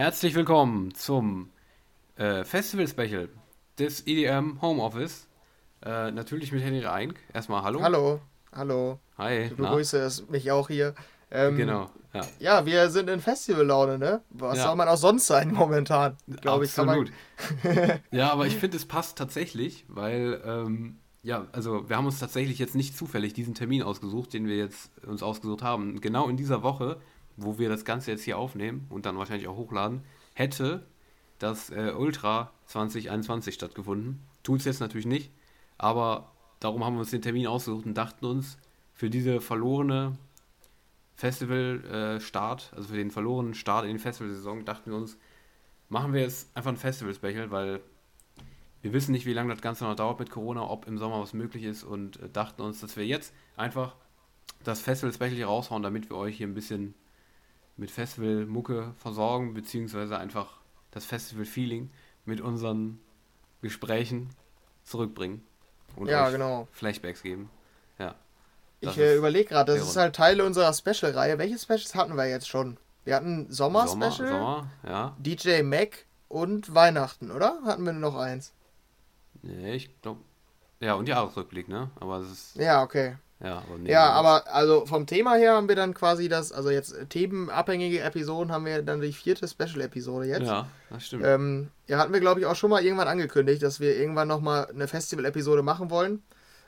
Herzlich willkommen zum äh, Festival Special des EDM Homeoffice. Äh, natürlich mit Henry Eink. Erstmal hallo. Hallo, hallo. Hi. Ich begrüße mich auch hier. Ähm, genau. Ja. ja, wir sind in Festivallaune, ne? Was Ja. soll man auch sonst sein momentan? Glaube ich, man. Absolut. ja, aber ich finde, es passt tatsächlich, weil, ähm, ja, also wir haben uns tatsächlich jetzt nicht zufällig diesen Termin ausgesucht, den wir jetzt uns ausgesucht haben. Genau in dieser Woche, wo wir das Ganze jetzt hier aufnehmen und dann wahrscheinlich auch hochladen, hätte das äh, Ultra 2021 stattgefunden. Tut es jetzt natürlich nicht, aber darum haben wir uns den Termin ausgesucht und dachten uns, für diese verlorene Festival-Start, also für den verlorenen Start in die Festivalsaison, dachten wir uns, machen wir jetzt einfach ein Festival-Special, weil wir wissen nicht, wie lange das Ganze noch dauert mit Corona, ob im Sommer was möglich ist und äh, dachten uns, dass wir jetzt einfach das Festival-Special hier raushauen, damit wir euch hier ein bisschen mit Festival-Mucke versorgen, beziehungsweise einfach das Festival-Feeling mit unseren Gesprächen zurückbringen und Ja, genau. Flashbacks geben. Ja. Ich äh, überlege gerade, das ist halt Teil unserer Special-Reihe. Welche Specials hatten wir jetzt schon? Wir hatten Sommer-Special, Sommer, Sommer, ja. DJ Mac und Weihnachten, oder? Hatten wir nur noch eins? Nee, ich glaube. Ja, und Jahresrückblick, ne? Aber es ist. Ja, okay. Ja, aber nee, Ja, aber also vom Thema her haben wir dann quasi das, also jetzt themenabhängige Episoden haben wir dann die vierte Special-Episode jetzt. Ja, das stimmt. Ähm, ja, hatten wir, glaube ich, auch schon mal irgendwann angekündigt, dass wir irgendwann nochmal eine Festival-Episode machen wollen.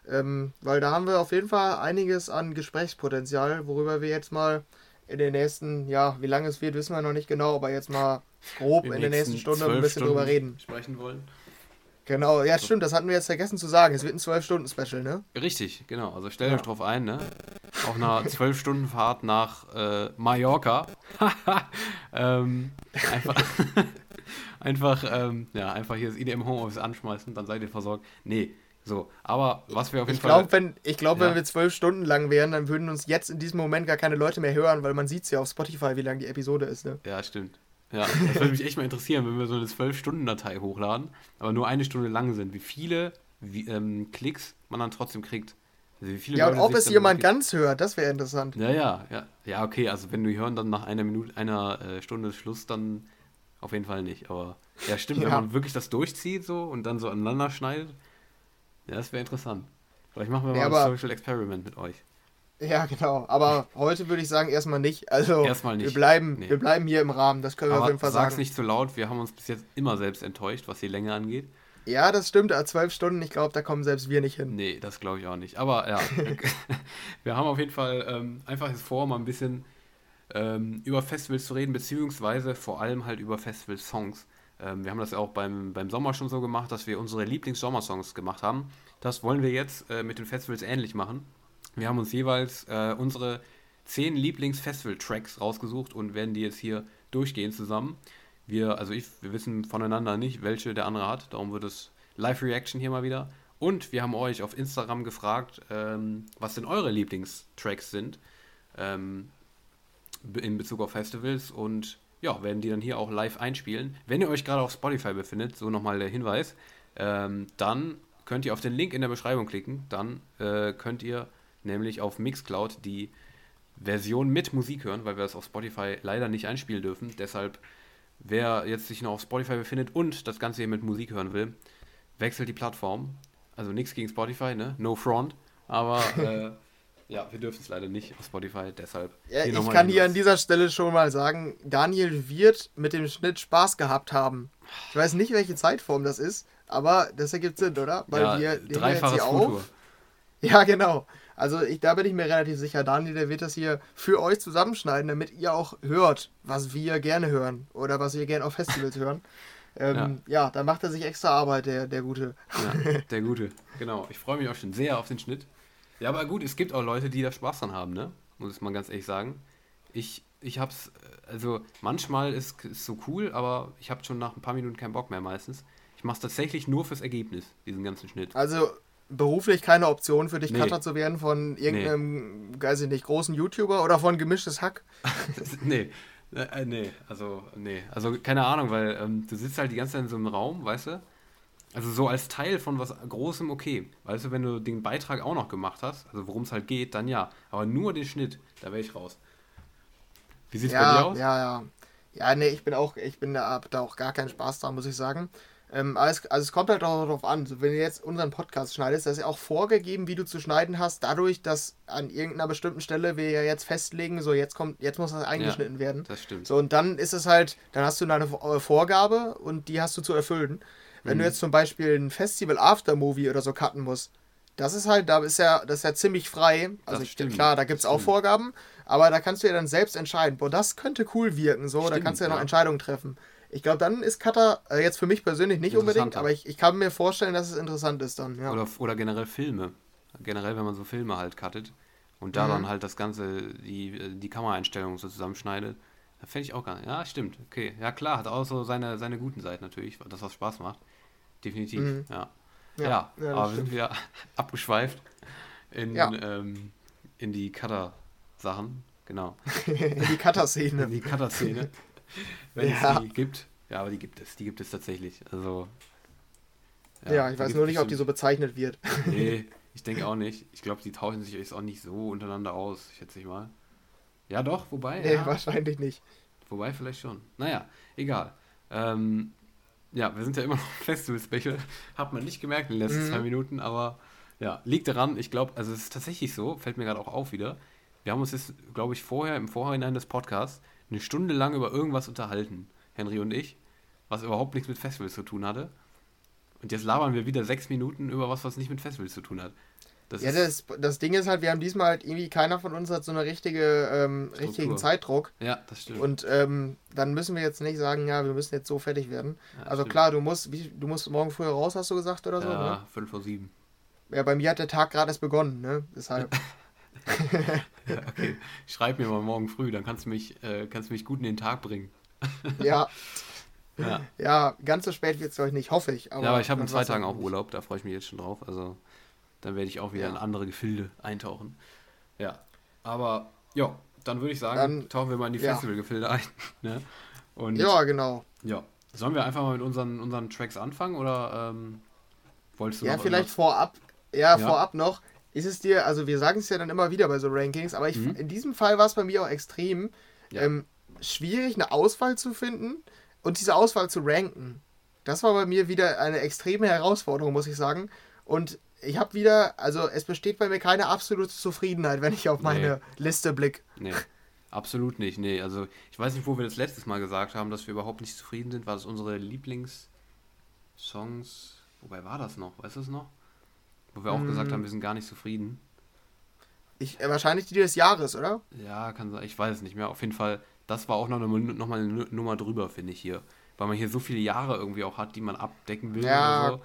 Ähm, weil da haben wir auf jeden Fall einiges an Gesprächspotenzial, worüber wir jetzt mal in den nächsten, ja, wie lange es wird, wissen wir noch nicht genau, aber jetzt mal grob in, der nächsten Stunde ein bisschen drüber reden. Sprechen wollen. Genau, ja, stimmt, das hatten wir jetzt vergessen zu sagen. Es wird ein 12-Stunden-Special, ne? Richtig, genau. Also stellt Ja. euch drauf ein, ne? Auf einer 12-Stunden-Fahrt nach äh, Mallorca. ähm, einfach, einfach, ähm, ja, einfach hier das IDM Homeoffice anschmeißen, dann seid ihr versorgt. Nee, so. Aber was wir auf jeden Ich Fall. glaube, wenn, ich glaub, Ja. wenn wir zwölf Stunden lang wären, dann würden uns jetzt in diesem Moment gar keine Leute mehr hören, weil man sieht ja auf Spotify, wie lang die Episode ist, ne? Ja, stimmt. Ja, das würde mich echt mal interessieren, wenn wir so eine 12-Stunden-Datei hochladen, aber nur eine Stunde lang sind, wie viele wie, ähm, Klicks man dann trotzdem kriegt. Also wie viele Ja, und ob es jemand wirklich- ganz hört, das wäre interessant. Ja, ja, ja. Ja, okay, also wenn wir hören, dann nach einer Minute, einer äh, Stunde Schluss, dann auf jeden Fall nicht. Aber ja, stimmt, wenn Ja. man wirklich das durchzieht so und dann so aneinander schneidet, ja, das wäre interessant. Vielleicht machen wir Ja, mal ein Social Experiment mit euch. Ja, genau. Aber heute würde ich sagen, erstmal nicht. Also, Erstmal nicht. Wir, bleiben, Nee. wir bleiben hier im Rahmen, das können wir auf Aber jeden Fall sag's sagen. nicht zu laut, wir haben uns bis jetzt immer selbst enttäuscht, was die Länge angeht. Ja, das stimmt. Zwölf Stunden, ich glaube, da kommen selbst wir nicht hin. Nee, das glaube ich auch nicht. Aber ja, wir haben auf jeden Fall ähm, einfach jetzt vor, mal ein bisschen ähm, über Festivals zu reden, beziehungsweise vor allem halt über Festival-Songs. Ähm, wir haben das ja auch beim, beim Sommer schon so gemacht, dass wir unsere Lieblings-Sommersongs gemacht haben. Das wollen wir jetzt äh, mit den Festivals ähnlich machen. Wir haben uns jeweils äh, unsere zehn Lieblings-Festival-Tracks rausgesucht und werden die jetzt hier durchgehen zusammen. Wir, also ich, wir wissen voneinander nicht, welche der andere hat. Darum wird es Live-Reaction hier mal wieder. Und wir haben euch auf Instagram gefragt, ähm, was denn eure Lieblingstracks sind ähm, in Bezug auf Festivals und ja, werden die dann hier auch live einspielen. Wenn ihr euch gerade auf Spotify befindet, so nochmal der Hinweis, ähm, dann könnt ihr auf den Link in der Beschreibung klicken. Dann äh, könnt ihr nämlich auf Mixcloud die Version mit Musik hören, weil wir das auf Spotify leider nicht einspielen dürfen. Deshalb, wer jetzt sich noch auf Spotify befindet und das Ganze hier mit Musik hören will, wechselt die Plattform. Also nichts gegen Spotify, ne? No front. Aber äh, ja, wir dürfen es leider nicht auf Spotify, deshalb. Ja, ich kann hier an dieser Stelle schon mal sagen, Daniel wird mit dem Schnitt Spaß gehabt haben. Ich weiß nicht, welche Zeitform das ist, aber das ergibt Sinn, oder? Weil ja, wir nehmen jetzt dreifaches hier Futur. auf. Ja, genau. Also ich, da bin ich mir relativ sicher. Daniel, der wird das hier für euch zusammenschneiden, damit ihr auch hört, was wir gerne hören oder was wir gerne auf Festivals hören. Ähm, ja. da macht er sich extra Arbeit, der, der Gute. Ja, der Gute. Genau. Ich freue mich auch schon sehr auf den Schnitt. Ja, aber gut, es gibt auch Leute, die da Spaß dran haben, ne? Muss ich mal ganz ehrlich sagen. Ich, ich hab's, also manchmal ist es so cool, aber ich habe schon nach ein paar Minuten keinen Bock mehr meistens. Ich mache es tatsächlich nur fürs Ergebnis, diesen ganzen Schnitt. Also beruflich keine Option für dich, Nee. Cutter zu werden von irgendeinem, weiß ich nicht, großen YouTuber oder von gemischtes Hack. nee, äh, nee, also, nee. Also, keine Ahnung, weil ähm, du sitzt halt die ganze Zeit in so einem Raum, weißt du? Also so als Teil von was Großem okay. Weißt du, wenn du den Beitrag auch noch gemacht hast, also worum es halt geht, dann ja. Aber nur den Schnitt, da wäre ich raus. Wie sieht's bei dir Ja, aus? ja, ja. Ja, nee, ich bin auch, ich bin da, hab da auch gar keinen Spaß dran, muss ich sagen. Ähm, also, also es kommt halt auch darauf an, wenn du jetzt unseren Podcast schneidest, das ist ja auch vorgegeben, wie du zu schneiden hast, dadurch, dass an irgendeiner bestimmten Stelle wir ja jetzt festlegen, so jetzt kommt, jetzt muss das eingeschnitten ja, werden. Das stimmt. So, und dann ist es halt, dann hast du deine äh, Vorgabe und die hast du zu erfüllen. Wenn mhm. du jetzt zum Beispiel ein Festival Aftermovie oder so cutten musst, das ist halt, da ist ja, das ist ja ziemlich frei. Also ich, klar, da gibt es auch Vorgaben, aber da kannst du ja dann selbst entscheiden, boah, das könnte cool wirken, so, stimmt, da kannst du ja noch Entscheidungen treffen. Ich glaube, dann ist Cutter äh, jetzt für mich persönlich nicht unbedingt, aber ich, ich kann mir vorstellen, dass es interessant ist dann. Ja. Oder, oder generell Filme. Generell, wenn man so Filme halt cuttet und da mhm. dann halt das Ganze, die, die Kameraeinstellungen so zusammenschneidet, da fände ich auch gar nicht. Ja, stimmt, okay. Ja, klar, hat auch so seine, seine guten Seiten natürlich, das was Spaß macht. Definitiv, mhm. ja. Ja, ja, ja aber wir sind wieder abgeschweift in, ja. ähm, in die Cutter-Sachen, genau. in die Cutter-Szene. in die Cutter-Szene. Wenn ja. es die gibt. Ja, aber die gibt es, die gibt es tatsächlich. Also. Ja, ja ich weiß nur nicht, ob die so bezeichnet wird. nee, ich denke auch nicht. Ich glaube, die tauschen sich jetzt auch nicht so untereinander aus, schätze ich mal. Ja, doch, wobei. Nee, ja. wahrscheinlich nicht. Wobei, vielleicht schon. Naja, egal. Ähm, ja, wir sind ja immer noch Festival-Special. Hat man nicht gemerkt in den letzten mhm. zwei Minuten, aber ja, liegt daran, ich glaube, also es ist tatsächlich so, fällt mir gerade auch auf wieder. Wir haben uns jetzt, glaube ich, vorher, im Vorhinein des Podcasts, eine Stunde lang über irgendwas unterhalten, Henry und ich, was überhaupt nichts mit Festivals zu tun hatte. Und jetzt labern wir wieder sechs Minuten über was, was nicht mit Festivals zu tun hat. Das ja, das, das Ding ist halt, wir haben diesmal halt irgendwie, keiner von uns hat so eine richtige, ähm, richtigen Zeitdruck. Ja, das stimmt. Und ähm, dann müssen wir jetzt nicht sagen, ja, wir müssen jetzt so fertig werden. Ja, also stimmt. klar, du musst, wie, du musst morgen früher raus, hast du gesagt, oder so? Ja, ne? fünf vor sieben. Ja, bei mir hat der Tag gerade erst begonnen, ne? Deshalb. ja, okay. Schreib mir mal morgen früh, dann kannst du mich, äh, kannst du mich gut in den Tag bringen. ja. ja. Ja, ganz so spät wird es euch nicht, hoffe ich. Aber ja, aber ich habe in zwei Tagen auch Urlaub, da freue ich mich jetzt schon drauf. Also dann werde ich auch wieder ja. in andere Gefilde eintauchen. Ja. Aber ja, dann würde ich sagen, dann, tauchen wir mal in die ja. Festivalgefilde ein. ne? Und, ja, genau. Ja. Sollen wir einfach mal mit unseren, unseren Tracks anfangen oder ähm, wolltest du Ja, vielleicht irgendwas? vorab. Ja, ja, vorab noch ist es dir, also wir sagen es ja dann immer wieder bei so Rankings, aber ich, mhm. in diesem Fall war es bei mir auch extrem ja. ähm, schwierig, eine Auswahl zu finden und diese Auswahl zu ranken. Das war bei mir wieder eine extreme Herausforderung, muss ich sagen. Und ich habe wieder, also es besteht bei mir keine absolute Zufriedenheit, wenn ich auf meine nee. Liste blicke. Nee, absolut nicht. Nee, also ich weiß nicht, wo wir das letztes Mal gesagt haben, dass wir überhaupt nicht zufrieden sind. War das unsere Lieblingssongs? Wobei war das noch? Weißt du es noch? Wo wir auch gesagt haben, mm. wir sind gar nicht zufrieden. Ich, äh, wahrscheinlich die des Jahres, oder? Ja, kann sein. Ich weiß es nicht mehr. Auf jeden Fall, das war auch noch, eine, noch mal eine Nummer drüber, finde ich hier. Weil man hier so viele Jahre irgendwie auch hat, die man abdecken will ja, oder so.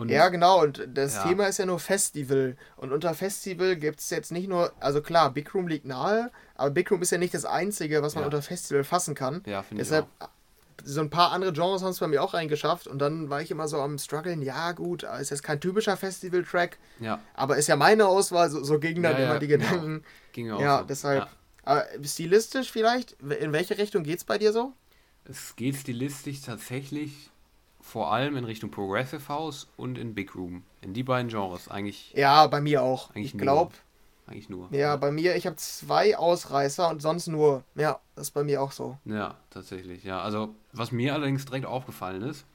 Und ja, genau. Und das ja. Thema ist ja nur Festival. Und unter Festival gibt es jetzt nicht nur, also klar, Big Room liegt nahe, aber Big Room ist ja nicht das Einzige, was man ja. unter Festival fassen kann. Ja, finde ich auch so ein paar andere Genres haben es bei mir auch reingeschafft und dann war ich immer so am struggeln, ja gut, ist jetzt kein typischer Festival-Track, ja. aber ist ja meine Auswahl, so, so gingen dann ja, immer ja, die genau. Gedanken. Genau. Ja, so. deshalb. Stilistisch vielleicht, in welche Richtung geht es bei dir so? Es geht stilistisch tatsächlich vor allem in Richtung Progressive House und in Big Room. In die beiden Genres eigentlich. Ja, bei mir auch. ich glaube, eigentlich nur. Ja, ja. bei mir, ich habe zwei Ausreißer und sonst nur. Ja, das ist bei mir auch so. Ja, tatsächlich. Ja, also was mir allerdings direkt aufgefallen ist,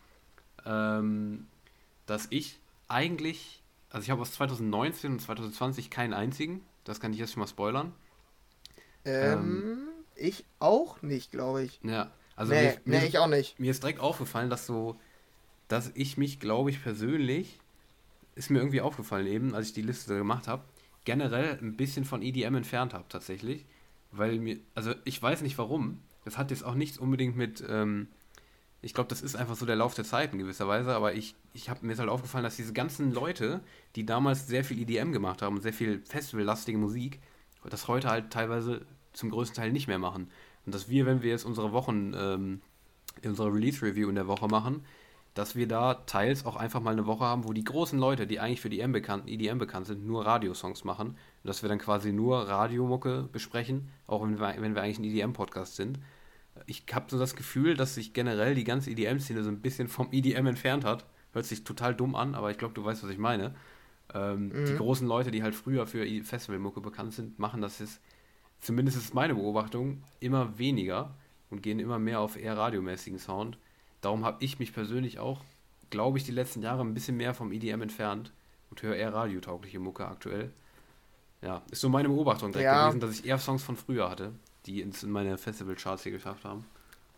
ähm, dass ich eigentlich, also ich habe aus 2019 und 2020 keinen einzigen. Das kann ich jetzt schon mal spoilern. Ähm, ähm ich auch nicht, glaube ich. Ja, also nee, mir, nee, mir, ich auch nicht. Mir ist direkt aufgefallen, dass so, dass ich mich, glaube ich, persönlich, ist mir irgendwie aufgefallen eben, als ich die Liste gemacht habe, generell ein bisschen von EDM entfernt habe tatsächlich. Weil mir, also ich weiß nicht warum. Das hat jetzt auch nichts unbedingt mit, ähm, ich glaube, das ist einfach so der Lauf der Zeit in gewisser Weise, aber ich, ich habe mir ist halt aufgefallen, dass diese ganzen Leute, die damals sehr viel EDM gemacht haben sehr viel festivallastige Musik, das heute halt teilweise zum größten Teil nicht mehr machen. Und dass wir, wenn wir jetzt unsere Wochen, ähm, unsere Release-Review in der Woche machen, dass wir da teils auch einfach mal eine Woche haben, wo die großen Leute, die eigentlich für die EDM bekannt, EDM bekannt sind, nur Radiosongs machen. Und dass wir dann quasi nur Radiomucke besprechen, auch wenn wir, wenn wir eigentlich ein EDM-Podcast sind. Ich habe so das Gefühl, dass sich generell die ganze EDM-Szene so ein bisschen vom EDM entfernt hat. Hört sich total dumm an, aber ich glaube, du weißt, was ich meine. Ähm, mhm. Die großen Leute, die halt früher für Festivalmucke bekannt sind, machen das jetzt, zumindest ist meine Beobachtung, immer weniger und gehen immer mehr auf eher radiomäßigen Sound. Darum habe ich mich persönlich auch, glaube ich, die letzten Jahre ein bisschen mehr vom EDM entfernt und höre eher radiotaugliche Mucke aktuell. Ja, ist so meine Beobachtung direkt ja. gewesen, dass ich eher Songs von früher hatte, die ins, in meine Festival-Charts hier geschafft haben.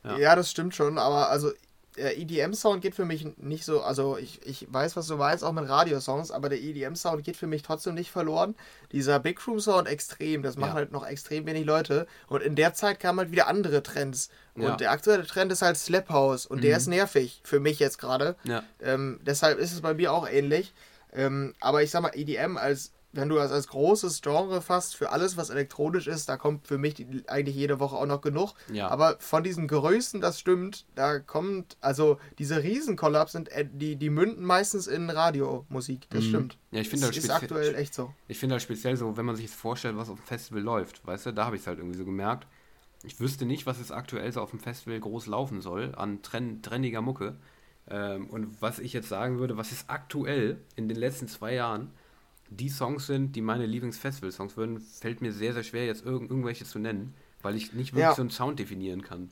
Ja. ja, das stimmt schon, aber also der EDM-Sound geht für mich nicht so, also ich, ich weiß, was du weißt, auch mit Radiosongs, aber der EDM-Sound geht für mich trotzdem nicht verloren. Dieser Big Room-Sound extrem, das machen ja. halt noch extrem wenig Leute. Und in der Zeit kamen halt wieder andere Trends. Und ja. der aktuelle Trend ist halt Slap House und mhm. der ist nervig, für mich jetzt gerade. Ja. Ähm, deshalb ist es bei mir auch ähnlich. Ähm, aber ich sag mal, EDM als wenn du das als großes Genre fasst, für alles, was elektronisch ist, da kommt für mich die, eigentlich jede Woche auch noch genug. Ja. Aber von diesen Größen, das stimmt, da kommt, also diese Riesenkollaps sind, äh, die, die münden meistens in Radiomusik, das mhm. stimmt. Ja, ich finde das ist aktuell echt so. Ich finde das speziell so, wenn man sich jetzt vorstellt, was auf dem Festival läuft, weißt du, da habe ich es halt irgendwie so gemerkt. Ich wüsste nicht, was jetzt aktuell so auf dem Festival groß laufen soll an trend, trendiger Mucke. Ähm, und was ich jetzt sagen würde, was ist aktuell in den letzten zwei Jahren die Songs sind, die meine Lieblings-Festival-Songs würden, fällt mir sehr, sehr schwer, jetzt irg irgendwelche zu nennen, weil ich nicht wirklich ja. so einen Sound definieren kann.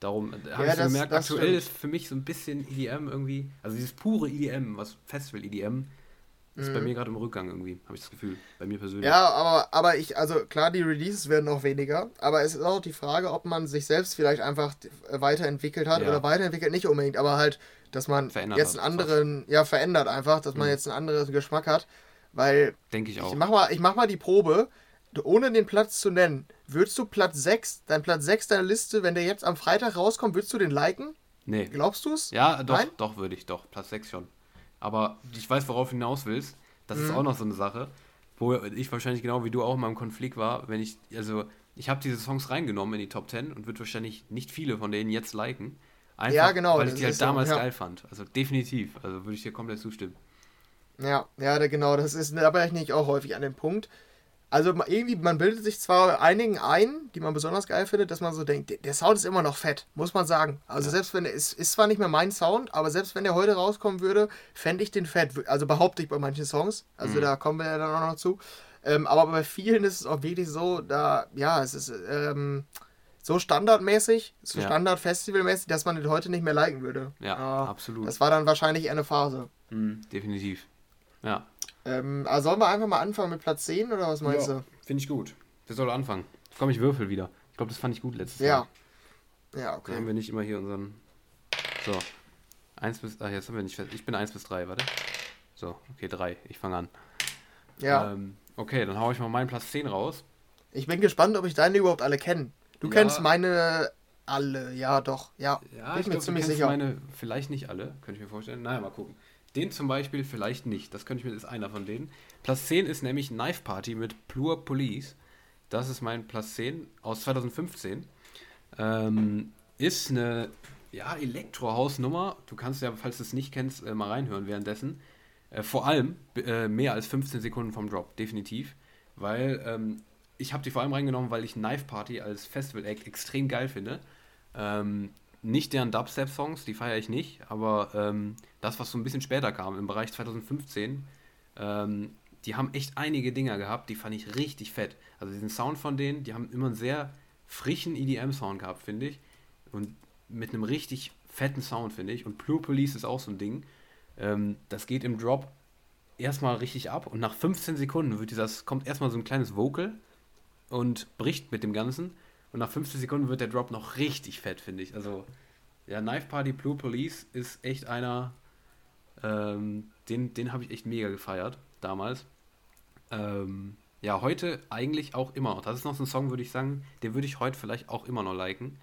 Darum äh, habe ja, ich so gemerkt, aktuell stimmt. ist für mich so ein bisschen EDM irgendwie, also dieses pure EDM, was Festival-EDM, ist mhm. bei mir gerade im Rückgang irgendwie, habe ich das Gefühl, bei mir persönlich. Ja, aber, aber ich, also klar, die Releases werden noch weniger, aber es ist auch die Frage, ob man sich selbst vielleicht einfach weiterentwickelt hat ja. oder weiterentwickelt nicht unbedingt, aber halt, dass man verändert jetzt einen anderen, fast. ja, verändert einfach, dass man mhm. jetzt einen anderen Geschmack hat. Weil. Denke ich auch. Ich mach, mal, ich mach mal die Probe. Ohne den Platz zu nennen, würdest du Platz 6, dein Platz 6 deiner Liste, wenn der jetzt am Freitag rauskommt, würdest du den liken? Nee. Glaubst du es? Ja, doch, Nein? doch würde ich, doch. Platz 6 schon. Aber ich weiß, worauf du hinaus willst. Das mhm. ist auch noch so eine Sache, wo ich wahrscheinlich genau wie du auch mal im Konflikt war, wenn ich, also ich habe diese Songs reingenommen in die Top 10 und würde wahrscheinlich nicht viele von denen jetzt liken. Einfach, ja, genau, weil ich die halt damals so, ja. geil fand. Also definitiv. Also würde ich dir komplett zustimmen. Ja, ja, genau, das ist, da bin ich auch häufig an dem Punkt. Also irgendwie, man bildet sich zwar einigen ein, die man besonders geil findet, dass man so denkt, der Sound ist immer noch fett, muss man sagen. Also ja. selbst wenn es ist zwar nicht mehr mein Sound, aber selbst wenn der heute rauskommen würde, fände ich den fett. Also behaupte ich bei manchen Songs. Also mhm. da kommen wir ja dann auch noch zu. Ähm, aber bei vielen ist es auch wirklich so, da, ja, es ist ähm, so standardmäßig, so ja. standard-festivalmäßig, dass man den heute nicht mehr liken würde. Ja, äh, absolut. Das war dann wahrscheinlich eine Phase. Mhm, definitiv. Ja. Ähm, also sollen wir einfach mal anfangen mit Platz 10 oder was meinst ja, du? Finde ich gut. Der soll anfangen. Komm, ich würfel wieder. Ich glaube, das fand ich gut letztes ja. Mal. Ja, okay. Dann haben wir nicht immer hier unseren. So. 1 bis. Ach, jetzt haben wir nicht fest. Ich bin 1 bis 3, warte. So, okay, 3. Ich fange an. Ja. Ähm, okay, dann haue ich mal meinen Platz 10 raus. Ich bin gespannt, ob ich deine überhaupt alle kenne. Du ja. kennst meine alle, ja doch. Ja, ja bin ich, ich mir glaub, ziemlich sicher. meine vielleicht nicht alle, könnte ich mir vorstellen. Naja, mal gucken. Den zum Beispiel vielleicht nicht. Das könnte ich mir, ist einer von denen. Platz 10 ist nämlich Knife Party mit Plur Police. Das ist mein Platz 10 aus 2015. Ähm, ist eine ja, Elektrohausnummer. Du kannst ja, falls du es nicht kennst, äh, mal reinhören währenddessen. Äh, vor allem äh, mehr als 15 Sekunden vom Drop, definitiv. Weil ähm, ich habe die vor allem reingenommen, weil ich Knife Party als Festival-Act extrem geil finde. Ähm, nicht deren Dubstep-Songs, die feiere ich nicht, aber ähm, das, was so ein bisschen später kam, im Bereich 2015, ähm, die haben echt einige Dinger gehabt, die fand ich richtig fett. Also diesen Sound von denen, die haben immer einen sehr frischen EDM-Sound gehabt, finde ich. Und mit einem richtig fetten Sound, finde ich. Und Blue Police ist auch so ein Ding. Ähm, das geht im Drop erstmal richtig ab und nach 15 Sekunden wird dieses, kommt erstmal so ein kleines Vocal und bricht mit dem Ganzen. Und nach 15 Sekunden wird der Drop noch richtig fett, finde ich. Also, ja, Knife Party Blue Police ist echt einer, ähm, den, den habe ich echt mega gefeiert damals. Ähm, ja, heute eigentlich auch immer noch. Das ist noch so ein Song, würde ich sagen, den würde ich heute vielleicht auch immer noch liken.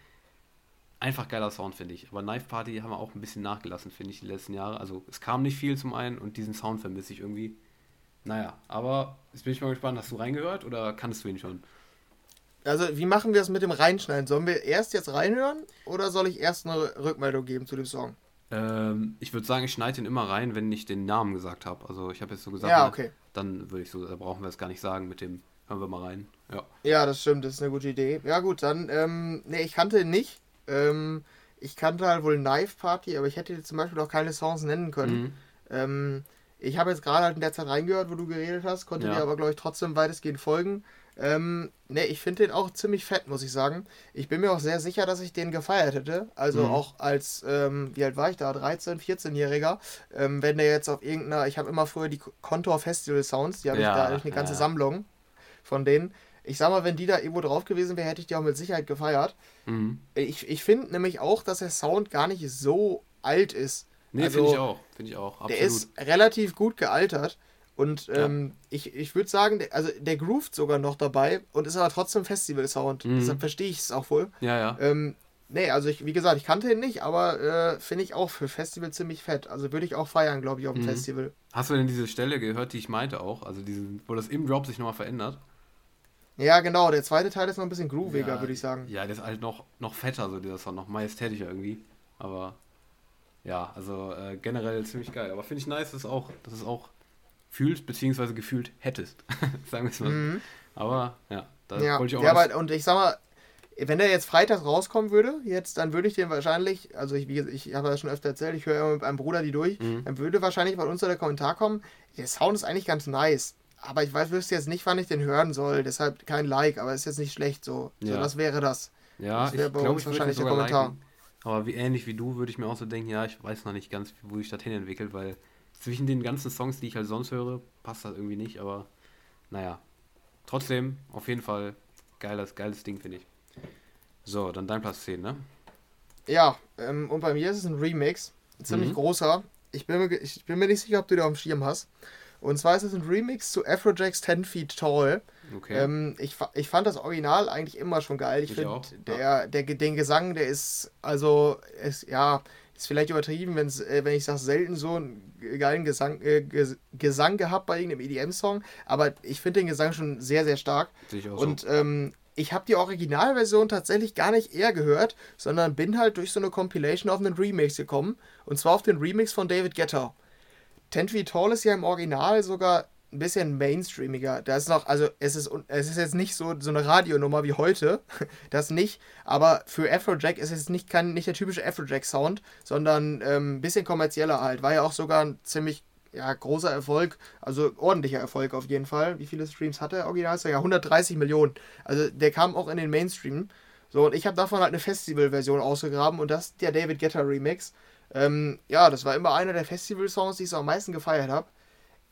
Einfach geiler Sound, finde ich. Aber Knife Party haben wir auch ein bisschen nachgelassen, finde ich, die letzten Jahre. Also es kam nicht viel zum einen und diesen Sound vermisse ich irgendwie. Naja, aber jetzt bin ich mal gespannt, hast du reingehört oder kannst du ihn schon? Also, wie machen wir es mit dem Reinschneiden? Sollen wir erst jetzt reinhören oder soll ich erst eine Rückmeldung geben zu dem Song? Ähm, ich würde sagen, ich schneide ihn immer rein, wenn ich den Namen gesagt habe. Also, ich habe jetzt so gesagt, ja, okay. dann würde ich so, da brauchen wir es gar nicht sagen mit dem, hören wir mal rein. Ja, ja das stimmt, das ist eine gute Idee. Ja, gut, dann, ähm, nee, ich kannte ihn nicht. Ähm, ich kannte halt wohl Knife Party, aber ich hätte zum Beispiel auch keine Songs nennen können. Mhm. Ähm, ich habe jetzt gerade halt in der Zeit reingehört, wo du geredet hast, konnte ja. dir aber, glaube ich, trotzdem weitestgehend folgen. Ähm, ne, ich finde den auch ziemlich fett, muss ich sagen. Ich bin mir auch sehr sicher, dass ich den gefeiert hätte. Also Mhm. auch als, ähm, wie alt war ich da? 13-, 14-Jähriger. Ähm, wenn der jetzt auf irgendeiner, ich habe immer früher die Contour Festival Sounds, die habe ich Ja, da hab ich eine ganze ja. Sammlung von denen. Ich sag mal, wenn die da irgendwo drauf gewesen wäre, hätte ich die auch mit Sicherheit gefeiert. Mhm. Ich, ich finde nämlich auch, dass der Sound gar nicht so alt ist. Nee, Also, finde ich auch. Finde ich auch. Absolut. Der ist relativ gut gealtert. Und Ja. ähm, ich, ich würde sagen, der, also der groovt sogar noch dabei und ist aber trotzdem Festival-Sound. Mhm. Deshalb verstehe ich es auch wohl. ja, ja. Ähm, nee, also ich, wie gesagt, ich kannte ihn nicht, aber äh, finde ich auch für Festival ziemlich fett. Also würde ich auch feiern, glaube ich, auf dem Mhm. Festival. Hast du denn diese Stelle gehört, die ich meinte auch? Also diesen, wo das im Drop sich nochmal verändert? Ja, genau, der zweite Teil ist noch ein bisschen grooviger, Ja, würde ich sagen. Ja, der ist halt noch, noch fetter, so dieser Sound, noch majestätischer irgendwie. Aber ja, also äh, generell ziemlich geil. Aber finde ich nice, dass, auch, dass es auch fühlst, beziehungsweise gefühlt hättest. Sagen wir es mal so. Mhm. Aber ja, da Ja, wollte ich auch ja aber, und ich sag mal, wenn der jetzt Freitag rauskommen würde, jetzt, dann würde ich den wahrscheinlich, also ich, wie gesagt, ich habe ja schon öfter erzählt, ich höre immer mit meinem Bruder die durch, Mhm. dann würde wahrscheinlich bei uns so der Kommentar kommen, der Sound ist eigentlich ganz nice, aber ich weiß, wüsste jetzt nicht, wann ich den hören soll, deshalb kein Like, aber ist jetzt nicht schlecht so. So, Ja. das wäre das. Ja, Das ich wäre bei glaube, uns ich wahrscheinlich der Kommentar. liken. Aber wie ähnlich wie du würde ich mir auch so denken, ja, ich weiß noch nicht ganz, wo sich das hin entwickelt, weil zwischen den ganzen Songs, die ich halt sonst höre, passt das irgendwie nicht, aber naja. Trotzdem, auf jeden Fall geiles, geiles Ding, finde ich. So, dann dein Platz 10, ne? Ja, ähm, und bei mir ist es ein Remix, ein ziemlich Mhm. großer. Ich bin, mir, ich bin mir nicht sicher, ob du den auf dem Schirm hast. Und zwar ist es ein Remix zu Afrojack's 10 Feet Tall. Okay. Ähm, ich, ich fand das Original eigentlich immer schon geil. Ich Ich finde, der, der, den Gesang, der ist, also, ist, ja, ist vielleicht übertrieben, wenn's, äh, wenn ich sage, selten so einen geilen Gesang, äh, Ges Gesang gehabt bei irgendeinem EDM-Song. Aber ich finde den Gesang schon sehr, sehr stark. Ich auch Und so. ähm, ich habe die Originalversion tatsächlich gar nicht eher gehört, sondern bin halt durch so eine Compilation auf einen Remix gekommen. Und zwar auf den Remix von David Guetta. Ten Feet Tall ist ja im Original sogar ein bisschen mainstreamiger. Da ist noch, also es ist, es ist jetzt nicht so, so eine Radionummer wie heute, das nicht, aber für Afrojack ist es nicht, kein, nicht der typische Afrojack-Sound, sondern ähm, ein bisschen kommerzieller halt. War ja auch sogar ein ziemlich ja, großer Erfolg, also ordentlicher Erfolg auf jeden Fall. Wie viele Streams hat der Original? Ja, 130 Millionen. Also der kam auch in den Mainstream. So, und ich habe davon halt eine Festival-Version ausgegraben und das der David Guetta Remix. Ähm, ja, das war immer einer der Festival-Songs, die ich so am meisten gefeiert habe.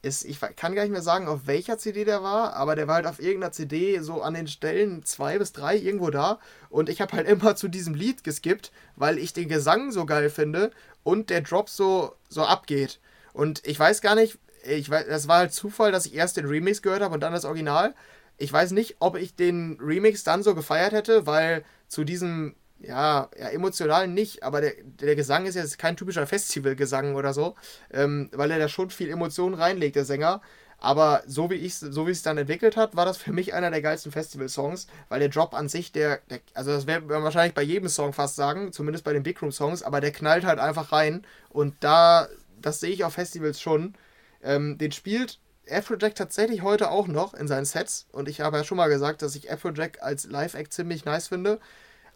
Ist, ich kann gar nicht mehr sagen, auf welcher CD der war, aber der war halt auf irgendeiner CD so an den Stellen zwei bis drei irgendwo da. Und ich habe halt immer zu diesem Lied geskippt, weil ich den Gesang so geil finde und der Drop so, so abgeht. Und ich weiß gar nicht, ich weiß, das war halt Zufall, dass ich erst den Remix gehört habe und dann das Original. Ich weiß nicht, ob ich den Remix dann so gefeiert hätte, weil zu diesem, ja, ja emotional nicht, aber der, der Gesang ist jetzt kein typischer Festivalgesang oder so, ähm, weil er da schon viel Emotion reinlegt, der Sänger. Aber so wie ich so wie es dann entwickelt hat, war das für mich einer der geilsten Festival-Songs, weil der Drop an sich, der, der also das wäre man wahrscheinlich bei jedem Song fast sagen, zumindest bei den Big Room Songs, aber der knallt halt einfach rein und da, das sehe ich auf Festivals schon. Ähm, den spielt Afrojack tatsächlich heute auch noch in seinen Sets und ich habe ja schon mal gesagt, dass ich Afrojack als Live-Act ziemlich nice finde.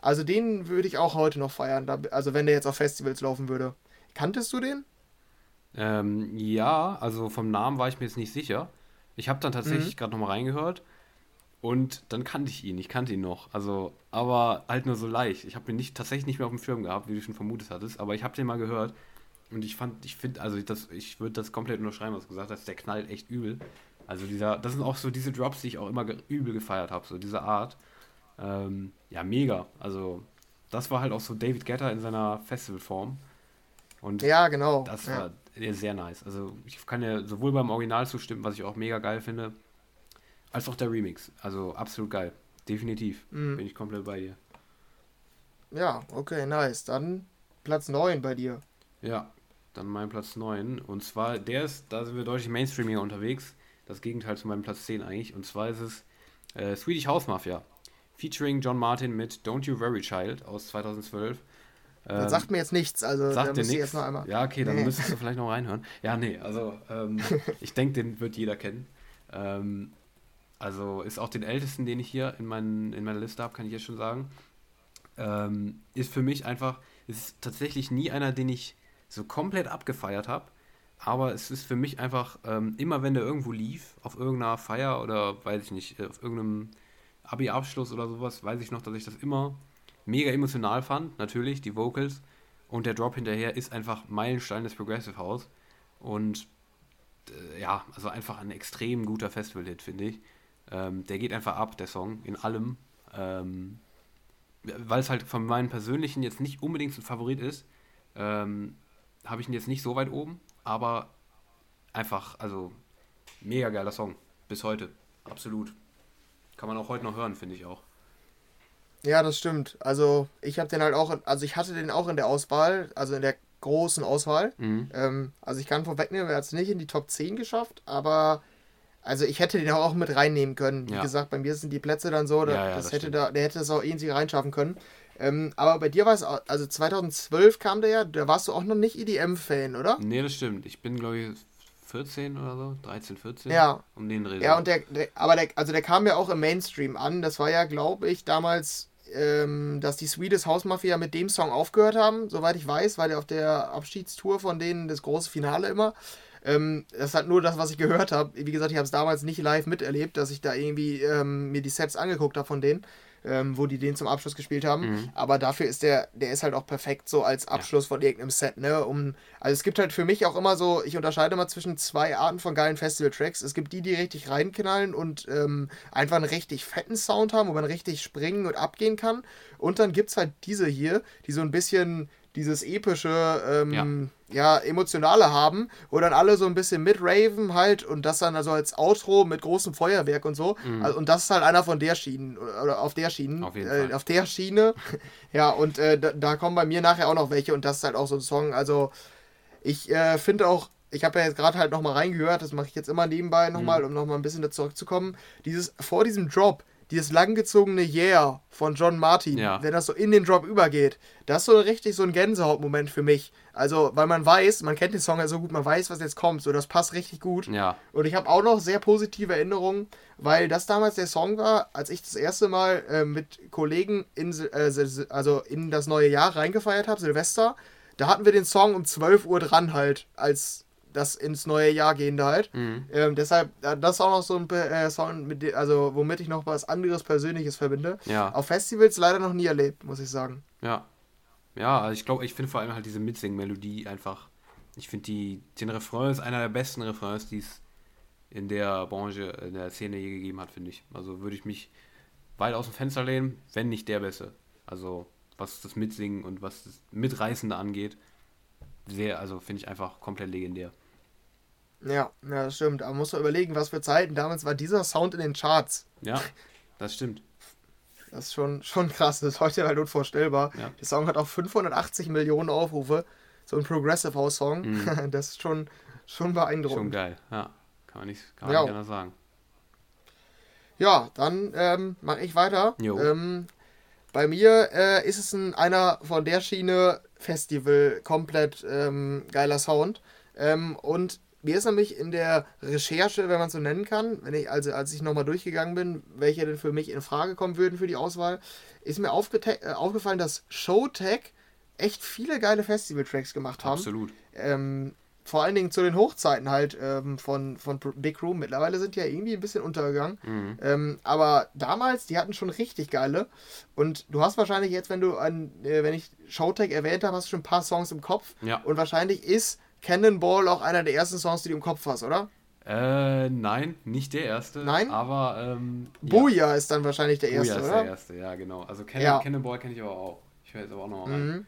Also den würde ich auch heute noch feiern, also wenn der jetzt auf Festivals laufen würde. Kanntest du den? Ähm, ja, also vom Namen war ich mir jetzt nicht sicher. Ich habe dann Mhm. tatsächlich gerade nochmal reingehört und dann kannte ich ihn. Ich kannte ihn noch. Also, aber halt nur so leicht. Ich habe ihn nicht, tatsächlich nicht mehr auf dem Schirm gehabt, wie du schon vermutet hattest, aber ich habe den mal gehört und ich fand, ich finde, also das, ich würde das komplett unterschreiben, was du gesagt hast, der knallt echt übel. Also dieser, das sind auch so diese Drops, die ich auch immer ge übel gefeiert habe, so diese Art. Ähm, ja, mega. Also, das war halt auch so David Guetta in seiner Festivalform. Und Ja, genau. das war ja, sehr nice. Also ich kann ja sowohl beim Original zustimmen, was ich auch mega geil finde, als auch der Remix. Also absolut geil. Definitiv. Mhm. Bin ich komplett bei dir. ja, okay, nice. Dann Platz 9 bei dir. Ja, dann mein Platz 9. Und zwar, der ist, da sind wir deutlich mainstreamiger unterwegs. Das Gegenteil zu meinem Platz 10 eigentlich. Und zwar ist es äh, Swedish House Mafia. Featuring John Martin mit Don't You Worry Child aus 2012. Das Ähm, sagt mir jetzt nichts, also Sagt dir nichts? jetzt noch einmal. Ja, okay, dann Nee. müsstest du vielleicht noch reinhören. Ja, nee, also ähm, ich denke, den wird jeder kennen. Ähm, also ist auch den ältesten, den ich hier in, meinen, in meiner Liste habe, kann ich jetzt schon sagen. Ähm, ist für mich einfach, ist tatsächlich nie einer, den ich so komplett abgefeiert habe. aber es ist für mich einfach, ähm, immer wenn der irgendwo lief, auf irgendeiner Feier oder weiß ich nicht, auf irgendeinem Abi-Abschluss oder sowas, weiß ich noch, dass ich das immer mega emotional fand, natürlich, die Vocals. Und der Drop hinterher ist einfach Meilenstein des Progressive House. Und äh, ja, also einfach ein extrem guter Festival-Hit, finde ich. Ähm, der geht einfach ab, der Song, in allem. Ähm, weil es halt von meinen persönlichen jetzt nicht unbedingt ein Favorit ist, ähm, habe ich ihn jetzt nicht so weit oben, aber einfach, also mega geiler Song. Bis heute. Absolut. Kann man auch heute noch hören, finde ich auch. Ja, das stimmt. Also ich habe den halt auch, also ich hatte den auch in der Auswahl, also in der großen Auswahl. Mhm. Ähm, also ich kann vorwegnehmen, er hat es nicht in die Top 10 geschafft, aber also ich hätte den auch mit reinnehmen können. Wie ja. gesagt, bei mir sind die Plätze dann so, da, ja, ja, das, das hätte da, der hätte das auch irgendwie reinschaffen können. Ähm, aber bei dir war es, also 2012 kam der ja, da warst du auch noch nicht EDM-Fan, oder? Nee, das stimmt. Ich bin, glaube ich, 14 oder so, 13, 14. Ja. Um den Dreh. Ja, und der, der, aber der, also der kam ja auch im Mainstream an. Das war ja, glaube ich, damals, ähm, dass die Swedish House Mafia mit dem Song aufgehört haben, soweit ich weiß, weil der auf der Abschiedstour von denen das große Finale immer. Ähm, das ist halt nur das, was ich gehört habe. Wie gesagt, ich habe es damals nicht live miterlebt, dass ich da irgendwie ähm, mir die Sets angeguckt habe von denen ähm, wo die den zum Abschluss gespielt haben. Mhm. Aber dafür ist der, der ist halt auch perfekt so als Abschluss ja. von irgendeinem Set, ne? Um, also es gibt halt für mich auch immer so, ich unterscheide mal zwischen zwei Arten von geilen Festival-Tracks. Es gibt die, die richtig reinknallen und ähm, einfach einen richtig fetten Sound haben, wo man richtig springen und abgehen kann. Und dann gibt es halt diese hier, die so ein bisschen dieses epische, ähm, ja. ja. emotionale haben, wo dann alle so ein bisschen mitraven halt und das dann also als Outro mit großem Feuerwerk und so. Mhm. Also, und das ist halt einer von der Schienen oder auf der Schiene. Auf, äh, auf der Schiene. ja, und äh, da, da, kommen bei mir nachher auch noch welche und das ist halt auch so ein Song. Also ich äh, finde auch, ich habe ja jetzt gerade halt nochmal reingehört, das mache ich jetzt immer nebenbei nochmal, mhm. um nochmal ein bisschen da zurückzukommen. Dieses, vor diesem Drop, dieses langgezogene Yeah von John Martin, ja. wenn das so in den Drop übergeht, das ist so richtig so ein Gänsehautmoment für mich. Also, weil man weiß, man kennt den Song ja so gut, man weiß, was jetzt kommt, so das passt richtig gut. Ja. Und ich habe auch noch sehr positive Erinnerungen, weil das damals der Song war, als ich das erste Mal äh, mit Kollegen in, äh, also in das neue Jahr reingefeiert habe, Silvester. Da hatten wir den Song um 12 Uhr dran halt als das ins neue Jahr gehende halt. Mhm. Ähm, deshalb, das ist auch noch so ein äh, Sound, mit also womit ich noch was anderes Persönliches verbinde. Ja. Auf Festivals leider noch nie erlebt, muss ich sagen. Ja. Ja, also ich glaube, ich finde vor allem halt diese Mitsing-Melodie einfach. Ich finde die, den Refrain ist einer der besten Refrains, die es in der Branche, in der Szene je gegeben hat, finde ich. Also würde ich mich weit aus dem Fenster lehnen, wenn nicht der Beste. Also was das Mitsingen und was das Mitreißende angeht, sehr, also finde ich einfach komplett legendär. Ja, ja, das stimmt. Aber man muss man überlegen, was für Zeiten. Damals war dieser Sound in den Charts. Ja, das stimmt. Das ist schon, schon krass. Das ist heute halt unvorstellbar. Ja. Der Song hat auch 580 Millionen Aufrufe. So ein Progressive House Song. Mhm. Das ist schon, schon beeindruckend. Schon geil, ja. Kann man nicht, kann man ja. nicht anders sagen. Ja, dann ähm, mache ich weiter. Ähm, bei mir äh, ist es ein, einer von der Schiene Festival komplett ähm, geiler Sound. Ähm, und mir ist nämlich in der Recherche, wenn man es so nennen kann, wenn ich, also als ich nochmal durchgegangen bin, welche denn für mich in Frage kommen würden für die Auswahl, ist mir äh, aufgefallen, dass Showtech echt viele geile Festival-Tracks gemacht haben. Absolut. Ähm, vor allen Dingen zu den Hochzeiten halt ähm, von, von Big Room. Mittlerweile sind die ja irgendwie ein bisschen untergegangen. Mhm. Ähm, aber damals, die hatten schon richtig geile. Und du hast wahrscheinlich jetzt, wenn du an, äh, wenn ich Showtech erwähnt habe, hast du schon ein paar Songs im Kopf. Ja. Und wahrscheinlich ist Cannonball auch einer der ersten Songs, die du im Kopf hast, oder? Äh, nein, nicht der erste. Nein? Aber, ähm, Booyah ja. ist dann wahrscheinlich der erste, Booyah ist der erste, ja, genau. Also Cannon, ja. Cannonball kenne ich aber auch. Ich höre jetzt aber auch noch mal rein. Mhm.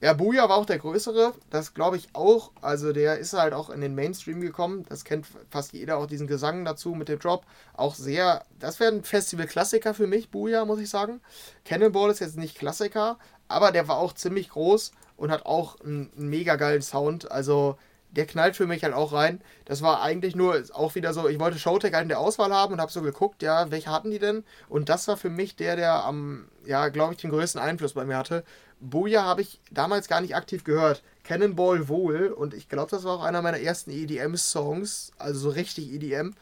Ja, Booyah war auch der größere. Das glaube ich auch. Also der ist halt auch in den Mainstream gekommen. Das kennt fast jeder, auch diesen Gesang dazu mit dem Drop. Auch sehr, das wäre ein Festival-Klassiker für mich, Booyah, muss ich sagen. Cannonball ist jetzt nicht Klassiker, aber der war auch ziemlich groß und hat auch einen, mega geilen Sound. Also der knallt für mich halt auch rein. Das war eigentlich nur auch wieder so, ich wollte Showtech halt in der Auswahl haben und habe so geguckt, ja, welche hatten die denn? Und das war für mich der, der am, ja, glaube ich, den größten Einfluss bei mir hatte. Booyah habe ich damals gar nicht aktiv gehört. Cannonball wohl und ich glaube, das war auch einer meiner ersten EDM-Songs, also so richtig EDM.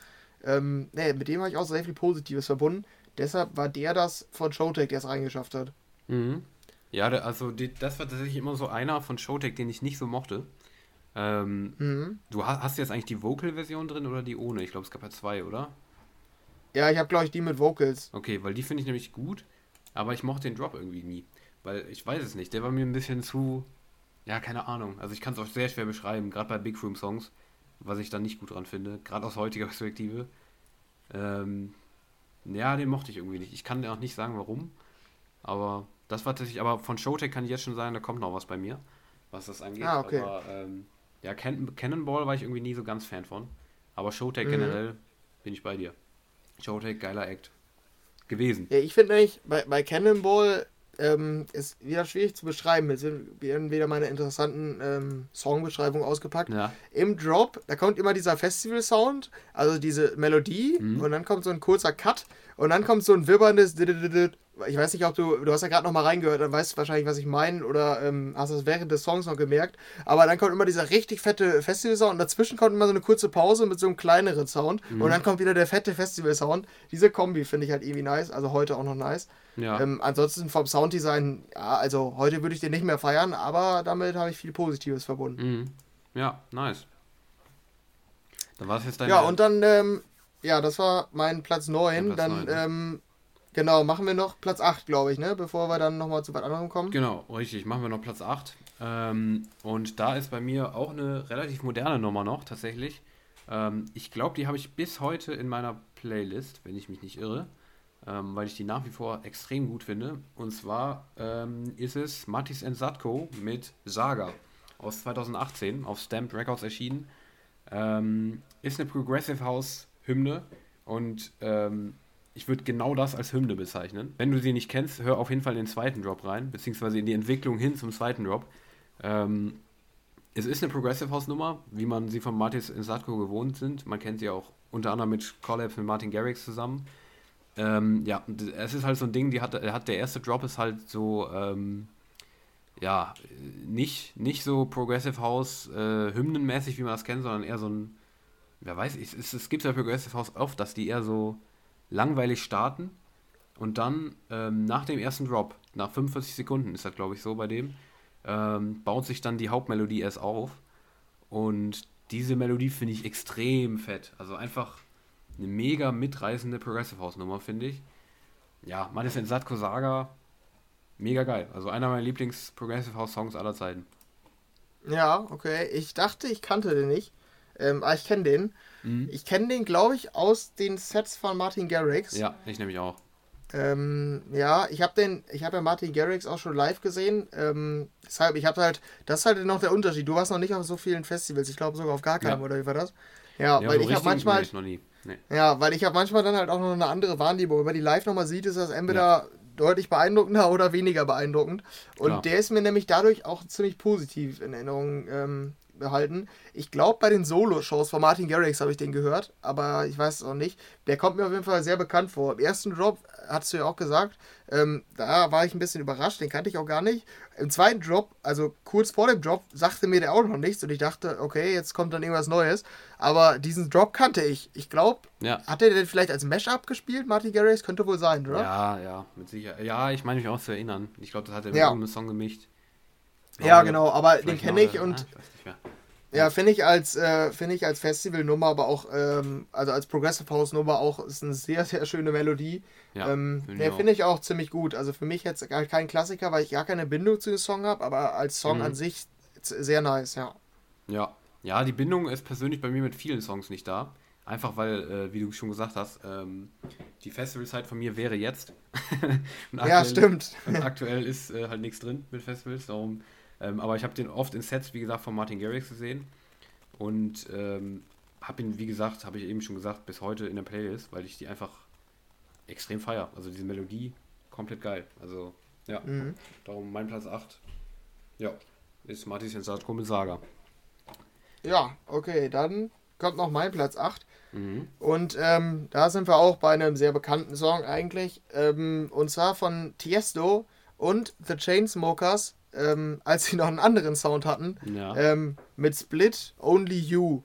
Ähm, nee, mit dem habe ich auch sehr viel Positives verbunden. Deshalb war der das von Showtech, der es reingeschafft hat. Mhm. Ja, also die, das war tatsächlich immer so einer von Showtech, den ich nicht so mochte. Ähm, mhm. Du hast, hast jetzt eigentlich die Vocal-Version drin oder die ohne? Ich glaube, es gab ja zwei, oder? Ja, ich habe, glaube ich, die mit Vocals. Okay, weil die finde ich nämlich gut, aber ich mochte den Drop irgendwie nie. Weil ich weiß es nicht, der war mir ein bisschen zu. Ja, keine Ahnung. Also ich kann es auch sehr schwer beschreiben, gerade bei Big Room Songs, was ich da nicht gut dran finde, gerade aus heutiger Perspektive. Ähm, ja, den mochte ich irgendwie nicht. Ich kann dir auch nicht sagen, warum. Aber das war tatsächlich, aber von Showtech kann ich jetzt schon sagen, da kommt noch was bei mir, was das angeht. Ah, okay. Aber ähm, ja, Can Cannonball war ich irgendwie nie so ganz Fan von. Aber Showtech mhm. generell bin ich bei dir. Showtake, geiler Act. Gewesen. Ja, ich finde nämlich, bei, bei Cannonball ähm, ist wieder schwierig zu beschreiben. Jetzt werden wieder meine interessanten ähm, Songbeschreibungen ausgepackt. Ja. Im Drop, da kommt immer dieser Festival-Sound, also diese Melodie, mhm. und dann kommt so ein kurzer Cut und dann kommt so ein wibberndes ich weiß nicht, ob du, du hast ja gerade noch mal reingehört, dann weißt du wahrscheinlich, was ich meine oder ähm, hast es während des Songs noch gemerkt. Aber dann kommt immer dieser richtig fette Festival-Sound und dazwischen kommt immer so eine kurze Pause mit so einem kleineren Sound mhm. und dann kommt wieder der fette Festival-Sound. Diese Kombi finde ich halt irgendwie nice, also heute auch noch nice. Ja. Ähm, ansonsten vom Sounddesign, ja, also heute würde ich den nicht mehr feiern, aber damit habe ich viel Positives verbunden. Mhm. Ja, nice. Dann war es jetzt dein. Ja, und dann, ähm, ja, das war mein Platz 9. Platz dann 9, ähm, Genau, machen wir noch Platz 8, glaube ich, ne? Bevor wir dann nochmal zu was anderem kommen. Genau, richtig, machen wir noch Platz 8. Ähm, und da ist bei mir auch eine relativ moderne Nummer noch, tatsächlich. Ähm, ich glaube, die habe ich bis heute in meiner Playlist, wenn ich mich nicht irre, ähm, weil ich die nach wie vor extrem gut finde. Und zwar ähm, ist es Matis Satko mit Saga aus 2018 auf Stamped Records erschienen. Ähm, ist eine Progressive House Hymne und ähm, ich würde genau das als Hymne bezeichnen. Wenn du sie nicht kennst, hör auf jeden Fall in den zweiten Drop rein, beziehungsweise in die Entwicklung hin zum zweiten Drop. Ähm, es ist eine Progressive House Nummer, wie man sie von Martis in Sadko gewohnt sind. Man kennt sie auch unter anderem mit Collabs mit Martin Garrix zusammen. Ähm, ja, es ist halt so ein Ding, die hat, hat der erste Drop ist halt so, ähm, ja, nicht, nicht so Progressive House äh, hymnenmäßig, wie man das kennt, sondern eher so ein, wer weiß, es, es gibt ja Progressive House oft, dass die eher so langweilig starten und dann ähm, nach dem ersten Drop, nach 45 Sekunden ist das glaube ich so bei dem, ähm, baut sich dann die Hauptmelodie erst auf und diese Melodie finde ich extrem fett. Also einfach eine mega mitreißende Progressive House Nummer, finde ich. Ja, man ist in Satko Saga mega geil. Also einer meiner Lieblings Progressive House Songs aller Zeiten. Ja, okay. Ich dachte, ich kannte den nicht. Ähm, aber ich kenne den. Mhm. Ich kenne den, glaube ich, aus den Sets von Martin Garrix. Ja, ich nämlich auch. Ähm, ja, ich habe den, ich habe ja Martin Garrix auch schon live gesehen. Ähm, deshalb, ich habe halt, das ist halt noch der Unterschied. Du warst noch nicht auf so vielen Festivals, ich glaube sogar auf gar keinem, ja. oder wie war das? Ja, ja weil so ich habe manchmal. Ich nee. Ja, weil ich habe manchmal dann halt auch noch eine andere Wahrnehmung. Wenn man die live nochmal sieht, ist das entweder ja. deutlich beeindruckender oder weniger beeindruckend. Und Klar. der ist mir nämlich dadurch auch ziemlich positiv in Erinnerung ähm, behalten. Ich glaube, bei den Solo-Shows von Martin Garrix habe ich den gehört, aber ich weiß es auch nicht. Der kommt mir auf jeden Fall sehr bekannt vor. Im ersten Drop, hast du ja auch gesagt, ähm, da war ich ein bisschen überrascht, den kannte ich auch gar nicht. Im zweiten Drop, also kurz vor dem Drop, sagte mir der auch noch nichts und ich dachte, okay, jetzt kommt dann irgendwas Neues. Aber diesen Drop kannte ich. Ich glaube, ja. hat er den vielleicht als Mashup gespielt, Martin Garrix? Könnte wohl sein, oder? Ja, ja, mit Sicherheit. Ja, ich meine mich auch zu erinnern. Ich glaube, das hat er mit ja. irgendeinem Song gemischt. Ja, genau, aber den kenne ich und. Ah, ja, finde ich als äh, finde ich als Festivalnummer, aber auch ähm, also als Progressive House Nummer auch ist eine sehr sehr schöne Melodie. Ja, ähm, finde ich auch ziemlich gut. Also für mich jetzt gar kein Klassiker, weil ich gar keine Bindung zu dem Song habe, aber als Song mhm. an sich sehr nice, ja. Ja, ja, die Bindung ist persönlich bei mir mit vielen Songs nicht da. Einfach weil, äh, wie du schon gesagt hast, ähm, die Festivalzeit von mir wäre jetzt. ja, stimmt. Und aktuell ist äh, halt nichts drin mit Festivals, darum ähm, aber ich habe den oft in Sets, wie gesagt, von Martin Garrix gesehen. Und ähm, habe ihn, wie gesagt, habe ich eben schon gesagt, bis heute in der Playlist, weil ich die einfach extrem feier. Also diese Melodie, komplett geil. Also, ja, mhm. darum mein Platz 8. Ja, ist Martin Sensatko mit Saga. Ja, okay, dann kommt noch mein Platz 8. Mhm. Und ähm, da sind wir auch bei einem sehr bekannten Song eigentlich. Ähm, und zwar von Tiesto und The Chainsmokers ähm, als sie noch einen anderen Sound hatten, ja. ähm, mit Split Only You.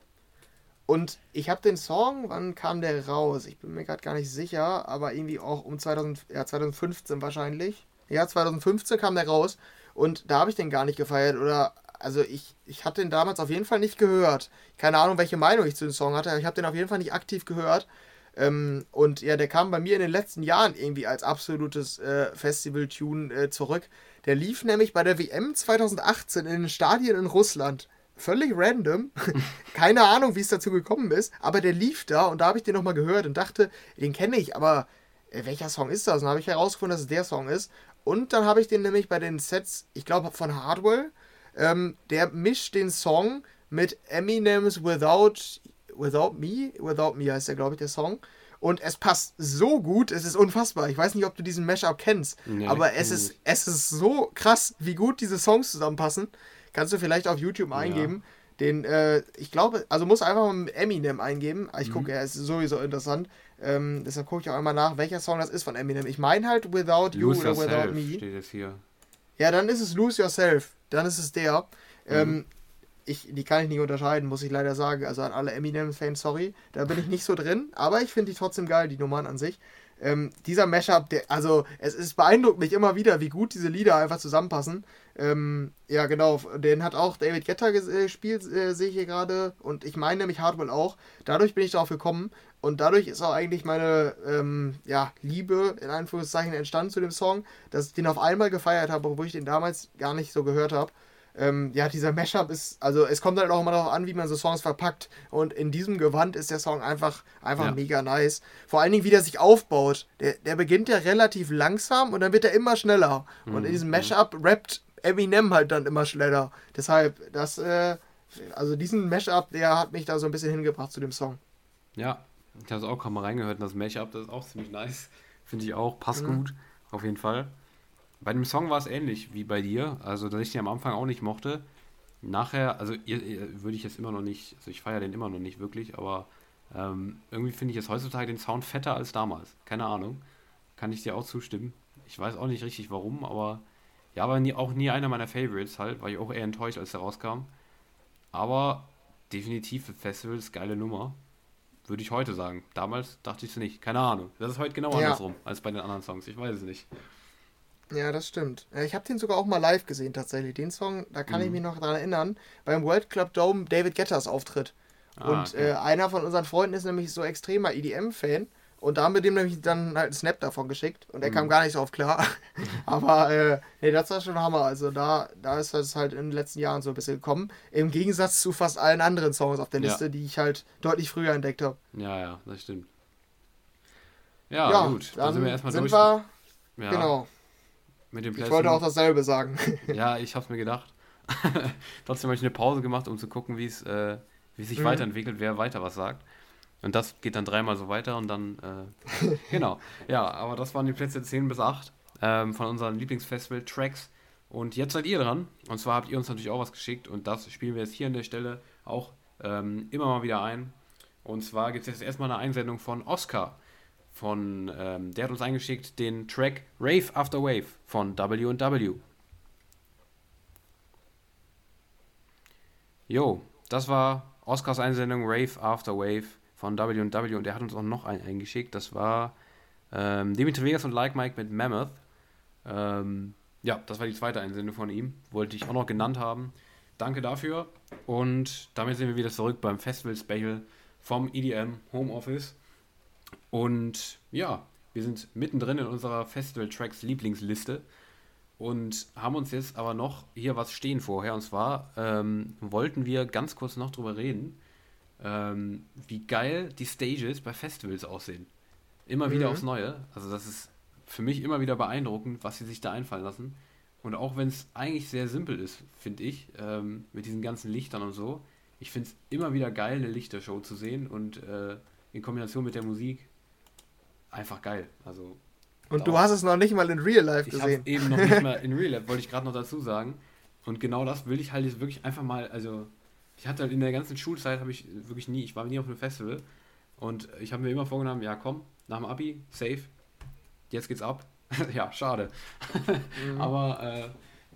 Und ich habe den Song, wann kam der raus? Ich bin mir gerade gar nicht sicher, aber irgendwie auch um 2000, ja, 2015 wahrscheinlich. Ja, 2015 kam der raus und da habe ich den gar nicht gefeiert oder also ich, ich hatte den damals auf jeden Fall nicht gehört. Keine Ahnung, welche Meinung ich zu dem Song hatte, aber ich habe den auf jeden Fall nicht aktiv gehört. Ähm, und ja, der kam bei mir in den letzten Jahren irgendwie als absolutes äh, Festival-Tune äh, zurück. Der lief nämlich bei der WM 2018 in den Stadien in Russland. Völlig random. Keine Ahnung, wie es dazu gekommen ist, aber der lief da und da habe ich den nochmal gehört und dachte, den kenne ich, aber äh, welcher Song ist das? Und habe ich herausgefunden, dass es der Song ist. Und dann habe ich den nämlich bei den Sets, ich glaube von Hardwell, ähm, der mischt den Song mit Eminem's Without Without Me, Without Me heißt der, glaube ich, der Song. Und es passt so gut, es ist unfassbar. Ich weiß nicht, ob du diesen Mashup kennst, nee, aber es ist, es ist so krass, wie gut diese Songs zusammenpassen. Kannst du vielleicht auf YouTube eingeben. Ja. Den, äh, ich glaube, also muss einfach mal Eminem eingeben. Ich mhm. gucke, er ist sowieso interessant. Ähm, deshalb gucke ich auch einmal nach, welcher Song das ist von Eminem. Ich meine halt Without You oder Without Me. Ja, dann ist es Lose Yourself. Dann ist es der. Mhm. Ähm, ich, die kann ich nicht unterscheiden, muss ich leider sagen. Also an alle Eminem-Fans, sorry. Da bin ich nicht so drin, aber ich finde die trotzdem geil, die Nummern an sich. Ähm, dieser Mashup, der, also es, es beeindruckt mich immer wieder, wie gut diese Lieder einfach zusammenpassen. Ähm, ja, genau, den hat auch David Guetta äh, gespielt, äh, sehe ich hier gerade. Und ich meine nämlich Hardwell auch. Dadurch bin ich darauf gekommen. Und dadurch ist auch eigentlich meine ähm, ja, Liebe, in Anführungszeichen, entstanden zu dem Song, dass ich den auf einmal gefeiert habe, obwohl ich den damals gar nicht so gehört habe ähm, ja, dieser Mashup ist, also es kommt halt auch immer darauf an, wie man so Songs verpackt. Und in diesem Gewand ist der Song einfach, einfach ja. mega nice. Vor allen Dingen, wie der sich aufbaut. Der, der beginnt ja relativ langsam und dann wird er immer schneller. Mhm. Und in diesem mhm. Mashup rappt Eminem halt dann immer schneller. Deshalb, das, äh, also diesen Mashup, der hat mich da so ein bisschen hingebracht zu dem Song. Ja, ich habe es auch kaum mal reingehört und das Mashup, das ist auch ziemlich nice. Finde ich auch, passt mhm. gut, auf jeden Fall. Bei dem Song war es ähnlich wie bei dir, also dass ich den am Anfang auch nicht mochte. Nachher, also ihr, ihr, würde ich jetzt immer noch nicht, also ich feiere den immer noch nicht wirklich, aber ähm, irgendwie finde ich jetzt heutzutage den Sound fetter als damals. Keine Ahnung. Kann ich dir auch zustimmen. Ich weiß auch nicht richtig warum, aber ja, war nie, auch nie einer meiner Favorites halt, war ich auch eher enttäuscht, als der rauskam. Aber definitiv für Festivals geile Nummer. Würde ich heute sagen. Damals dachte ich es nicht. Keine Ahnung. Das ist heute genau ja. andersrum als bei den anderen Songs. Ich weiß es nicht. Ja, das stimmt. Ich habe den sogar auch mal live gesehen tatsächlich. Den Song, da kann mhm. ich mich noch dran erinnern, beim World Club Dome David Getters Auftritt. Ah, und okay. äh, einer von unseren Freunden ist nämlich so extremer EDM-Fan. Und da haben wir dem nämlich dann halt einen Snap davon geschickt. Und er mhm. kam gar nicht so auf klar. Aber äh, nee, das war schon Hammer. Also da, da ist das halt in den letzten Jahren so ein bisschen gekommen. Im Gegensatz zu fast allen anderen Songs auf der Liste, ja. die ich halt deutlich früher entdeckt habe. Ja, ja, das stimmt. Ja, ja gut. Dann, dann sind wir erstmal sind durch. Wir, ja. Genau. Mit dem ich wollte auch dasselbe sagen. ja, ich hab's mir gedacht. Trotzdem habe ich eine Pause gemacht, um zu gucken, wie es äh, wie sich mhm. weiterentwickelt, wer weiter was sagt. Und das geht dann dreimal so weiter und dann, äh, genau. Ja, aber das waren die Plätze 10 bis 8 ähm, von unseren Lieblingsfestival-Tracks. Und jetzt seid ihr dran. Und zwar habt ihr uns natürlich auch was geschickt und das spielen wir jetzt hier an der Stelle auch ähm, immer mal wieder ein. Und zwar gibt es jetzt erstmal eine Einsendung von Oscar von, ähm, der hat uns eingeschickt den Track Rave After Wave von W&W. Jo, das war Oscars Einsendung Rave After Wave von W&W und der hat uns auch noch einen eingeschickt. Das war ähm, Dimitri Vegas und Like Mike mit Mammoth. Ähm, ja, das war die zweite Einsendung von ihm. Wollte ich auch noch genannt haben. Danke dafür. Und damit sind wir wieder zurück beim Festival Special vom EDM Homeoffice. Und ja, wir sind mittendrin in unserer Festival Tracks Lieblingsliste und haben uns jetzt aber noch hier was stehen vorher. Und zwar ähm, wollten wir ganz kurz noch drüber reden, ähm, wie geil die Stages bei Festivals aussehen. Immer mhm. wieder aufs Neue. Also das ist für mich immer wieder beeindruckend, was sie sich da einfallen lassen. Und auch wenn es eigentlich sehr simpel ist, finde ich, ähm, mit diesen ganzen Lichtern und so, ich finde es immer wieder geil, eine Lichtershow zu sehen und äh, in Kombination mit der Musik einfach geil. Also, und du hast es noch nicht mal in Real Life gesehen. Ich eben noch nicht mal in Real Life, wollte ich gerade noch dazu sagen. Und genau das will ich halt jetzt wirklich einfach mal, also ich hatte halt in der ganzen Schulzeit, habe ich wirklich nie, ich war nie auf einem Festival. Und ich habe mir immer vorgenommen, ja komm, nach dem Abi, safe, jetzt geht's ab. ja, schade. mhm. Aber, äh,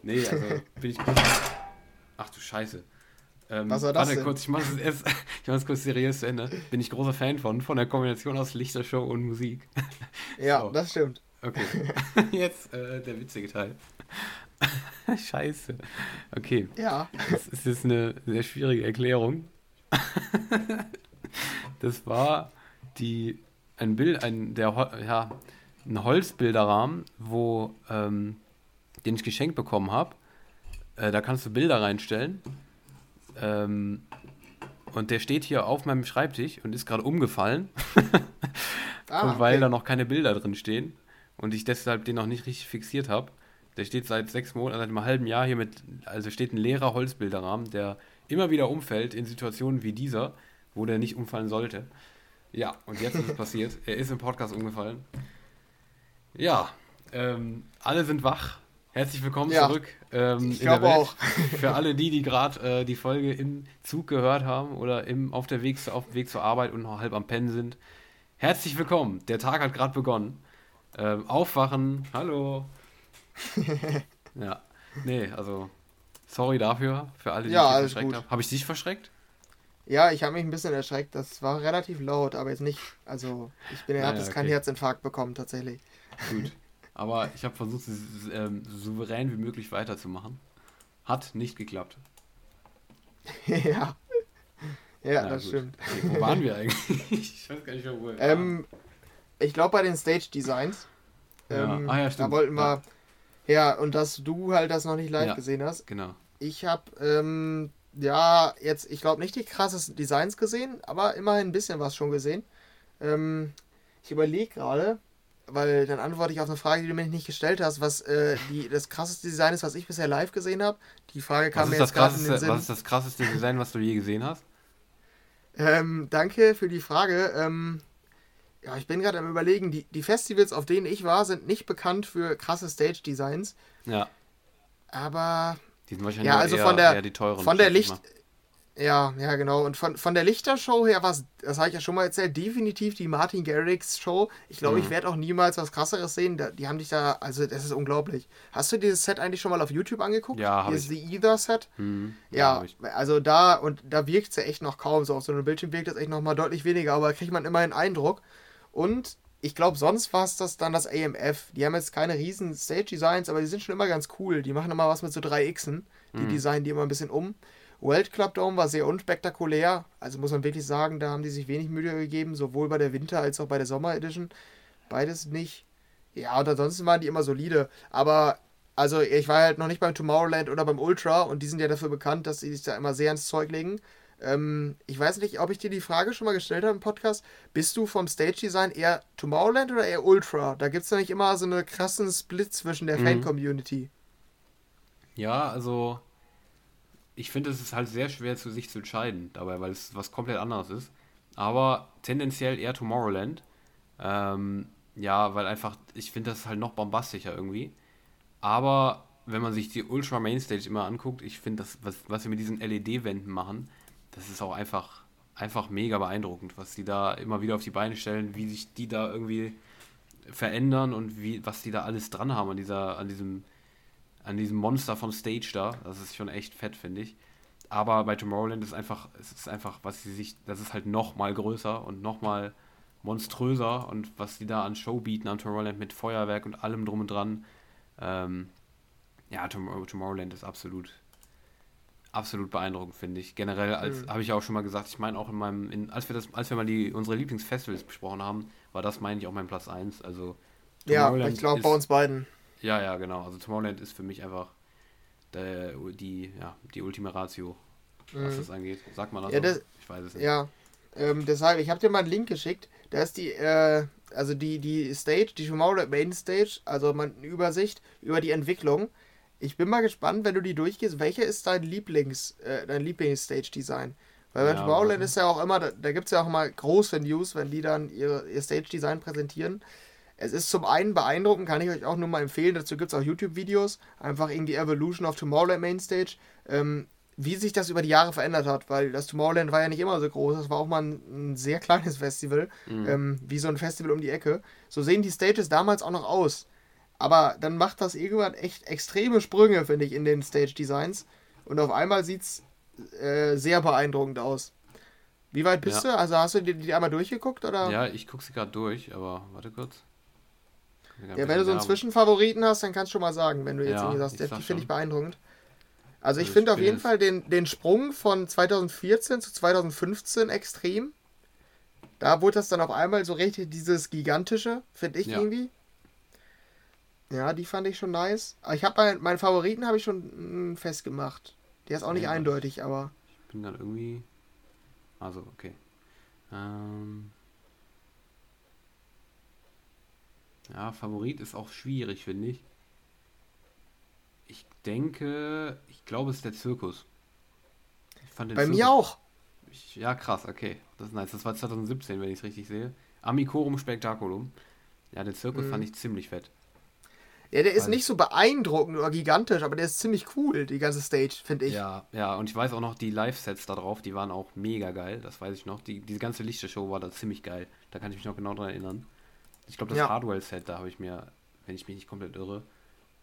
nee, also bin ich... Ach du Scheiße. Ähm, Was war das? Warte denn? kurz, ich mache es erst, ich mache es kurz seriös zu Ende. Bin ich großer Fan von, von der Kombination aus Lichtershow und Musik. Ja, so. das stimmt. Okay. Jetzt äh, der witzige Teil. Scheiße. Okay. Ja. Das ist jetzt eine sehr schwierige Erklärung. das war die ein Bild, ein der ja ein Holzbilderrahmen, wo ähm, den ich geschenkt bekommen habe. Äh, da kannst du Bilder reinstellen. Ähm, und der steht hier auf meinem Schreibtisch und ist gerade umgefallen. ah, und weil okay. da noch keine Bilder drin stehen und ich deshalb den noch nicht richtig fixiert habe. Der steht seit sechs Monaten, seit einem halben Jahr hier mit, also steht ein leerer Holzbilderrahmen, der immer wieder umfällt in Situationen wie dieser, wo der nicht umfallen sollte. Ja, und jetzt ist es passiert. Er ist im Podcast umgefallen. Ja, ähm, alle sind wach. Herzlich willkommen ja, zurück. Ähm, ich glaube auch. Für alle die, die gerade äh, die Folge im Zug gehört haben oder im, auf, der Weg, auf dem Weg zur Arbeit und noch halb am Pennen sind. Herzlich willkommen. Der Tag hat gerade begonnen. Ähm, aufwachen. Hallo. ja. Nee, also sorry dafür, für alle, die ja, ich verschreckt haben. Habe ich dich verschreckt? Ja, ich habe mich ein bisschen erschreckt. Das war relativ laut, aber jetzt nicht. Also, ich bin, naja, habe jetzt okay. keinen Herzinfarkt bekommen, tatsächlich. Gut. Aber ich habe versucht, es ähm, souverän wie möglich weiterzumachen. Hat nicht geklappt. ja. Ja, Na, das gut. stimmt. Okay, wo waren wir eigentlich? ich weiß gar nicht wo wir ähm, Ich glaube bei den Stage Designs. Ja. Ähm, ah, ja, stimmt. Da wollten wir. Ja. ja, und dass du halt das noch nicht live ja, gesehen hast. Genau. Ich habe, ähm, ja, jetzt, ich glaube nicht die krassesten Designs gesehen, aber immerhin ein bisschen was schon gesehen. Ähm, ich überlege gerade, weil dann antworte ich auf eine Frage, die du mir nicht gestellt hast, was äh, die, das krasseste Design ist, was ich bisher live gesehen habe. Die Frage kam mir jetzt gerade in den Sinn. Was ist das krasseste Design, was du je gesehen hast? Ähm, danke für die Frage. Ähm, ja, ich bin gerade am überlegen, die, die Festivals, auf denen ich war, sind nicht bekannt für krasse Stage-Designs. Ja. Aber. Die sind wahrscheinlich ja, also eher, von der, Von der Licht, ja, ja, genau. Und von, von der Lichtershow her war es, das habe ich ja schon mal erzählt, definitiv die Martin Garrix Show. Ich glaube, mhm. ich werde auch niemals was krasseres sehen. die haben dich da, also das ist unglaublich. Hast du dieses Set eigentlich schon mal auf YouTube angeguckt? Ja, habe ich. The Either Set? Mhm. Ja, ja also da, und da wirkt es ja echt noch kaum so. Auf so einem Bildschirm wirkt es echt noch mal deutlich weniger, aber da kriegt man immer einen Eindruck. Und ich glaube, sonst war es das dann das AMF. Die haben jetzt keine riesen Stage-Designs, aber die sind schon immer ganz cool. Die machen immer was mit so 3 Xen. Die mhm. designen die immer ein bisschen um. World Club Dome war sehr unspektakulär. Also muss man wirklich sagen, da haben die sich wenig Mühe gegeben, sowohl bei der Winter- als auch bei der Sommer Edition. Beides nicht. Ja, und ansonsten waren die immer solide. Aber, also ich war halt noch nicht beim Tomorrowland oder beim Ultra und die sind ja dafür bekannt, dass sie sich da immer sehr ins Zeug legen. Ähm, ich weiß nicht, ob ich dir die Frage schon mal gestellt habe im Podcast. Bist du vom Stage Design eher Tomorrowland oder eher Ultra? Da gibt es nicht immer so einen krassen Split zwischen der mhm. Fan-Community. Ja, also ich finde, es ist halt sehr schwer zu sich zu entscheiden dabei, weil es was komplett anderes ist. Aber tendenziell eher Tomorrowland. Ähm, ja, weil einfach, ich finde das halt noch bombastischer irgendwie. Aber wenn man sich die Ultra Mainstage immer anguckt, ich finde das, was, was sie mit diesen LED-Wänden machen, das ist auch einfach, einfach mega beeindruckend, was die da immer wieder auf die Beine stellen, wie sich die da irgendwie verändern und wie, was die da alles dran haben an dieser, an diesem an diesem Monster vom Stage da. Das ist schon echt fett, finde ich. Aber bei Tomorrowland ist einfach, es ist einfach, was sie sich, das ist halt noch mal größer und noch mal monströser und was die da an Show bieten an Tomorrowland mit Feuerwerk und allem drum und dran. Ähm, ja, Tomorrowland ist absolut, absolut beeindruckend, finde ich. Generell, als mhm. habe ich auch schon mal gesagt, ich meine auch in meinem, in, als wir das, als wir mal die, unsere Lieblingsfestivals besprochen haben, war das, meine ich, auch mein Platz 1. Also ja, ich glaube bei uns beiden. Ja, ja, genau. Also Tomorrowland ist für mich einfach der, die, ja, die Ultima Ratio, was mhm. das angeht. Sagt man das, ja, das Ich weiß es nicht. Ja, ähm, deshalb, ich habe dir mal einen Link geschickt. Da ist die, äh, also die, die Stage, die Tomorrowland Main Stage, also eine Übersicht über die Entwicklung. Ich bin mal gespannt, wenn du die durchgehst, welcher ist dein Lieblings, äh, dein Lieblings-Stage-Design? Weil bei ja, Tomorrowland ist ja auch immer, da, da gibt es ja auch mal große News, wenn die dann ihre, ihr Stage-Design präsentieren. Es ist zum einen beeindruckend, kann ich euch auch nur mal empfehlen. Dazu gibt es auch YouTube-Videos. Einfach irgendwie Evolution of Tomorrowland Mainstage. Ähm, wie sich das über die Jahre verändert hat, weil das Tomorrowland war ja nicht immer so groß. Das war auch mal ein, ein sehr kleines Festival. Mhm. Ähm, wie so ein Festival um die Ecke. So sehen die Stages damals auch noch aus. Aber dann macht das irgendwann echt extreme Sprünge, finde ich, in den Stage-Designs. Und auf einmal sieht es äh, sehr beeindruckend aus. Wie weit bist ja. du? Also hast du die, die einmal durchgeguckt? Oder? Ja, ich gucke sie gerade durch, aber warte kurz. Ja, wenn du so einen Zwischenfavoriten hast, dann kannst du schon mal sagen, wenn du jetzt Ja, irgendwie sagst, der- sag die finde ich beeindruckend. Also ich Also finde auf jeden Fall den, den Sprung von 2014 zu 2015 extrem. Da wurde das dann auf einmal so richtig dieses gigantische, finde ich Ja. irgendwie. Ja, die fand ich schon nice. Aber ich habe meinen meinen Favoriten habe ich schon mm, festgemacht. Der ist auch nicht Ja. eindeutig, aber Ich bin gerade irgendwie. Also, okay. Ähm. Ja, Favorit ist auch schwierig, finde ich. Ich denke, ich glaube, es ist der Zirkus. Ich fand den bei Zirkus, mir auch. Ich, ja, krass, okay. Das ist nice. Das war 2017, wenn ich es richtig sehe. Amicorum Spectaculum. Ja, den Zirkus Mhm. fand ich ziemlich fett. Ja, der ist nicht so beeindruckend oder gigantisch, aber der ist ziemlich cool, die ganze Stage, finde ich. Ja, ja, und ich weiß auch noch, die Live-Sets da drauf, die waren auch mega geil, das weiß ich noch. Die, diese ganze Lichtershow war da ziemlich geil. Da kann ich mich noch genau dran erinnern. Ich glaube, das Ja. Hardwell-Set, da habe ich mir, wenn ich mich nicht komplett irre,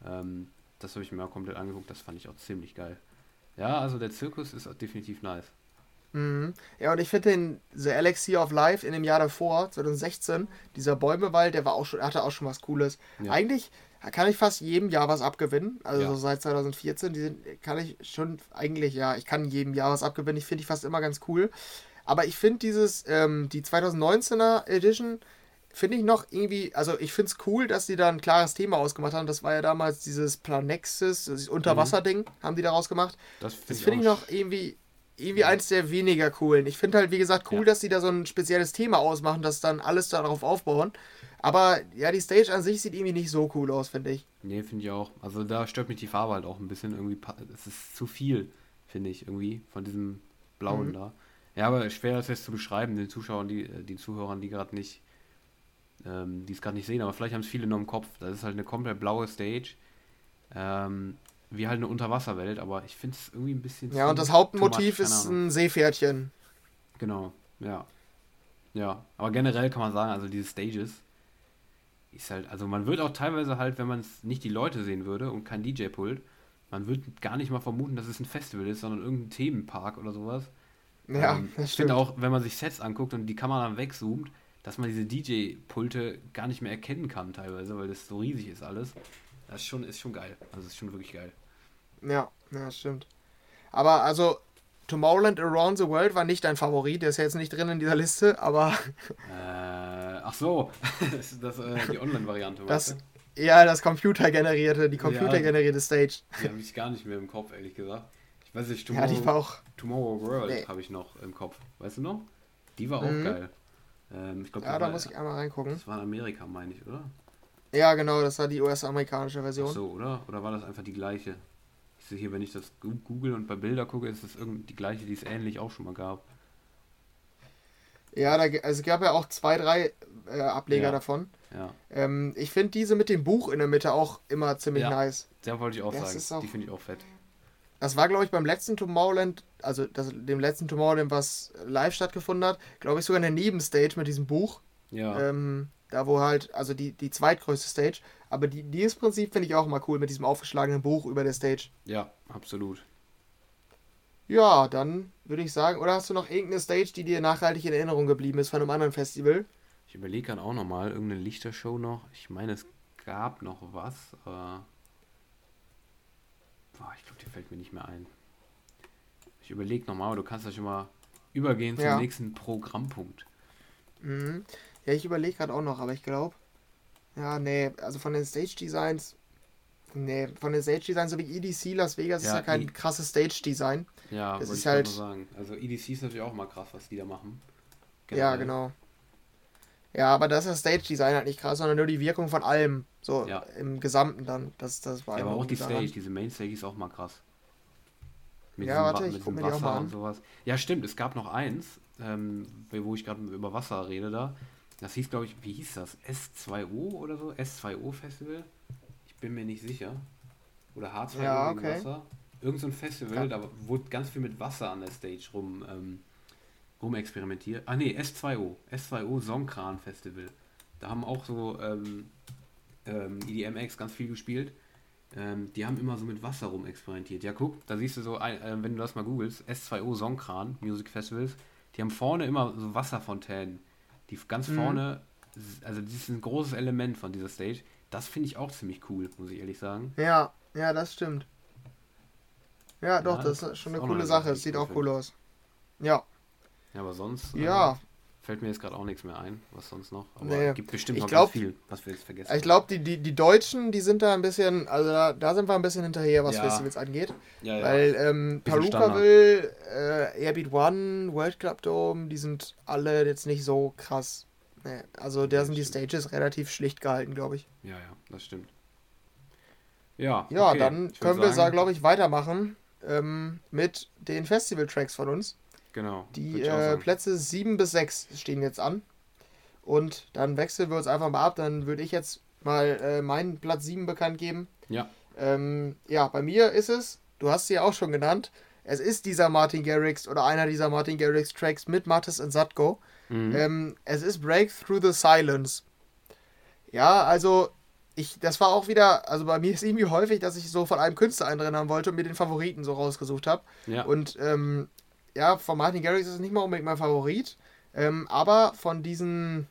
ähm, das habe ich mir mal komplett angeguckt, das fand ich auch ziemlich geil. Ja, also der Zirkus ist definitiv nice. Mhm. Ja, und ich finde den The Elixir of Life in dem Jahr davor, 2016, dieser Bäumewald, der war auch schon, hatte auch schon was Cooles. Ja. Eigentlich kann ich fast jedem Jahr was abgewinnen. Also Ja. so seit 2014, die sind, kann ich schon eigentlich, ja, ich kann jedem Jahr was abgewinnen. Ich finde die fast immer ganz cool. Aber ich finde dieses, ähm, die 2019er Edition, finde ich noch irgendwie, also ich finde es cool, dass die da ein klares Thema ausgemacht haben. Das war ja damals dieses Planexus, dieses Unterwasserding, haben die daraus gemacht. Das finde ich auch noch irgendwie, irgendwie eins der weniger coolen. Ich finde halt, wie gesagt, cool, Ja. dass die da so ein spezielles Thema ausmachen, dass dann alles darauf aufbauen. Aber ja, die Stage an sich sieht irgendwie nicht so cool aus, finde ich. Nee, finde ich auch. Also da stört mich die Farbe halt auch ein bisschen. Irgendwie, es ist zu viel, finde ich, irgendwie, von diesem Blauen Mhm. da. Ja, aber schwer das jetzt zu beschreiben, den Zuschauern, die, äh, die Zuhörern, die gerade nicht, ähm, die es gerade nicht sehen, aber vielleicht haben es viele noch im Kopf. Das ist halt eine komplett blaue Stage. Ähm, wie halt eine Unterwasserwelt, aber ich finde es irgendwie ein bisschen Ja, und das Hauptmotiv much, ist ein Seepferdchen. Genau, ja. Ja, aber generell kann man sagen, also diese Stages ist halt, also man wird auch teilweise halt, wenn man es nicht die Leute sehen würde und kein DJ-Pult, man wird gar nicht mal vermuten, dass es ein Festival ist, sondern irgendein Themenpark oder sowas. Ja, Ähm, das ich stimmt. finde auch, wenn man sich Sets anguckt und die Kamera dann wegzoomt, dass man diese DJ-Pulte gar nicht mehr erkennen kann teilweise, weil das so riesig ist alles. Das ist schon, ist schon geil. Also ist schon wirklich geil. Ja, ja, das stimmt. Aber also, Tomorrowland Around the World war nicht dein Favorit. Der ist ja jetzt nicht drin in dieser Liste, aber Äh, ach so, das ist das, äh, die Online-Variante. das, ja, das computergenerierte, die Ja. computergenerierte Stage. du? Die habe ich gar nicht mehr im Kopf, ehrlich gesagt. Ich weiß nicht, Ja, Tomorrow, die war auch. Tomorrow World Nee. habe ich noch im Kopf. Weißt du noch? Die war auch Mhm. geil. Ähm, ich glaube, Ja, da muss ich einmal reingucken. das war in Amerika, meine ich, oder? Ja, genau, das war die US-amerikanische Ach Version. so, oder? Oder war das einfach die gleiche? Ich sehe hier, wenn ich das google und bei Bilder gucke, ist das irgend die gleiche, die es ähnlich auch schon mal gab. Ja, da, also es gab ja auch zwei, drei äh, Ableger Ja. davon. Ja, Ähm, ich finde diese mit dem Buch in der Mitte auch immer ziemlich Ja. nice. der wollte ich auch Das sagen. ist auch- die finde ich auch fett. Das war, glaube ich, beim letzten Tomorrowland, also das, dem letzten Tomorrowland, was live stattgefunden hat, glaube ich sogar in der Nebenstage mit diesem Buch. Ja, Ähm, da wo halt, also die, die zweitgrößte Stage. Aber die, dieses Prinzip finde ich auch mal cool mit diesem aufgeschlagenen Buch über der Stage. ja, absolut. Ja, dann würde ich sagen, oder hast du noch irgendeine Stage, die dir nachhaltig in Erinnerung geblieben ist von einem anderen Festival? Ich überlege gerade auch nochmal, irgendeine Lichtershow noch. Ich meine, es gab noch was, aber. Ich glaube, die fällt mir nicht mehr ein. Ich überlege nochmal, aber du kannst ja schon mal übergehen zum Ja. nächsten Programmpunkt. Mhm. Ja, ich überlege gerade auch noch, aber ich glaube, ja, nee, also von den Stage Designs, nee, von den Stage Designs, so wie EDC Las Vegas ist Ja, ja kein die- krasses Stage Design. Ja, Das ist ich halt- sagen. Also EDC ist natürlich auch mal krass, was die da machen. Ja, Generell. genau. Ja, aber das ist das Stage Design halt nicht krass, sondern nur die Wirkung von allem. So Ja. im Gesamten dann. Das, das war Ja, aber auch die. Stage, diese Main Stage ist auch mal krass. Mit Ja, warte, Wa- ich mit guck mir die auch mal Wasser an. und sowas. Ja, stimmt, es gab noch eins, ähm, wo ich gerade über Wasser rede da. Das hieß, glaube ich, wie hieß das? S2O oder so? S2O Festival? Ich bin mir nicht sicher. Oder H2O Ja, okay. Wasser. Irgend so ein Festival, Ja. da wurde ganz viel mit Wasser an der Stage rum, ähm, rum experimentiert. Ah nee, S2O. S2O Songkran Festival. Da haben auch so ähm, ähm, EDMX ganz viel gespielt. Ähm, die haben immer so mit Wasser rum experimentiert. Ja, guck, da siehst du so, ein, äh, wenn du das mal googelst, S2O Songkran Music Festivals, die haben vorne immer so Wasserfontänen. Die ganz Mhm. vorne, also das ist ein großes Element von dieser Stage. das finde ich auch ziemlich cool, muss ich ehrlich sagen. Ja, ja, das stimmt. Ja, doch, ja, das ist schon eine coole Sache. Es sieht auch cool aus. Ja. Ja, aber sonst. Ja. Äh, fällt mir jetzt gerade auch nichts mehr ein, was sonst noch. Aber nee. es gibt bestimmt ich noch glaub, viel, was wir jetzt vergessen Ich glaube, die, die, die Deutschen, die sind da ein bisschen, also da, da sind wir ein bisschen hinterher, was Ja. Festivals angeht. Ja, ja. Weil ähm, Perukaville, äh, Airbeat One, World Club Dome, die sind alle jetzt nicht so krass. Nee, also da sind die. Stages relativ schlicht gehalten, glaube ich. ja, ja, das stimmt. Ja, Ja, okay. dann können wir, sagen, glaube ich, weitermachen ähm, mit den Festival-Tracks von uns. Genau. Die äh. Plätze 7 bis 6 stehen jetzt an. Und dann wechseln wir uns einfach mal ab. Dann würde ich jetzt mal äh, meinen Platz 7 bekannt geben. Ja. Ähm, ja, bei mir ist es, du hast sie ja auch schon genannt, es ist dieser Martin Garrix oder einer dieser Martin Garrix Tracks mit Mattes und Satko. Mhm. Ähm, es ist Break Through the Silence. Ja, also ich, das war auch wieder, also bei mir ist irgendwie häufig, dass ich so von einem Künstler einen drin haben wollte und mir den Favoriten so rausgesucht habe. ja. Und ähm, ja, von Martin Garrix ist es nicht mal unbedingt mein Favorit. Ähm, aber von diesen,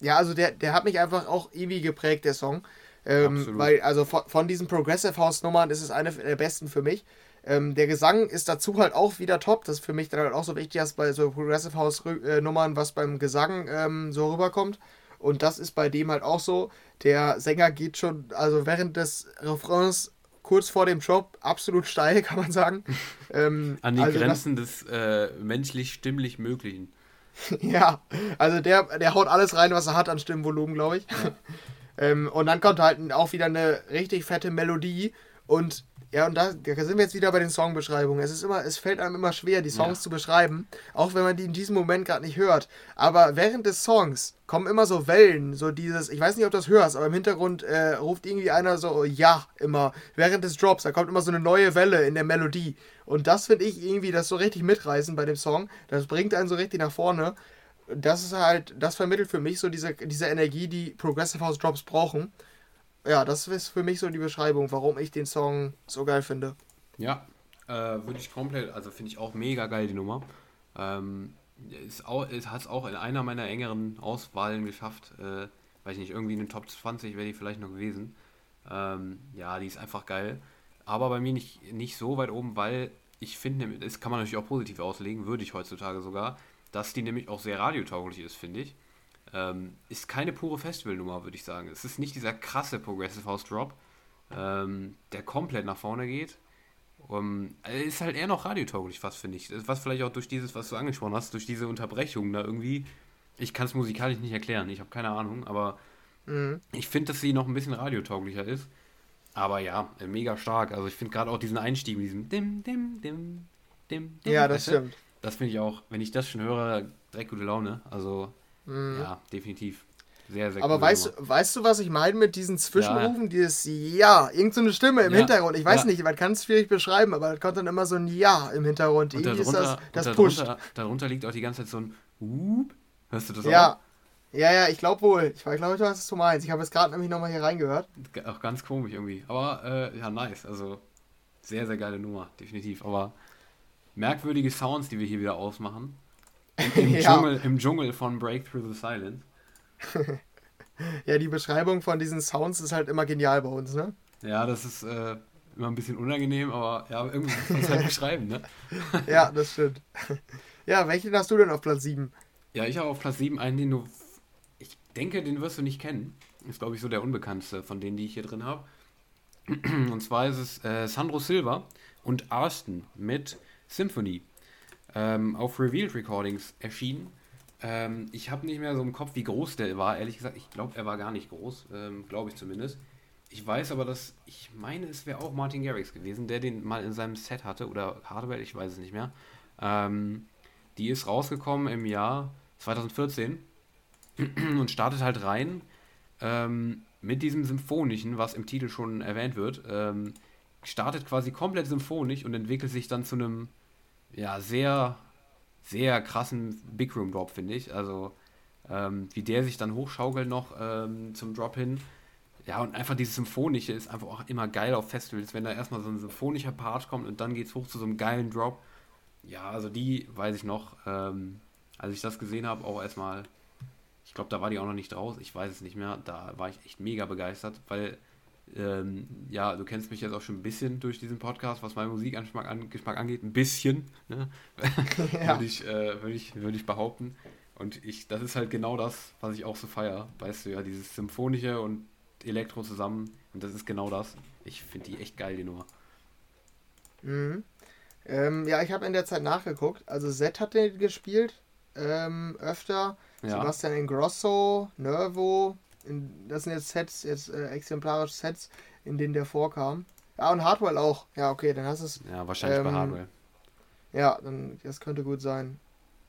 ja, also der, der hat mich einfach auch irgendwie geprägt, der Song. Ähm, weil, also von, von diesen Progressive House Nummern ist es eine der besten für mich. Ähm, der Gesang ist dazu halt auch wieder top. Das ist für mich dann halt auch so wichtig, dass bei so Progressive House äh, Nummern was beim Gesang ähm, so rüberkommt. Und das ist bei dem halt auch so. Der Sänger geht schon, also während des Refrains kurz vor dem Drop absolut steil, kann man sagen. ähm, An die also das- Grenzen des äh, menschlich-stimmlich Möglichen. Ja, also der, der haut alles rein, was er hat an Stimmvolumen, glaube ich. ähm, und dann kommt halt auch wieder eine richtig fette Melodie. Und ja, und da, da sind wir jetzt wieder bei den Songbeschreibungen. Es ist immer, es fällt einem immer schwer, die Songs Ja. zu beschreiben, auch wenn man die in diesem Moment gerade nicht hört. Aber während des Songs kommen immer so Wellen, so dieses, ich weiß nicht, ob du das hörst, aber im Hintergrund äh, ruft irgendwie einer so ja immer während des Drops. Da kommt immer so eine neue Welle in der Melodie. Und das finde ich irgendwie, das so richtig mitreißen bei dem Song. Das bringt einen so richtig nach vorne. Das ist halt, das vermittelt für mich so diese, diese Energie, die Progressive House Drops brauchen. Ja, das ist für mich so die Beschreibung, warum ich den Song so geil finde. Ja, äh, würde ich komplett, also finde ich auch mega geil, die Nummer. Ähm, ist auch, es hat es auch in einer meiner engeren Auswahlen geschafft. Äh, weiß nicht, irgendwie in den Top 20 wäre die vielleicht noch gewesen. Ähm, ja, die ist einfach geil. Aber bei mir nicht, nicht so weit oben, weil ich finde, das kann man natürlich auch positiv auslegen, würde ich heutzutage sogar, dass die nämlich auch sehr radiotauglich ist, finde ich. Ähm, ist keine pure Festivalnummer, würde ich sagen. Es ist nicht dieser krasse Progressive House Drop, ähm, der komplett nach vorne geht. Um, ist halt eher noch radiotauglich fast, finde ich. Was vielleicht auch durch dieses, was du angesprochen hast, durch diese Unterbrechung da irgendwie. Ich kann es musikalisch nicht erklären, ich habe keine Ahnung, aber Mhm. ich finde, dass sie noch ein bisschen radiotauglicher ist. Aber ja, äh, mega stark. Also ich finde gerade auch diesen Einstieg mit diesem Dim, Dim, Dim, Dim, Dim. Ja, das stimmt. Das finde ich auch, wenn ich das schon höre, direkt gute Laune. Also Mhm. ja, definitiv. Sehr, sehr Aber weißt, Nummer. du- weißt du, was ich meine mit diesen Zwischenrufen? Dieses Ja, irgend so Stimme im Ja, Hintergrund. Ich weiß ja. nicht, man kann es schwierig beschreiben, aber da kommt dann immer so ein Ja im Hintergrund. Und Irgendwie ist darunter, das, das und pusht. darunter, darunter liegt auch die ganze Zeit so ein Hup. Hörst du das Ja. Ja, ja, ich glaube wohl. Ich glaube, ich weiß, was du meinst. Ich habe jetzt gerade nämlich nochmal hier reingehört. auch? Auch ganz komisch irgendwie. Aber äh, ja, nice. Also sehr, sehr geile Nummer, definitiv. Aber merkwürdige Sounds, die wir hier wieder ausmachen. Im, Ja. Dschungel, Im Dschungel von Break Through the Silence. Ja, die Beschreibung von diesen Sounds ist halt immer genial bei uns, ne? Ja, das ist äh, immer ein bisschen unangenehm, aber ja, irgendwie muss man es halt beschreiben, ne? Ja, das stimmt. Ja, welchen hast du denn auf Platz 7? Ja, ich habe auf Platz 7 einen, den du. Ich denke, den wirst du nicht kennen. Ist, glaube ich, so der unbekannteste von denen, die ich hier drin habe. Und zwar ist es äh, Sandro Silva und Arston mit Symphony. Ähm, auf Revealed Recordings erschienen. Ähm, ich habe nicht mehr so im Kopf, wie groß der war. Ehrlich gesagt, ich glaube, er war gar nicht groß. Ähm, glaube ich zumindest. Ich weiß aber, dass. Ich meine, es wäre auch Martin Garrix gewesen, der den mal in seinem Set hatte. Oder Hardware, ich weiß es nicht mehr. Ähm, die ist rausgekommen im Jahr 2014 und startet halt rein ähm, mit diesem Symphonischen, was im Titel schon erwähnt wird. Ähm, startet quasi komplett symphonisch und entwickelt sich dann zu einem ja sehr sehr krassen Big Room Drop finde ich. Also ähm, wie der sich dann hochschaukelt noch ähm, zum Drop hin. Ja, und einfach dieses Symphonische ist einfach auch immer geil auf Festivals, wenn da erstmal so ein symphonischer Part kommt und dann geht's hoch zu so einem geilen Drop. Ja, also die weiß ich noch, ähm, als ich das gesehen habe, auch erstmal, ich glaube, da war die auch noch nicht raus. Ich weiß es nicht mehr. Da war ich echt mega begeistert, weil, ähm, ja, du kennst mich jetzt auch schon ein bisschen durch diesen Podcast, was meinen Musikgeschmack an, angeht. Ein bisschen, ne? ja. würde ich, äh, würd ich, würd ich behaupten. Und ich, das ist halt genau das, was ich auch so feiere. Weißt du ja, dieses Symphonische und Elektro zusammen. Und das ist genau das. Ich finde die echt geil, die Nummer. Mhm. Ähm, ja, ich habe in der Zeit nachgeguckt. Also Z hat den gespielt ähm, öfter. Ja. Sebastian Ingrosso, Nervo. In, das sind jetzt Sets, jetzt äh, exemplarische Sets, in denen der vorkam. Ja, und Hardwell auch. Ja, okay, dann hast du es. Ja, wahrscheinlich ähm, bei Hardwell. Ja, dann, das könnte gut sein.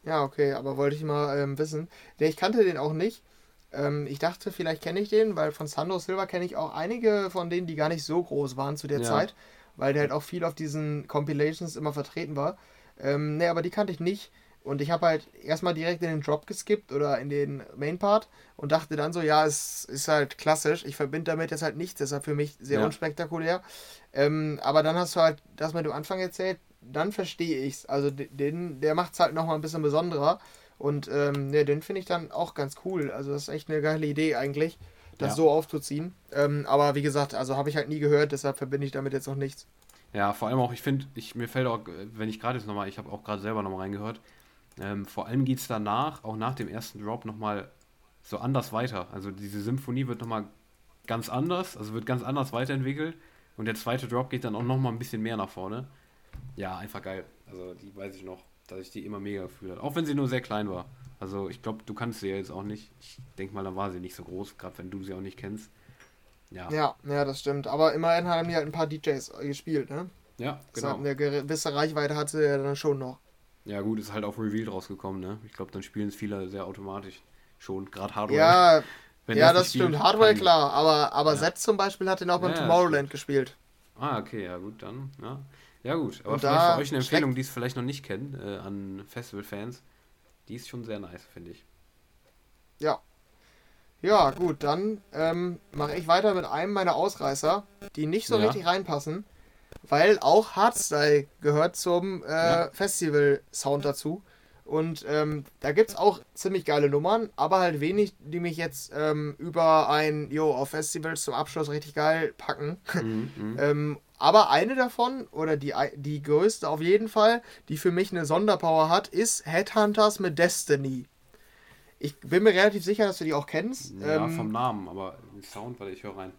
Ja, okay, aber wollte ich mal ähm, wissen. Der, ich kannte den auch nicht. Ähm, ich dachte, vielleicht kenne ich den, weil von Sandro Silva kenne ich auch einige von denen, die gar nicht so groß waren zu der ja. Zeit weil der halt auch viel auf diesen Compilations immer vertreten war. Ähm, ne, aber die kannte ich nicht. Und ich habe halt erstmal direkt in den Drop geskippt oder in den Main Part und dachte dann so, ja, es ist halt klassisch. Ich verbinde damit jetzt halt nichts, deshalb für mich sehr ja. unspektakulär. Ähm, aber dann hast du halt das mit dem Anfang erzählt, dann verstehe ich es. Also den, der macht es halt nochmal ein bisschen besonderer. Und ähm, ne, den finde ich dann auch ganz cool. Also das ist echt eine geile Idee eigentlich das ja. so aufzuziehen. Ähm, aber wie gesagt, also habe ich halt nie gehört, deshalb verbinde ich damit jetzt noch nichts. Ja, vor allem auch, ich finde, ich, mir fällt auch, wenn ich gerade jetzt nochmal, ich habe auch gerade selber nochmal reingehört, ähm, vor allem geht es danach, auch nach dem ersten Drop, nochmal so anders weiter. Also diese Symphonie wird nochmal ganz anders, also wird ganz anders weiterentwickelt und der zweite Drop geht dann auch nochmal ein bisschen mehr nach vorne. Ja, einfach geil. Also die weiß ich noch, dass ich die immer mega gefühlt habe. Auch wenn sie nur sehr klein war. Also ich glaube, du kannst sie ja jetzt auch nicht. Ich denke mal, dann war sie nicht so groß, gerade wenn du sie auch nicht kennst. Ja. ja, ja, das stimmt. Aber immerhin haben die halt ein paar DJs gespielt, ne? Ja, genau. Eine gewisse Reichweite hatte er dann schon noch. Ja, gut, ist halt auf Revealed rausgekommen, ne? Ich glaube, dann spielen es viele sehr automatisch schon, gerade Hardware. Ja, ja das, das stimmt. Hardware, klar. Aber, aber ja. Zed zum Beispiel hat den auch beim ja, Tomorrowland gespielt. Ah, okay, ja, gut, dann. Ja, ja gut. Aber Und vielleicht für euch eine Empfehlung, die es vielleicht noch nicht kennen, äh, an Festival-Fans. Die ist schon sehr nice, finde ich. Ja. Ja, gut, dann ähm, mache ich weiter mit einem meiner Ausreißer, die nicht so ja. richtig reinpassen, weil auch Hardstyle gehört zum äh, ja. Festival-Sound dazu. Und ähm, da gibt es auch ziemlich geile Nummern, aber halt wenig, die mich jetzt ähm, über ein, Jo, auf Festivals zum Abschluss richtig geil packen. Mhm, mhm. ähm, aber eine davon, oder die, die größte auf jeden Fall, die für mich eine Sonderpower hat, ist Headhunters mit Destiny. Ich bin mir relativ sicher, dass du die auch kennst. Ja, ähm, vom Namen, aber Sound, weil ich höre rein.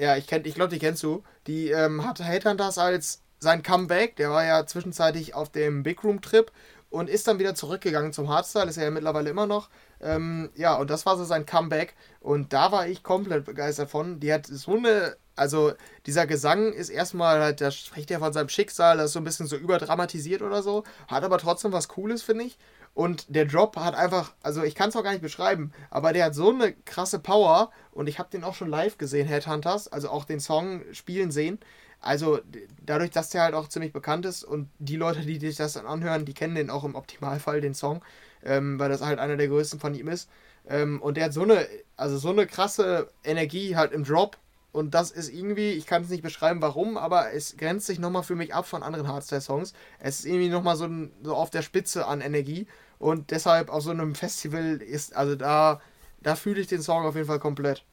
Ja, ich, ich glaube, die kennst du. Die ähm, hatte Headhunters als sein Comeback. Der war ja zwischenzeitlich auf dem Big Room Trip und ist dann wieder zurückgegangen zum Hardstyle. Ist er ja mittlerweile immer noch. Ähm, ja, und das war so sein Comeback. Und da war ich komplett begeistert von. Die hat so eine also dieser Gesang ist erstmal halt, da spricht er von seinem Schicksal, das ist so ein bisschen so überdramatisiert oder so, hat aber trotzdem was Cooles, finde ich. Und der Drop hat einfach, also ich kann es auch gar nicht beschreiben, aber der hat so eine krasse Power und ich habe den auch schon live gesehen, Headhunters, also auch den Song spielen sehen. Also dadurch, dass der halt auch ziemlich bekannt ist und die Leute, die sich das dann anhören, die kennen den auch im Optimalfall, den Song, ähm, weil das halt einer der größten von ihm ist. Ähm, und der hat so eine, also so eine krasse Energie halt im Drop und das ist irgendwie, ich kann es nicht beschreiben, warum, aber es grenzt sich nochmal für mich ab von anderen Hardstyle-Songs. Es ist irgendwie nochmal so, so auf der Spitze an Energie. Und deshalb auf so einem Festival ist, also da, da fühle ich den Song auf jeden Fall komplett.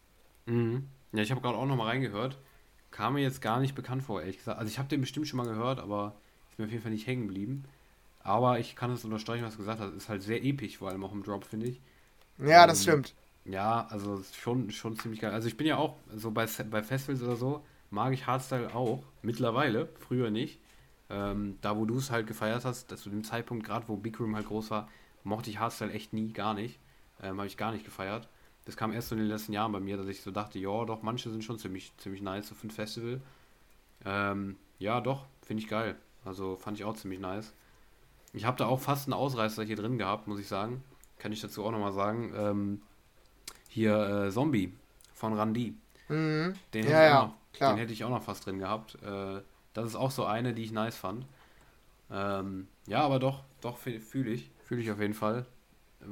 Mhm. Ja, ich habe gerade auch nochmal reingehört. Kam mir jetzt gar nicht bekannt vor, ehrlich gesagt. Also ich habe den bestimmt schon mal gehört, aber ist mir auf jeden Fall nicht hängen geblieben. Aber ich kann es unterstreichen, was du gesagt hast. Ist halt sehr episch, vor allem auch im Drop, finde ich. Ja, ähm, das stimmt. Ja, also schon, schon ziemlich geil. Also ich bin ja auch, so bei, bei Festivals oder so, mag ich Hardstyle auch. Mittlerweile, früher nicht. Ähm, da, wo du es halt gefeiert hast, zu dem Zeitpunkt, gerade wo Big Room halt groß war, mochte ich Hardstyle echt nie, gar nicht. Ähm, Habe ich gar nicht gefeiert. Das kam erst so in den letzten Jahren bei mir, dass ich so dachte, ja, doch, manche sind schon ziemlich, ziemlich nice so für ein Festival. Ähm, ja, doch, finde ich geil. Also fand ich auch ziemlich nice. Ich habe da auch fast einen Ausreißer hier drin gehabt, muss ich sagen. Kann ich dazu auch nochmal sagen. Ähm, hier äh, Zombie von Randy. Mhm. Den, ja, hätte ja, noch, klar. den hätte ich auch noch fast drin gehabt. Äh, das ist auch so eine, die ich nice fand. Ähm, ja, aber doch, doch fühle ich. Fühle ich auf jeden Fall.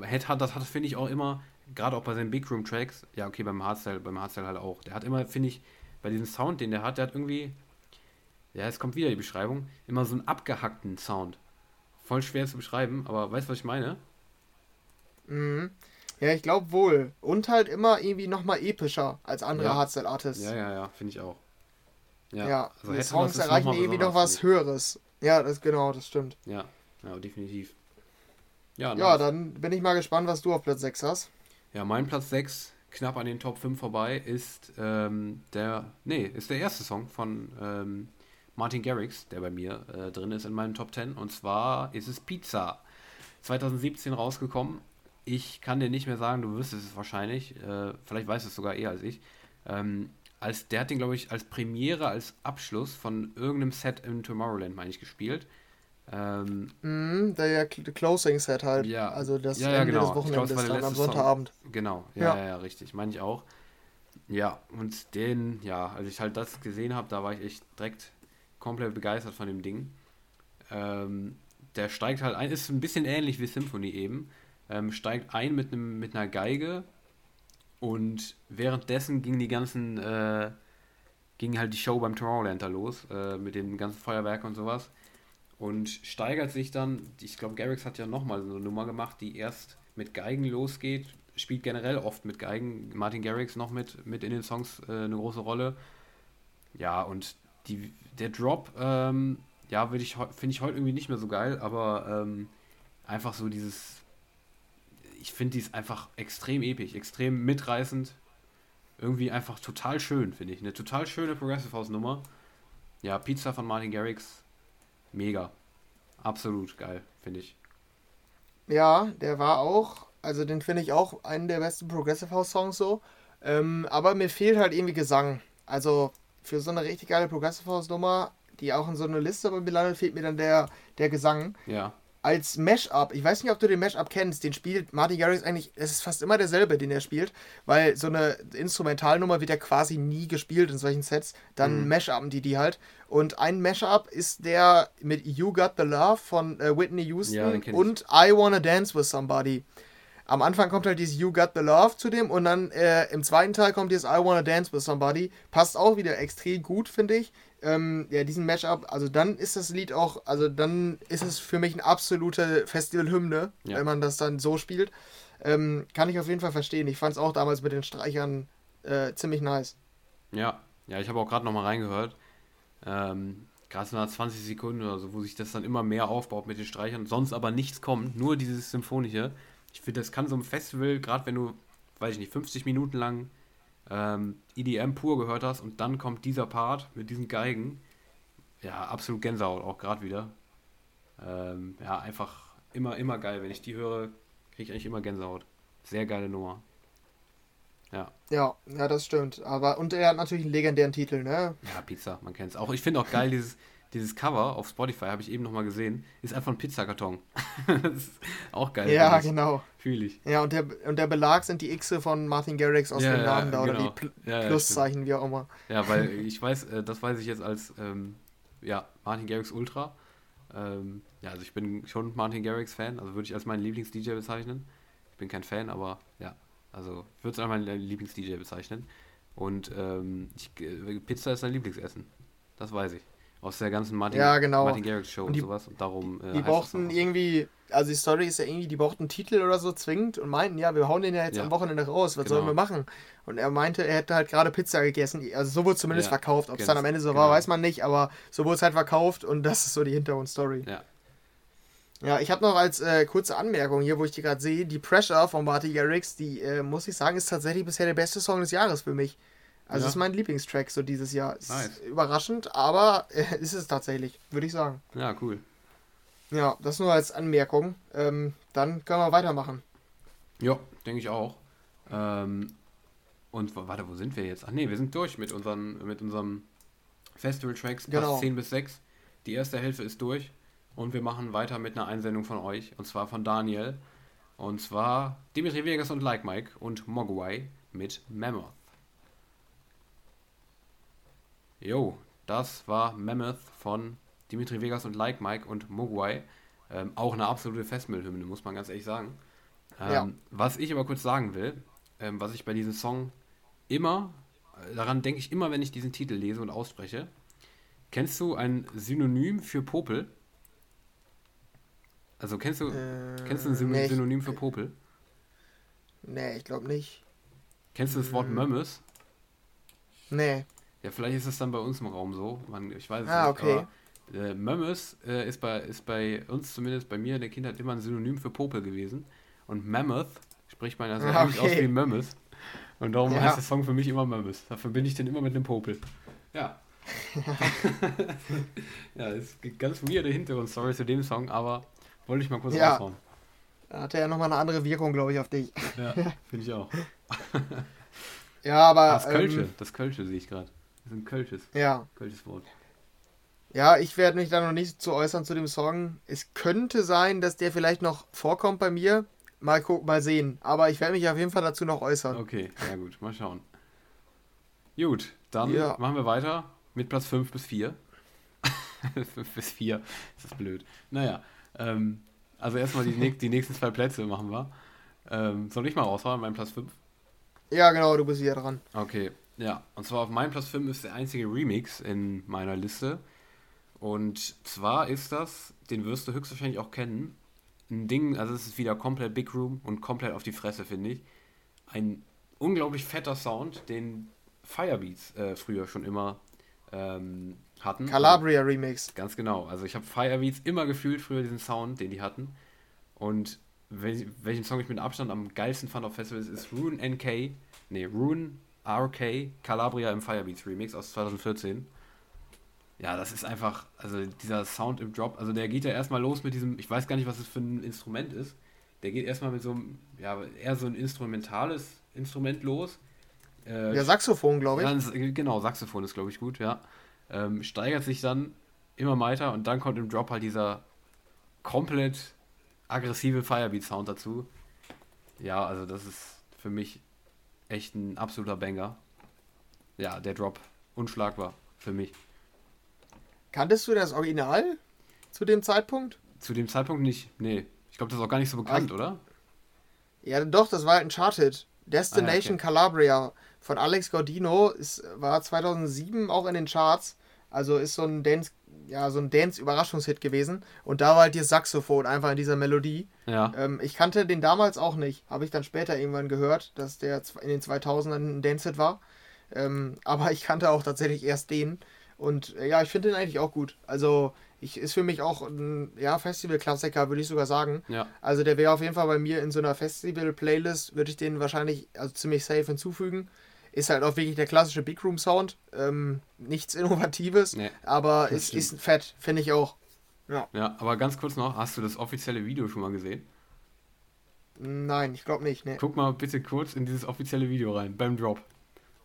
Headhunt, das hat, finde ich, auch immer, gerade auch bei seinen Big Room Tracks, ja, okay, beim Hardstyle, beim Hardstyle halt auch. Der hat immer, finde ich, bei diesem Sound, den der hat, der hat irgendwie, ja, es kommt wieder die Beschreibung, immer so einen abgehackten Sound. Voll schwer zu beschreiben, aber weißt du, was ich meine? Mhm. Ja, ich glaube wohl. Und halt immer irgendwie nochmal epischer als andere Ja. Hardstyle-Artists. Ja, ja, ja, finde ich auch. Ja, Ja, also die Songs erreichen noch irgendwie noch was Höheres. Ja, das genau, das stimmt. Ja, ja, definitiv. Ja, Ja, dann bin ich mal gespannt, was du auf Platz 6 hast. Ja, mein Platz 6, knapp an den Top 5 vorbei, ist ähm, der, nee, ist der erste Song von ähm, Martin Garrix, der bei mir äh, drin ist in meinem Top 10. Und zwar ist es Pizza. 2017 rausgekommen. Ich kann dir nicht mehr sagen, du wüsstest es wahrscheinlich. Äh, vielleicht weißt du es sogar eher als ich. Ähm, als, der hat den, glaube ich, als Premiere, als Abschluss von irgendeinem Set im Tomorrowland, meine ich, gespielt. Ähm, Mhm, der Cl- Closing Set halt. Ja. Also das Ja, ja, Ende genau. des glaub, Wochenendes der dann am letzte Song. Sonntagabend. Genau, ja, Ja. ja, ja, richtig, meine ich auch. Ja, und den, ja, als ich halt das gesehen habe, da war ich echt direkt komplett begeistert von dem Ding. Ähm, der steigt halt ein, ist ein bisschen ähnlich wie Symphony eben, ähm, steigt ein mit einem mit einer Geige und währenddessen ging die ganzen, äh, ging halt die Show beim Tomorrowland da los, äh, mit dem ganzen Feuerwerk und sowas. Und steigert sich dann, ich glaube, Garrix hat ja nochmal so eine Nummer gemacht, die erst mit Geigen losgeht, spielt generell oft mit Geigen, Martin Garrix noch mit, mit in den Songs äh, eine große Rolle. Ja, und die, der Drop, ähm, ja, finde ich heute irgendwie nicht mehr so geil, aber ähm, einfach so dieses, ich finde die ist einfach extrem episch, extrem mitreißend, irgendwie einfach total schön, finde ich. Eine total schöne Progressive House Nummer. Ja, Pizza von Martin Garrix, mega. Absolut geil, finde ich. Ja, der war auch, also den finde ich auch einen der besten Progressive House Songs so. Ähm, aber mir fehlt halt irgendwie Gesang. Also für so eine richtig geile Progressive House Nummer, die auch in so eine Liste bei mir landet, fehlt mir dann der, der Gesang. Ja, Als Mashup, ich weiß nicht, ob du den Mashup kennst, den spielt Martin Garrix eigentlich, es ist fast immer derselbe, den er spielt, weil so eine Instrumentalnummer wird ja quasi nie gespielt in solchen Sets, dann Mhm. Mashuppen die die halt. Und ein Mashup ist der mit You Got the Love von äh, Whitney Houston Ja, und I Wanna Dance with Somebody. Am Anfang kommt halt dieses You Got the Love zu dem und dann äh, im zweiten Teil kommt dieses I Wanna Dance with Somebody. Passt auch wieder extrem gut, finde ich. Ähm, ja, diesen Mashup, also dann ist das Lied auch, also dann ist es für mich eine absolute Festivalhymne, Ja. wenn man das dann so spielt. Ähm, kann ich auf jeden Fall verstehen. Ich fand es auch damals mit den Streichern äh, ziemlich nice. ja, ja, ich habe auch gerade nochmal reingehört. Ähm, gerade so nach 20 Sekunden oder so, wo sich das dann immer mehr aufbaut mit den Streichern, sonst aber nichts kommt, nur dieses Symphonische. Ich finde, das kann so ein Festival, gerade wenn du, weiß ich nicht, 50 Minuten lang ähm, EDM pur gehört hast und dann kommt dieser Part mit diesen Geigen. Ja, absolut Gänsehaut auch gerade wieder. Ähm, ja, einfach immer, immer geil. Wenn ich die höre, kriege ich eigentlich immer Gänsehaut. Sehr geile Nummer. Ja. Ja, ja, das stimmt. Aber und er hat natürlich einen legendären Titel, ne? Ja, Pizza, man kennt es. Auch ich finde auch geil, dieses, dieses Cover auf Spotify, habe ich eben nochmal gesehen, ist einfach ein Pizzakarton. das ist auch geil. ja, genau. Fühle ich. Ja, und der, und der Belag sind die Xe von Martin Garrix aus Ja, dem ja, Namen da oder genau. die Pl Ja, ja, Pluszeichen, wie auch immer. Ja, weil ich weiß, äh, das weiß ich jetzt als ähm, ja, Martin Garrix Ultra. Ähm, ja, also ich bin schon Martin Garrix Fan, also würde ich als meinen Lieblings-DJ bezeichnen. Ich bin kein Fan, aber ja, also ich würde es als meinen Lieblings-DJ bezeichnen. Und ähm, ich, äh, Pizza ist sein Lieblingsessen. Das weiß ich. Aus der ganzen Martin, Ja, genau. Martin Garrix Show Und und, die- sowas. Und darum. Äh, Die brauchten irgendwie, also die Story ist ja irgendwie, die brauchten einen Titel oder so zwingend und meinten, ja, wir hauen den ja jetzt Ja. am Wochenende raus, was Genau. sollen wir machen? Und er meinte, er hätte halt gerade Pizza gegessen, also so wurde es zumindest Ja, verkauft. Ob es dann am Ende so war, genau. weiß man nicht, aber so wurde es halt verkauft und das ist so die Hintergrundstory. Ja. Ja, ich habe noch als äh, kurze Anmerkung hier, wo ich die gerade sehe, die Pressure von Marty Garrix, die äh, muss ich sagen, ist tatsächlich bisher der beste Song des Jahres für mich. Also Ja. ist mein Lieblingstrack so dieses Jahr. Ist Nice. überraschend, aber äh, ist es tatsächlich, würde ich sagen. ja, cool. Ja, das nur als Anmerkung. Ähm, dann können wir weitermachen. Ja, denke ich auch. Ähm, und warte, wo sind wir jetzt? Ach nee, wir sind durch mit unseren mit unserem Festival-Tracks, Platz Genau. 10 bis 6. Die erste Hälfte ist durch und wir machen weiter mit einer Einsendung von euch und zwar von Daniel. Und zwar Dimitri Vegas und Like Mike und Mogwai mit Mammoth. Jo, das war Mammoth von Dimitri Vegas und Like Mike und Mogwai. Ähm, auch eine absolute Festmeldhymne, muss man ganz ehrlich sagen. Ähm, Ja. Was ich aber kurz sagen will, ähm, was ich bei diesem Song immer, äh, daran denke ich immer, wenn ich diesen Titel lese und ausspreche. Kennst du ein Synonym für Popel? Also kennst du, Äh, kennst du ein Syn nee, Synonym für Popel? Nee, ich glaube nicht. Kennst du das Wort Hm. Mömmes? Nee. Ja, vielleicht ist es dann bei uns im Raum so. Man, ich weiß es Ah, nicht. okay. Aber, äh, Mömmes äh, ist, bei, ist bei uns zumindest, bei mir in der Kindheit immer ein Synonym für Popel gewesen. Und Mammoth spricht man ja so Ah, ähnlich aus okay. wie Mömmes. Und darum Ja. heißt der Song für mich immer Mömmes. Da verbinde ich den immer mit einem Popel. Ja. ja, es gibt ganz weirde Hintergrundstory zu dem Song, aber wollte ich mal kurz Ja. raushauen. Da hat er ja nochmal eine andere Wirkung, glaube ich, auf dich. Ja, finde ich auch. Ja, aber. Das Kölsche, Ähm, das Kölsche sehe ich gerade. Das ist ein Kölsches, ja. Kölsches Wort. Ja, ich werde mich da noch nicht zu äußern zu dem Song. Es könnte sein, dass der vielleicht noch vorkommt bei mir. Mal gucken, mal sehen. Aber ich werde mich auf jeden Fall dazu noch äußern. Okay, ja gut, mal schauen. Gut, dann Ja. machen wir weiter mit Platz 5 bis 4. 5 bis 4, ist das blöd. Naja, ähm, also erstmal die, die nächsten zwei Plätze machen wir. Ähm, soll ich mal rausfahren, mein Platz 5? Ja, genau, du bist wieder dran. Okay, ja. Und zwar auf meinem Platz 5 ist der einzige Remix in meiner Liste. Und zwar ist das, den wirst du höchstwahrscheinlich auch kennen, ein Ding, also es ist wieder komplett Big Room und komplett auf die Fresse, finde ich. Ein unglaublich fetter Sound, den Firebeats äh, früher schon immer ähm, hatten. Calabria Remix. Ganz genau. Also ich habe Firebeats immer gefühlt früher diesen Sound, den die hatten. Und wel welchen Song ich mit Abstand am geilsten fand auf Festivals ist Rune NK, nee, Rune RK Calabria im Firebeats Remix aus 2014. Ja, das ist einfach, also dieser Sound im Drop, also der geht ja erstmal los mit diesem, ich weiß gar nicht, was es für ein Instrument ist. Der geht erstmal mit so einem, ja, eher so ein instrumentales Instrument los. Äh, Ja, Saxophon, glaube ich. Ganz, genau, Saxophon ist, glaube ich, gut, ja. Ähm, steigert sich dann immer weiter und dann kommt im Drop halt dieser komplett aggressive Firebeat-Sound dazu. Ja, also das ist für mich echt ein absoluter Banger. Ja, der Drop, unschlagbar für mich. Kanntest du das Original zu dem Zeitpunkt? Zu dem Zeitpunkt nicht, nee. Ich glaube, das ist auch gar nicht so bekannt, oder? Ja, doch, das war halt ein Chart-Hit. Destination Ah, okay. Calabria von Alex Gaudino ist, war 2007 auch in den Charts. Also ist so ein Dance, ja, so ein Dance-Überraschungshit gewesen. Und da war halt dieses Saxophon einfach in dieser Melodie. Ja. Ähm, ich kannte den damals auch nicht. Habe ich dann später irgendwann gehört, dass der in den 2000ern ein Dance-Hit war. Ähm, aber ich kannte auch tatsächlich erst den. Und äh, ja, ich finde den eigentlich auch gut. Also ich, ist für mich auch ein ja, Festival-Klassiker, würde ich sogar sagen. Ja. Also der wäre auf jeden Fall bei mir in so einer Festival-Playlist, würde ich den wahrscheinlich also ziemlich safe hinzufügen. Ist halt auch wirklich der klassische Big Room Sound. Ähm, nichts Innovatives, Nee, aber es stimmt. ist fett, finde ich auch. Ja, aber ganz kurz noch, hast du das offizielle Video schon mal gesehen? Nein, ich glaube nicht. Ne. Guck mal bitte kurz in dieses offizielle Video rein, beim Drop.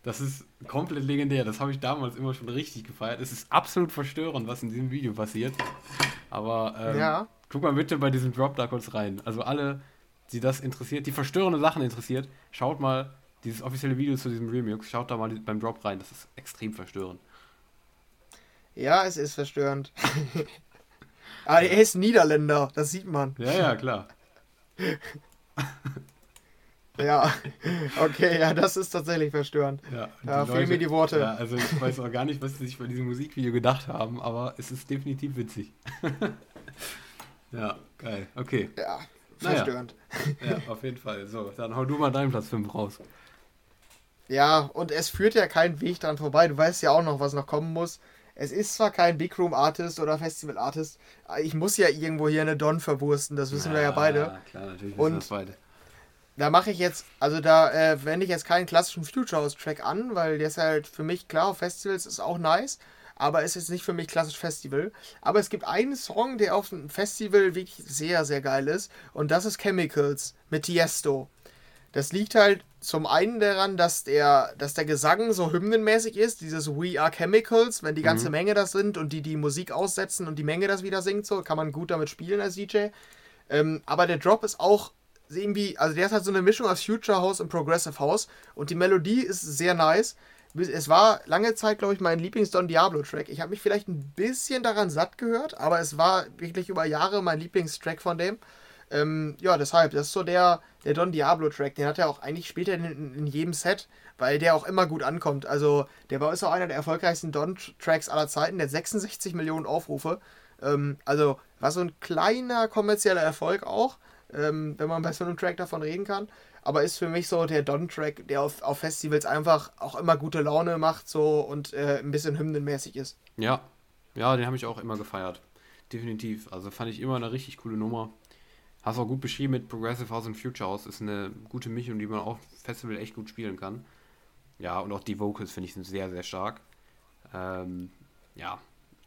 Das ist komplett legendär. Das habe ich damals immer schon richtig gefeiert. Es ist absolut verstörend, was in diesem Video passiert. Aber ähm, Ja. guck mal bitte bei diesem Drop da kurz rein. Also alle, die das interessiert, die verstörende Sachen interessiert, schaut mal dieses offizielle Video zu diesem Remix. Schaut da mal beim Drop rein. Das ist extrem verstörend. Ja, es ist verstörend. Aber er ist Niederländer, das sieht man. Ja, ja, klar. Ja, okay, ja, das ist tatsächlich verstörend. Ja, Da fehlen mir die Worte. Ja, also ich weiß auch gar nicht, was sie sich bei diesem Musikvideo gedacht haben, aber es ist definitiv witzig. ja, geil. Okay. Ja, Naja. verstörend. Ja, auf jeden Fall. So, dann hau du mal deinen Platz 5 raus. Ja, und es führt ja kein Weg dran vorbei. Du weißt ja auch noch, was noch kommen muss. Es ist zwar kein Big Room Artist oder Festival Artist, ich muss ja irgendwo hier eine Don verwursten, das wissen wir ja beide. Klar, natürlich Und- wissen wir das beide. Da mache ich jetzt, also da äh, wende ich jetzt keinen klassischen Future House Track an, weil der ist halt für mich klar auf Festivals ist auch nice, aber es ist nicht für mich klassisch Festival. Aber es gibt einen Song, der auf dem Festival wirklich sehr, sehr geil ist und das ist Chemicals mit Tiesto. Das liegt halt zum einen daran, dass der, dass der Gesang so hymnenmäßig ist, dieses We Are Chemicals, wenn die ganze Mhm. Menge das sind und die die Musik aussetzen und die Menge das wieder singt, so kann man gut damit spielen als DJ. Ähm, aber der Drop ist auch irgendwie, also der ist halt so eine Mischung aus Future House und Progressive House und die Melodie ist sehr nice. Es war lange Zeit, glaube ich, mein Lieblings-Don Diablo-Track. Ich habe mich vielleicht ein bisschen daran satt gehört, aber es war wirklich über Jahre mein Lieblingstrack von dem. Ähm, ja, deshalb, das ist so der, der Don Diablo-Track. Den hat er auch eigentlich später in, in, jedem Set, weil der auch immer gut ankommt. Also, der war ist auch einer der erfolgreichsten Don-Tracks aller Zeiten. Der hat 66 Millionen Aufrufe. Ähm, also, war so ein kleiner kommerzieller Erfolg auch. ähm, wenn man bei so einem Track davon reden kann. Aber ist für mich so der Don-Track, der auf, auf Festivals einfach auch immer gute Laune macht so und äh, ein bisschen hymnenmäßig ist. Ja, ja, den habe ich auch immer gefeiert. Definitiv. Also fand ich immer eine richtig coole Nummer. Hast auch gut beschrieben mit Progressive House und Future House. Ist eine gute Mischung, die man auf Festival echt gut spielen kann. Ja, und auch die Vocals finde ich sind sehr, sehr stark. Ähm, ja,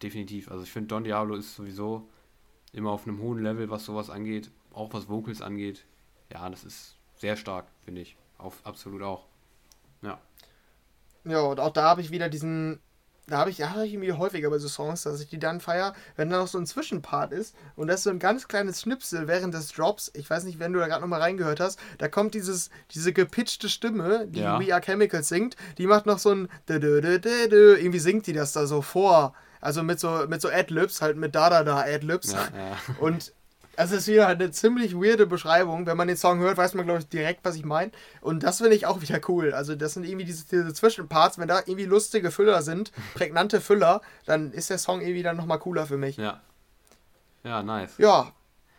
definitiv. Also ich finde Don Diablo ist sowieso immer auf einem hohen Level, was sowas angeht, auch was Vocals angeht. Ja, das ist sehr stark, finde ich. Auf, absolut auch. Ja. Ja, und auch da habe ich wieder diesen da habe ich, ja, hab ich irgendwie häufiger bei so Songs, dass ich die dann feiere, wenn da noch so ein Zwischenpart ist und das ist so ein ganz kleines Schnipsel während des Drops. Ich weiß nicht, wenn du da gerade nochmal reingehört hast, da kommt dieses, diese gepitchte Stimme, die ja. We Are Chemicals singt, die macht noch so ein irgendwie singt die das da so vor. Also mit so, mit so Adlibs, halt mit Da-Da-Da Adlibs. Ja, ja. Und also es ist wieder eine ziemlich weirde Beschreibung. Wenn man den Song hört, weiß man, glaube ich, direkt, was ich meine. Und das finde ich auch wieder cool. Also das sind irgendwie diese, diese, Zwischenparts. Wenn da irgendwie lustige Füller sind, prägnante Füller, dann ist der Song irgendwie dann nochmal cooler für mich. Ja. Ja, nice. Ja,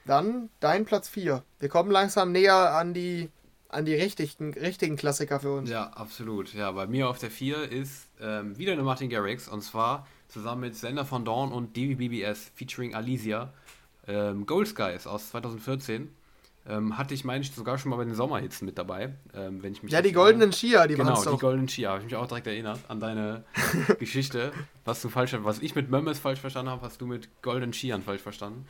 dann dein Platz 4. Wir kommen langsam näher an die, an die richtigen, richtigen Klassiker für uns. Ja, absolut. Ja, bei mir auf der 4 ist ähm, wieder eine Martin Garrix. Und zwar zusammen mit Sender von Dawn und DVBBS featuring Alicia ähm, Gold Skies aus 2014. Ähm, hatte ich, meine ich, sogar schon mal bei den Sommerhits mit dabei. Ähm, wenn ich mich ja, die goldenen Skier, die Genau, die goldenen Skier, habe ich mich auch direkt erinnert an deine Geschichte. Was du falsch was ich mit Mömmes falsch verstanden habe, hast du mit goldenen Skiern falsch verstanden.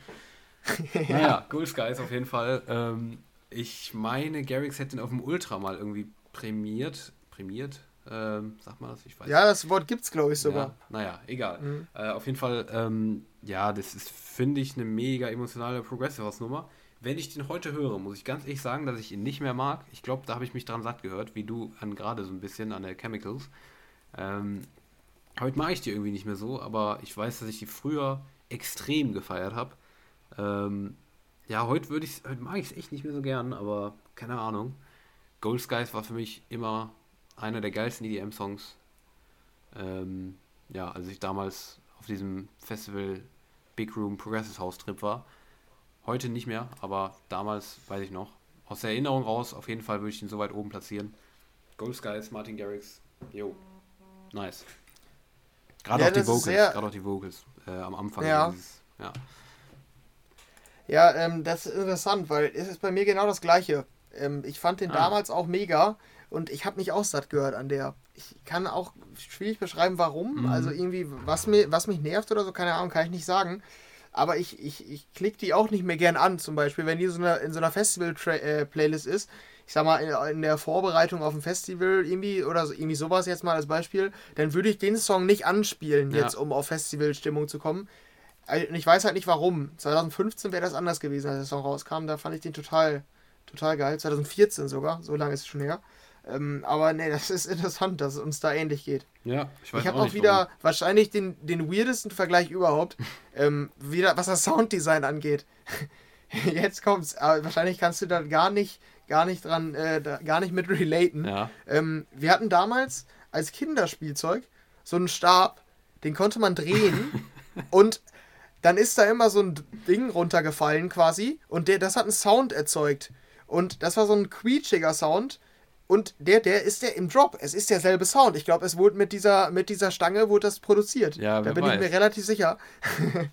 ja. Naja, Gold Skies auf jeden Fall. Ähm, ich meine, Garrix hätte ihn auf dem Ultra mal irgendwie prämiert. Prämiert? Ähm, sagt man das? Ich weiß Ja, das Wort gibt es, glaube ich, sogar. Ja, naja, egal. Mhm. Äh, auf jeden Fall, ähm, ja, das ist, finde ich, eine mega emotionale Progressive House Nummer. Wenn ich den heute höre, muss ich ganz ehrlich sagen, dass ich ihn nicht mehr mag. Ich glaube, da habe ich mich dran satt gehört, wie du an gerade so ein bisschen an der Chemicals. Ähm, heute mag ich die irgendwie nicht mehr so, aber ich weiß, dass ich die früher extrem gefeiert habe. Ähm, ja, heute würde ich heute mag ich es echt nicht mehr so gern, aber keine Ahnung. Gold Skies war für mich immer einer der geilsten EDM-Songs. Ähm, ja, als ich damals auf diesem Festival Big Room Progressive House Trip war. Heute nicht mehr, aber damals weiß ich noch. Aus der Erinnerung raus, auf jeden Fall würde ich ihn so weit oben platzieren. Gold Skies, Martin Garrix, jo, nice. Gerade ja, auch, die Vocals, gerade auch die Vocals äh, am Anfang. Ja, dieses, ja. ja ähm, das ist interessant, weil es ist bei mir genau das Gleiche. Ähm, ich fand den ah. damals auch mega und ich habe mich auch satt gehört an der. Ich kann auch schwierig beschreiben, warum. Mhm. Also irgendwie, was, mir, was mich nervt oder so, keine Ahnung, kann ich nicht sagen. Aber ich, ich, ich klicke die auch nicht mehr gern an, zum Beispiel, wenn die so eine, in so einer Festival-Playlist ist. Ich sag mal, in, in, der Vorbereitung auf ein Festival irgendwie oder so, irgendwie sowas jetzt mal als Beispiel, dann würde ich den Song nicht anspielen, ja. jetzt um auf Festivalstimmung zu kommen. Also, und ich weiß halt nicht warum. 2015 wäre das anders gewesen, als der Song rauskam. Da fand ich den total, total geil. 2014 sogar, so lange ist es schon her. Ähm, aber nee, das ist interessant, dass es uns da ähnlich geht. Ja, ich weiß Ich habe auch, auch wieder warum. wahrscheinlich den, den weirdesten Vergleich überhaupt, ähm, wieder, was das Sounddesign angeht. Jetzt kommt's, aber wahrscheinlich kannst du da gar nicht, gar nicht dran, äh, da, gar nicht mit relaten. Ja. Ähm, wir hatten damals als Kinderspielzeug so einen Stab, den konnte man drehen und dann ist da immer so ein Ding runtergefallen quasi und der, das hat einen Sound erzeugt. Und das war so ein quietschiger Sound und der, der ist der im Drop. Es ist derselbe Sound. Ich glaube, es wurde mit dieser, mit dieser Stange wurde das produziert. Ja, da bin weiß. ich mir relativ sicher.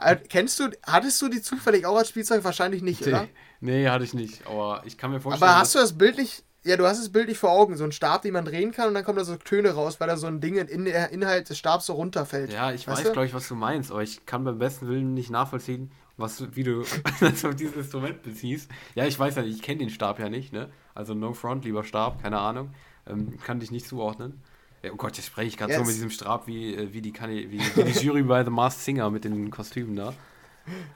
Äh, kennst du, hattest du die zufällig auch als Spielzeug? Wahrscheinlich nicht, nee. oder? Nee, hatte ich nicht. Aber ich kann mir vorstellen. Aber hast du das bildlich, ja, du hast es bildlich vor Augen, so ein Stab, den man drehen kann und dann kommen da so Töne raus, weil da so ein Ding in der Inhalt des Stabs so runterfällt. Ja, ich weißt weiß, glaube ich, was du meinst, aber ich kann beim besten Willen nicht nachvollziehen, was, wie du das auf dieses Instrument beziehst. Ja, ich weiß ja nicht, ich kenne den Stab ja nicht, ne? Also No Front, lieber Stab, keine Ahnung. Ähm, kann dich nicht zuordnen. Ja, oh Gott, jetzt spreche ich gerade so mit diesem Stab wie, äh, wie, die, wie, wie die Jury bei The Masked Singer mit den Kostümen da.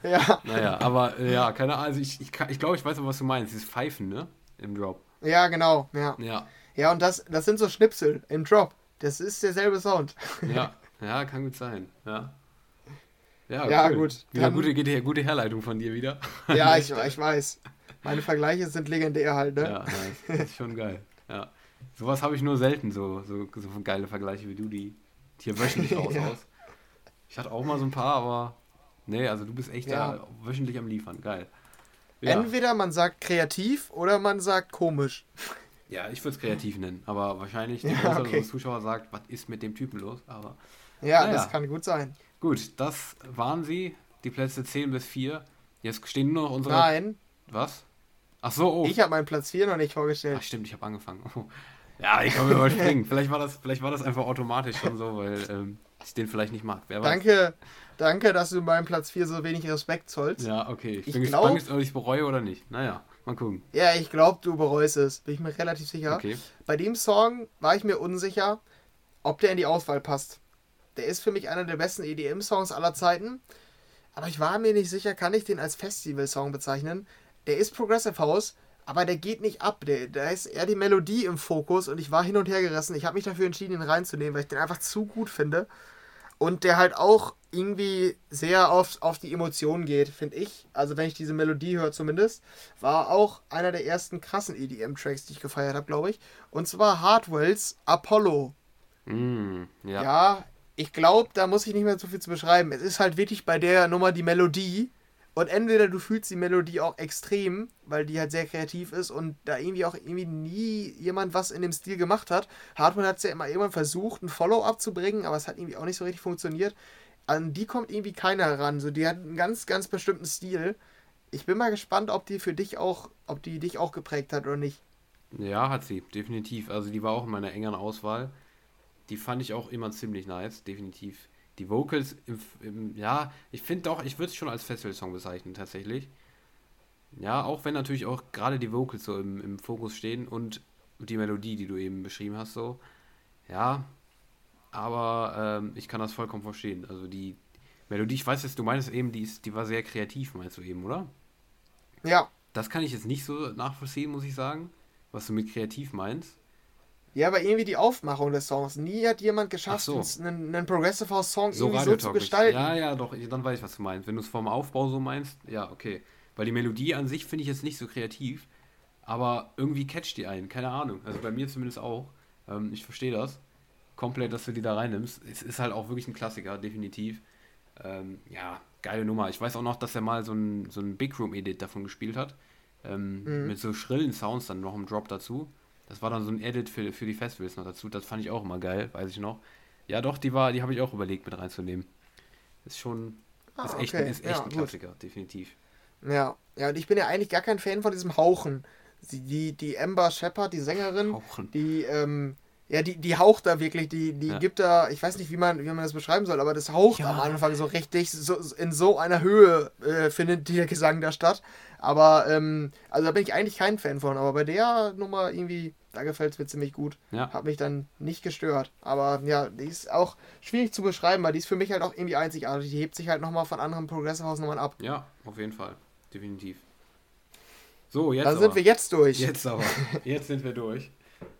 Ja. Naja, aber äh, ja, keine Ahnung. Also ich, ich, ich glaube, ich weiß aber, was du meinst. Dieses Pfeifen, ne? Im Drop. Ja, genau. Ja. Ja, ja und das, das sind so Schnipsel im Drop. Das ist derselbe Sound. Ja, ja, kann gut sein. Ja. Ja, ja cool. gut. Wieder gute, gute, gute Herleitung von dir wieder. Ja, ich, ich weiß. Meine Vergleiche sind legendär halt, ne? Ja, das ist schon geil. Ja. Sowas habe ich nur selten, so, so, so geile Vergleiche wie du, die hier wöchentlich raus ja. aus. Ich hatte auch mal so ein paar, aber nee, also du bist echt ja. da wöchentlich am Liefern. Geil. Ja. Entweder man sagt kreativ oder man sagt komisch. Ja, ich würde es kreativ nennen, aber wahrscheinlich der ja, okay. Zuschauer sagt, was ist mit dem Typen los? Aber, ja, naja. das kann gut sein. Gut, das waren sie, die Plätze 10 bis 4. Jetzt stehen nur noch unsere. Nein. Was? Ach so, oh. Ich habe meinen Platz 4 noch nicht vorgestellt. Ach stimmt, ich habe angefangen. Oh. Ja, ich kann mir mal springen. vielleicht, war das, vielleicht war das einfach automatisch schon so, weil ähm, ich den vielleicht nicht mag. Wer danke, danke, dass du meinem Platz 4 so wenig Respekt zollst. Ja, okay. Ich, ich bin glaub, gespannt, ob ich bereue oder nicht. Naja, mal gucken. Ja, ich glaube, du bereust es. Bin ich mir relativ sicher. Okay. Bei dem Song war ich mir unsicher, ob der in die Auswahl passt. Der ist für mich einer der besten EDM-Songs aller Zeiten. Aber ich war mir nicht sicher, kann ich den als Festival-Song bezeichnen? Der ist Progressive House, aber der geht nicht ab. Der, da ist eher die Melodie im Fokus und ich war hin und her gerissen. Ich habe mich dafür entschieden, ihn reinzunehmen, weil ich den einfach zu gut finde. Und der halt auch irgendwie sehr auf, auf die Emotionen geht, finde ich. Also wenn ich diese Melodie höre zumindest, war auch einer der ersten krassen EDM-Tracks, die ich gefeiert habe, glaube ich. Und zwar Hardwells Apollo. Mm, ja. ja, ich glaube, da muss ich nicht mehr so viel zu beschreiben. Es ist halt wirklich bei der Nummer die Melodie und entweder du fühlst die Melodie auch extrem, weil die halt sehr kreativ ist und da irgendwie auch irgendwie nie jemand was in dem Stil gemacht hat. Hartmann hat es ja immer irgendwann versucht, ein Follow-up zu bringen, aber es hat irgendwie auch nicht so richtig funktioniert. An die kommt irgendwie keiner ran. So, die hat einen ganz, ganz bestimmten Stil. Ich bin mal gespannt, ob die für dich auch, ob die dich auch geprägt hat oder nicht. Ja, hat sie, definitiv. Also die war auch in meiner engeren Auswahl. Die fand ich auch immer ziemlich nice, definitiv die Vocals, im, im, ja, ich finde doch, ich würde es schon als Festival-Song bezeichnen, tatsächlich. Ja, auch wenn natürlich auch gerade die Vocals so im, im Fokus stehen und die Melodie, die du eben beschrieben hast, so. Ja, aber ähm, ich kann das vollkommen verstehen. Also die Melodie, ich weiß jetzt, du meinst eben, die, ist, die war sehr kreativ, meinst du eben, oder? Ja. Das kann ich jetzt nicht so nachvollziehen, muss ich sagen, was du mit kreativ meinst. Ja, aber irgendwie die Aufmachung des Songs. Nie hat jemand geschafft, so. einen, einen Progressive House Song so irgendwie so zu gestalten. Ja, ja, doch, dann weiß ich, was du meinst. Wenn du es vom Aufbau so meinst, ja, okay. Weil die Melodie an sich finde ich jetzt nicht so kreativ, aber irgendwie catcht die einen, keine Ahnung. Also bei mir zumindest auch. Ähm, ich verstehe das komplett, dass du die da reinnimmst. Es ist halt auch wirklich ein Klassiker, definitiv. Ähm, ja, geile Nummer. Ich weiß auch noch, dass er mal so ein, so ein Big Room Edit davon gespielt hat. Ähm, mhm. Mit so schrillen Sounds dann noch im Drop dazu. Das war dann so ein Edit für, für die Festivals noch dazu. Das fand ich auch immer geil, weiß ich noch. Ja, doch, die war, die habe ich auch überlegt mit reinzunehmen. Ist schon, ah, ist echt, ist echt ja, ein Klassiker, gut. definitiv. Ja, ja, und ich bin ja eigentlich gar kein Fan von diesem Hauchen. Die, die, die Amber Shepard, die Sängerin, Hauchen. die, ähm, ja, die, die haucht da wirklich, die, die ja. gibt da, ich weiß nicht, wie man, wie man das beschreiben soll, aber das haucht ja. am Anfang so richtig, so, in so einer Höhe äh, findet der Gesang da statt. Aber, ähm, also da bin ich eigentlich kein Fan von, aber bei der Nummer irgendwie, da gefällt es mir ziemlich gut. Ja. Hat mich dann nicht gestört. Aber ja, die ist auch schwierig zu beschreiben, weil die ist für mich halt auch irgendwie einzigartig. Die hebt sich halt nochmal von anderen Progressive House Nummern ab. Ja, auf jeden Fall. Definitiv. So, jetzt. Dann aber. sind wir jetzt durch. Jetzt aber. Jetzt sind wir durch.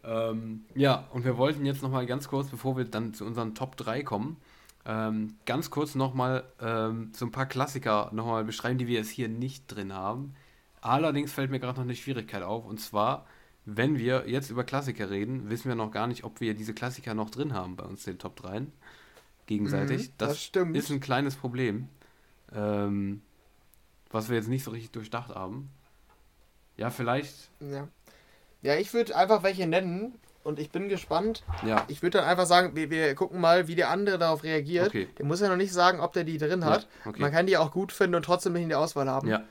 Ähm, ja, und wir wollten jetzt nochmal ganz kurz, bevor wir dann zu unseren Top 3 kommen, ähm, ganz kurz nochmal ähm, so ein paar Klassiker nochmal beschreiben, die wir jetzt hier nicht drin haben. Allerdings fällt mir gerade noch eine Schwierigkeit auf, und zwar, wenn wir jetzt über Klassiker reden, wissen wir noch gar nicht, ob wir diese Klassiker noch drin haben bei uns, den Top 3 gegenseitig. Mhm, das, das ist ein kleines Problem, ähm, was wir jetzt nicht so richtig durchdacht haben. Ja, vielleicht. Ja. Ja, ich würde einfach welche nennen und ich bin gespannt. Ja. Ich würde dann einfach sagen, wir, wir, gucken mal, wie der andere darauf reagiert. Okay. Der muss ja noch nicht sagen, ob der die drin hat. Ja, okay. Man kann die auch gut finden und trotzdem nicht in der Auswahl haben. Ja.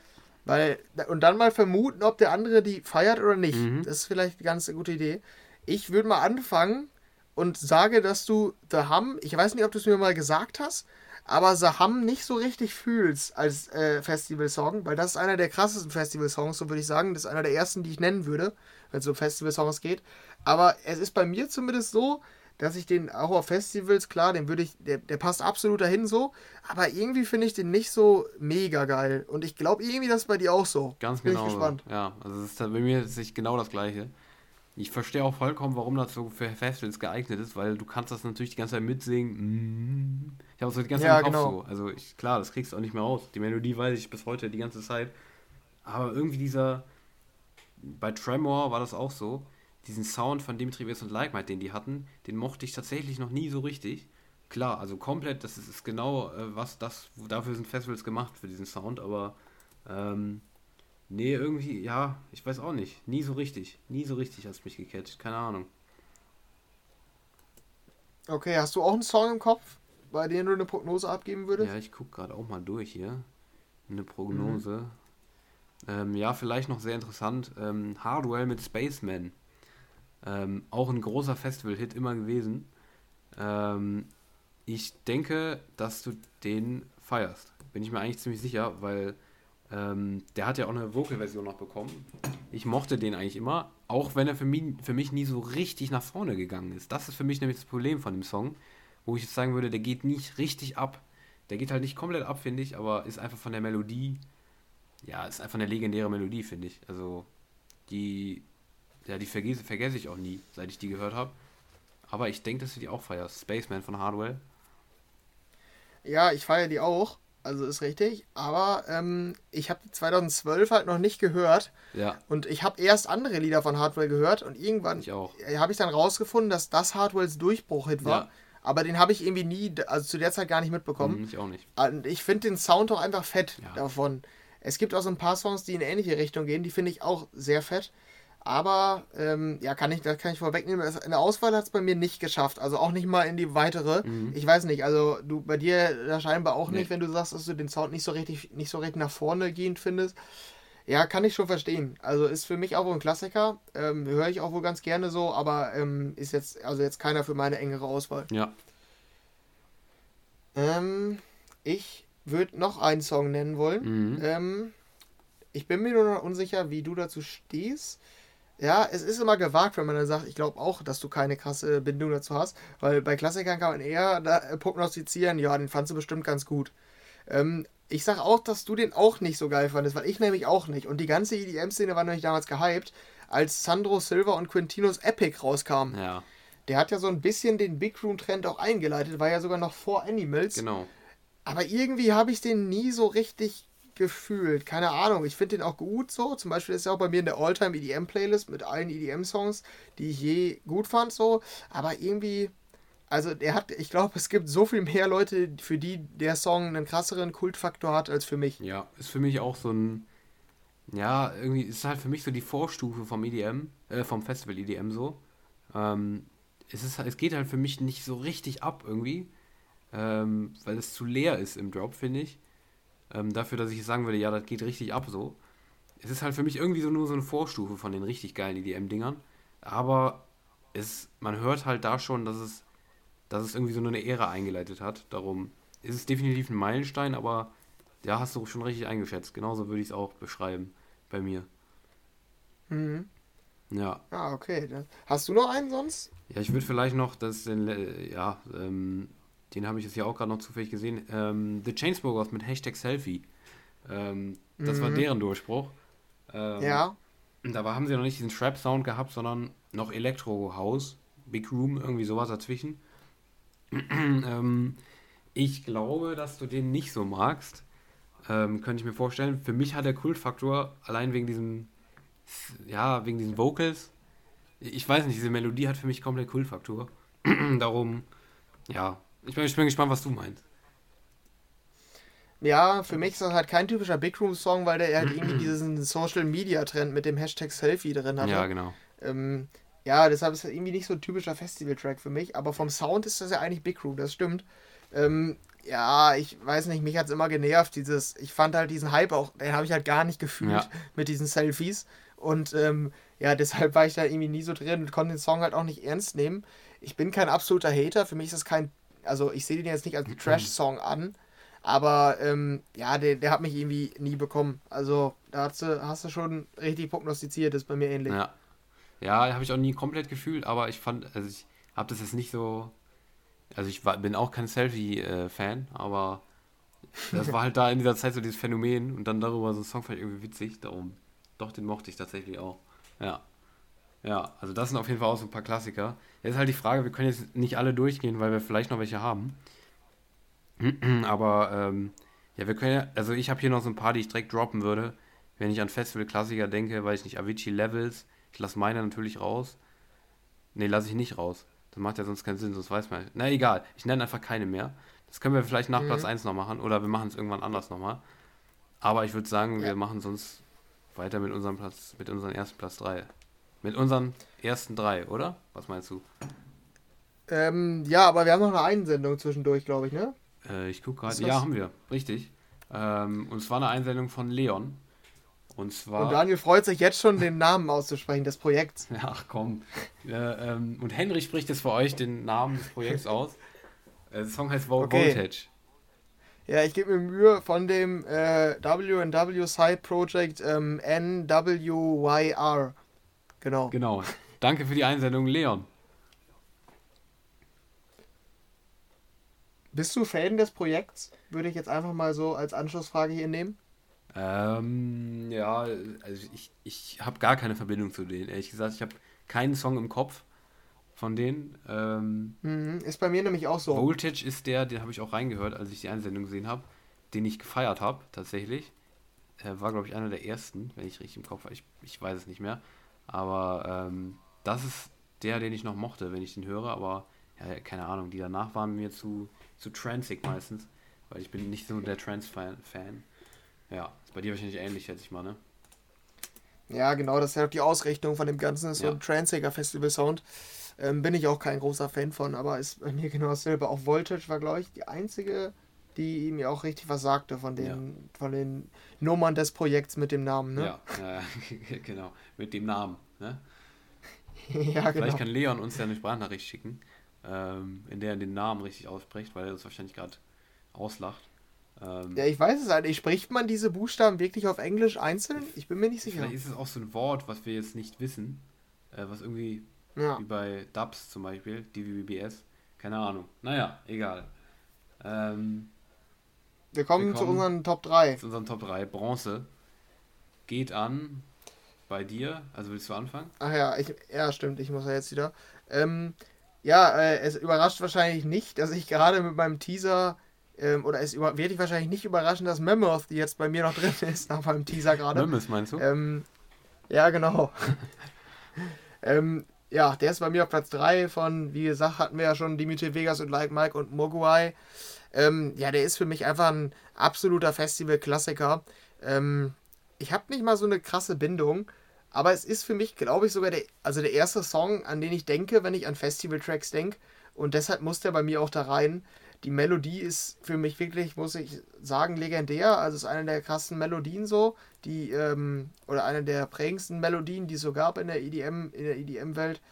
Weil, und dann mal vermuten, ob der andere die feiert oder nicht. Mhm. Das ist vielleicht eine ganz gute Idee. Ich würde mal anfangen und sage, dass du The Hum, ich weiß nicht, ob du es mir mal gesagt hast, aber Saham nicht so richtig fühlst als äh, Festival-Song, weil das ist einer der krassesten Festival-Songs, so würde ich sagen. Das ist einer der ersten, die ich nennen würde, wenn es um Festival-Songs geht. Aber es ist bei mir zumindest so, dass ich den auch auf Festivals, klar, den würde ich, der, der passt absolut dahin so, aber irgendwie finde ich den nicht so mega geil. Und ich glaube irgendwie, das ist bei dir auch so. Ganz Bin genau. Ich gespannt. Ja, also es ist bei mir ist es genau das Gleiche. Ich verstehe auch vollkommen, warum das so für Festivals geeignet ist, weil du kannst das natürlich die ganze Zeit mitsingen. Ich habe so die ganze Zeit ja, im Kopf genau. so. Also ich, klar, das kriegst du auch nicht mehr raus. Die Melodie weiß ich bis heute die ganze Zeit. Aber irgendwie dieser, bei Tremor war das auch so, diesen Sound von Dimitri Vegas und Like Mike, den die hatten, den mochte ich tatsächlich noch nie so richtig. Klar, also komplett, das ist, ist genau, äh, was das, dafür sind Festivals gemacht, für diesen Sound, aber ähm, Nee, irgendwie, ja, ich weiß auch nicht. Nie so richtig. Nie so richtig hat es mich gecatcht. Keine Ahnung. Okay, hast du auch einen Song im Kopf, bei dem du eine Prognose abgeben würdest? Ja, ich gucke gerade auch mal durch hier. Eine Prognose. Mhm. Ähm, ja, vielleicht noch sehr interessant. Ähm, Hardwell mit Spaceman. Ähm, auch ein großer Festival-Hit immer gewesen. Ähm, ich denke, dass du den feierst. Bin ich mir eigentlich ziemlich sicher, weil ähm, der hat ja auch eine Vocal-Version noch bekommen. Ich mochte den eigentlich immer, auch wenn er für mich, für mich nie so richtig nach vorne gegangen ist. Das ist für mich nämlich das Problem von dem Song, wo ich jetzt sagen würde, der geht nicht richtig ab. Der geht halt nicht komplett ab, finde ich, aber ist einfach von der Melodie, ja, ist einfach eine legendäre Melodie, finde ich. Also, die, ja, die vergesse, vergesse ich auch nie, seit ich die gehört habe. Aber ich denke, dass du die auch feierst. Spaceman von Hardwell. Ja, ich feiere die auch. Also ist richtig. Aber ähm, ich habe 2012 halt noch nicht gehört. Ja. Und ich habe erst andere Lieder von Hardwell gehört und irgendwann habe ich dann rausgefunden, dass das Hardwells Durchbruch-Hit war. Ja. Aber den habe ich irgendwie nie, also zu der Zeit gar nicht mitbekommen. Mhm, ich auch nicht. Und ich finde den Sound auch einfach fett ja. davon. Es gibt auch so ein paar Songs, die in ähnliche Richtung gehen, die finde ich auch sehr fett. Aber ähm, ja, kann ich, das kann ich vorwegnehmen. In der Auswahl hat es bei mir nicht geschafft. Also auch nicht mal in die weitere. Mhm. Ich weiß nicht, also du bei dir da scheinbar auch nee. nicht, wenn du sagst, dass du den Sound nicht so richtig, nicht so richtig nach vorne gehend findest. Ja, kann ich schon verstehen. Also ist für mich auch wohl ein Klassiker. Ähm, Höre ich auch wohl ganz gerne so, aber ähm, ist jetzt, also jetzt keiner für meine engere Auswahl. Ja. Ähm, ich würde noch einen Song nennen wollen. Mhm. Ähm, ich bin mir nur noch unsicher, wie du dazu stehst. Ja, es ist immer gewagt, wenn man dann sagt, ich glaube auch, dass du keine krasse Bindung dazu hast, weil bei Klassikern kann man eher da äh, prognostizieren, ja, den fandst du bestimmt ganz gut. Ähm, ich sag auch, dass du den auch nicht so geil fandest, weil ich nämlich auch nicht. Und die ganze EDM-Szene war nämlich damals gehypt, als Sandro Silva und Quintinos Epic rauskamen. Ja. Der hat ja so ein bisschen den Big Room-Trend auch eingeleitet, war ja sogar noch vor Animals. Genau. Aber irgendwie habe ich den nie so richtig gefühlt. Keine Ahnung. Ich finde den auch gut so. Zum Beispiel ist er auch bei mir in der Alltime EDM Playlist mit allen EDM-Songs, die ich je gut fand so. Aber irgendwie, also der hat, ich glaube, es gibt so viel mehr Leute, für die der Song einen krasseren Kultfaktor hat als für mich. Ja, ist für mich auch so ein, ja, irgendwie ist halt für mich so die Vorstufe vom EDM, äh, vom Festival EDM so. Ähm, es, ist, es geht halt für mich nicht so richtig ab irgendwie, ähm, weil es zu leer ist im Drop, finde ich ähm, dafür, dass ich sagen würde, ja, das geht richtig ab so. Es ist halt für mich irgendwie so nur so eine Vorstufe von den richtig geilen EDM-Dingern. Aber es, man hört halt da schon, dass es, dass es irgendwie so eine Ära eingeleitet hat. Darum ist es definitiv ein Meilenstein, aber ja, hast du schon richtig eingeschätzt. Genauso würde ich es auch beschreiben bei mir. Mhm. Ja. Ah, okay. Hast du noch einen sonst? Ja, ich würde vielleicht noch das, den, ja, ähm, den habe ich jetzt hier auch gerade noch zufällig gesehen, ähm, The Chainsmokers mit Hashtag Selfie. Ähm, das mhm. war deren Durchbruch. Ähm, ja. Da war, haben sie noch nicht diesen Trap-Sound gehabt, sondern noch Elektro-House, Big Room, irgendwie sowas dazwischen. ähm, ich glaube, dass du den nicht so magst. Ähm, könnte ich mir vorstellen. Für mich hat der Kultfaktor allein wegen diesem, ja, wegen diesen Vocals. Ich weiß nicht, diese Melodie hat für mich komplett Kultfaktor. Darum, ja, ich bin, ich bin gespannt, was du meinst. Ja, für mich ist das halt kein typischer Big Room Song, weil der halt irgendwie diesen Social Media Trend mit dem Hashtag Selfie drin hat. Ja, genau. Ähm, ja, deshalb ist das irgendwie nicht so ein typischer Festival-Track für mich, aber vom Sound ist das ja eigentlich Big Room, das stimmt. Ähm, ja, ich weiß nicht, mich hat es immer genervt, dieses, ich fand halt diesen Hype auch, den habe ich halt gar nicht gefühlt ja. mit diesen Selfies. Und ähm, ja, deshalb war ich da irgendwie nie so drin und konnte den Song halt auch nicht ernst nehmen. Ich bin kein absoluter Hater, für mich ist das kein also ich sehe den jetzt nicht als mhm. Trash-Song an, aber ähm, ja, der, der hat mich irgendwie nie bekommen. Also da hast du, hast du schon richtig prognostiziert, ist bei mir ähnlich. Ja, ja habe ich auch nie komplett gefühlt, aber ich fand, also ich habe das jetzt nicht so, also ich war, bin auch kein Selfie-Fan, aber das war halt da in dieser Zeit so dieses Phänomen und dann darüber so ein Song fand ich irgendwie witzig, darum, doch, den mochte ich tatsächlich auch. Ja. Ja, also das sind auf jeden Fall auch so ein paar Klassiker. Jetzt ist halt die Frage, wir können jetzt nicht alle durchgehen, weil wir vielleicht noch welche haben. Aber ähm, ja, wir können ja, also ich habe hier noch so ein paar, die ich direkt droppen würde, wenn ich an Festival-Klassiker denke, weiß ich nicht, Avicii Levels. Ich lasse meine natürlich raus. Ne, lasse ich nicht raus. Das macht ja sonst keinen Sinn, sonst weiß man. Na egal, ich nenne einfach keine mehr. Das können wir vielleicht nach mhm. Platz 1 noch machen oder wir machen es irgendwann anders nochmal. Aber ich würde sagen, ja. wir machen sonst weiter mit unserem Platz, mit unserem ersten Platz 3. Mit unseren ersten drei, oder? Was meinst du? Ähm, ja, aber wir haben noch eine Einsendung zwischendurch, glaube ich, ne? Äh, ich gucke gerade. Ja, haben wir. Richtig. Ähm, und zwar eine Einsendung von Leon. Und zwar. Und Daniel freut sich jetzt schon, den Namen auszusprechen des Projekts. Ach komm. Äh, ähm, und Henry spricht jetzt für euch den Namen des Projekts aus. Äh, der Song heißt okay. Voltage. Ja, ich gebe mir Mühe von dem äh, WW Side Project ähm, NWYR. Genau. Genau. Danke für die Einsendung, Leon. Bist du Fan des Projekts? Würde ich jetzt einfach mal so als Anschlussfrage hier nehmen. Ähm, ja, also ich, ich habe gar keine Verbindung zu denen. Ehrlich gesagt, ich habe keinen Song im Kopf von denen. Ähm, mhm, ist bei mir nämlich auch so. Voltage ist der, den habe ich auch reingehört, als ich die Einsendung gesehen habe, den ich gefeiert habe, tatsächlich. Er war, glaube ich, einer der ersten, wenn ich richtig im Kopf habe. Ich, ich weiß es nicht mehr. Aber ähm, das ist der, den ich noch mochte, wenn ich den höre. Aber ja, keine Ahnung, die danach waren mir zu, zu transig meistens. Weil ich bin nicht so der Trans-Fan. Ja, ist bei dir wahrscheinlich ähnlich, schätze ich mal, ne? Ja, genau, das ist ja die Ausrichtung von dem Ganzen, so ja. ein Transiger Festival-Sound. Ähm, bin ich auch kein großer Fan von, aber ist bei mir genau dasselbe. Auch Voltage war, glaube ich, die einzige, die mir auch richtig was sagte von den, ja. von den Nummern des Projekts mit dem Namen, ne? Ja, ja genau, mit dem Namen, ne? ja, genau. Vielleicht kann Leon uns ja eine Sprachnachricht schicken, ähm, in der er den Namen richtig ausspricht, weil er uns wahrscheinlich gerade auslacht. Ähm, ja, ich weiß es halt nicht. Spricht man diese Buchstaben wirklich auf Englisch einzeln? Ich bin mir nicht sicher. Vielleicht ist es auch so ein Wort, was wir jetzt nicht wissen, äh, was irgendwie, ja. wie bei Dubs zum Beispiel, DVBBS, keine Ahnung. Naja, egal. Ähm, wir, kommen wir kommen zu unseren Top 3. Zu unseren Top 3. Bronze geht an bei dir. Also willst du anfangen? Ach ja, ich, ja, stimmt. Ich muss ja jetzt wieder. Ähm, ja, äh, es überrascht wahrscheinlich nicht, dass ich gerade mit meinem Teaser ähm, oder es über, wird dich wahrscheinlich nicht überraschen, dass Mammoth, die jetzt bei mir noch drin ist, nach meinem Teaser gerade. Mammoth meinst du? Ähm, ja, genau. ähm, ja, der ist bei mir auf Platz 3 von, wie gesagt, hatten wir ja schon Dimitri Vegas und Like Mike und Mogwai. Ähm, ja, der ist für mich einfach ein absoluter Festival-Klassiker. Ähm, ich habe nicht mal so eine krasse Bindung, aber es ist für mich, glaube ich, sogar der, also der erste Song, an den ich denke, wenn ich an Festival-Tracks denke. Und deshalb muss der bei mir auch da rein. Die Melodie ist für mich wirklich, muss ich sagen, legendär. Also es ist eine der krassen Melodien so, die, ähm, oder eine der prägendsten Melodien, die es so gab in der EDM, in der EDM-Welt.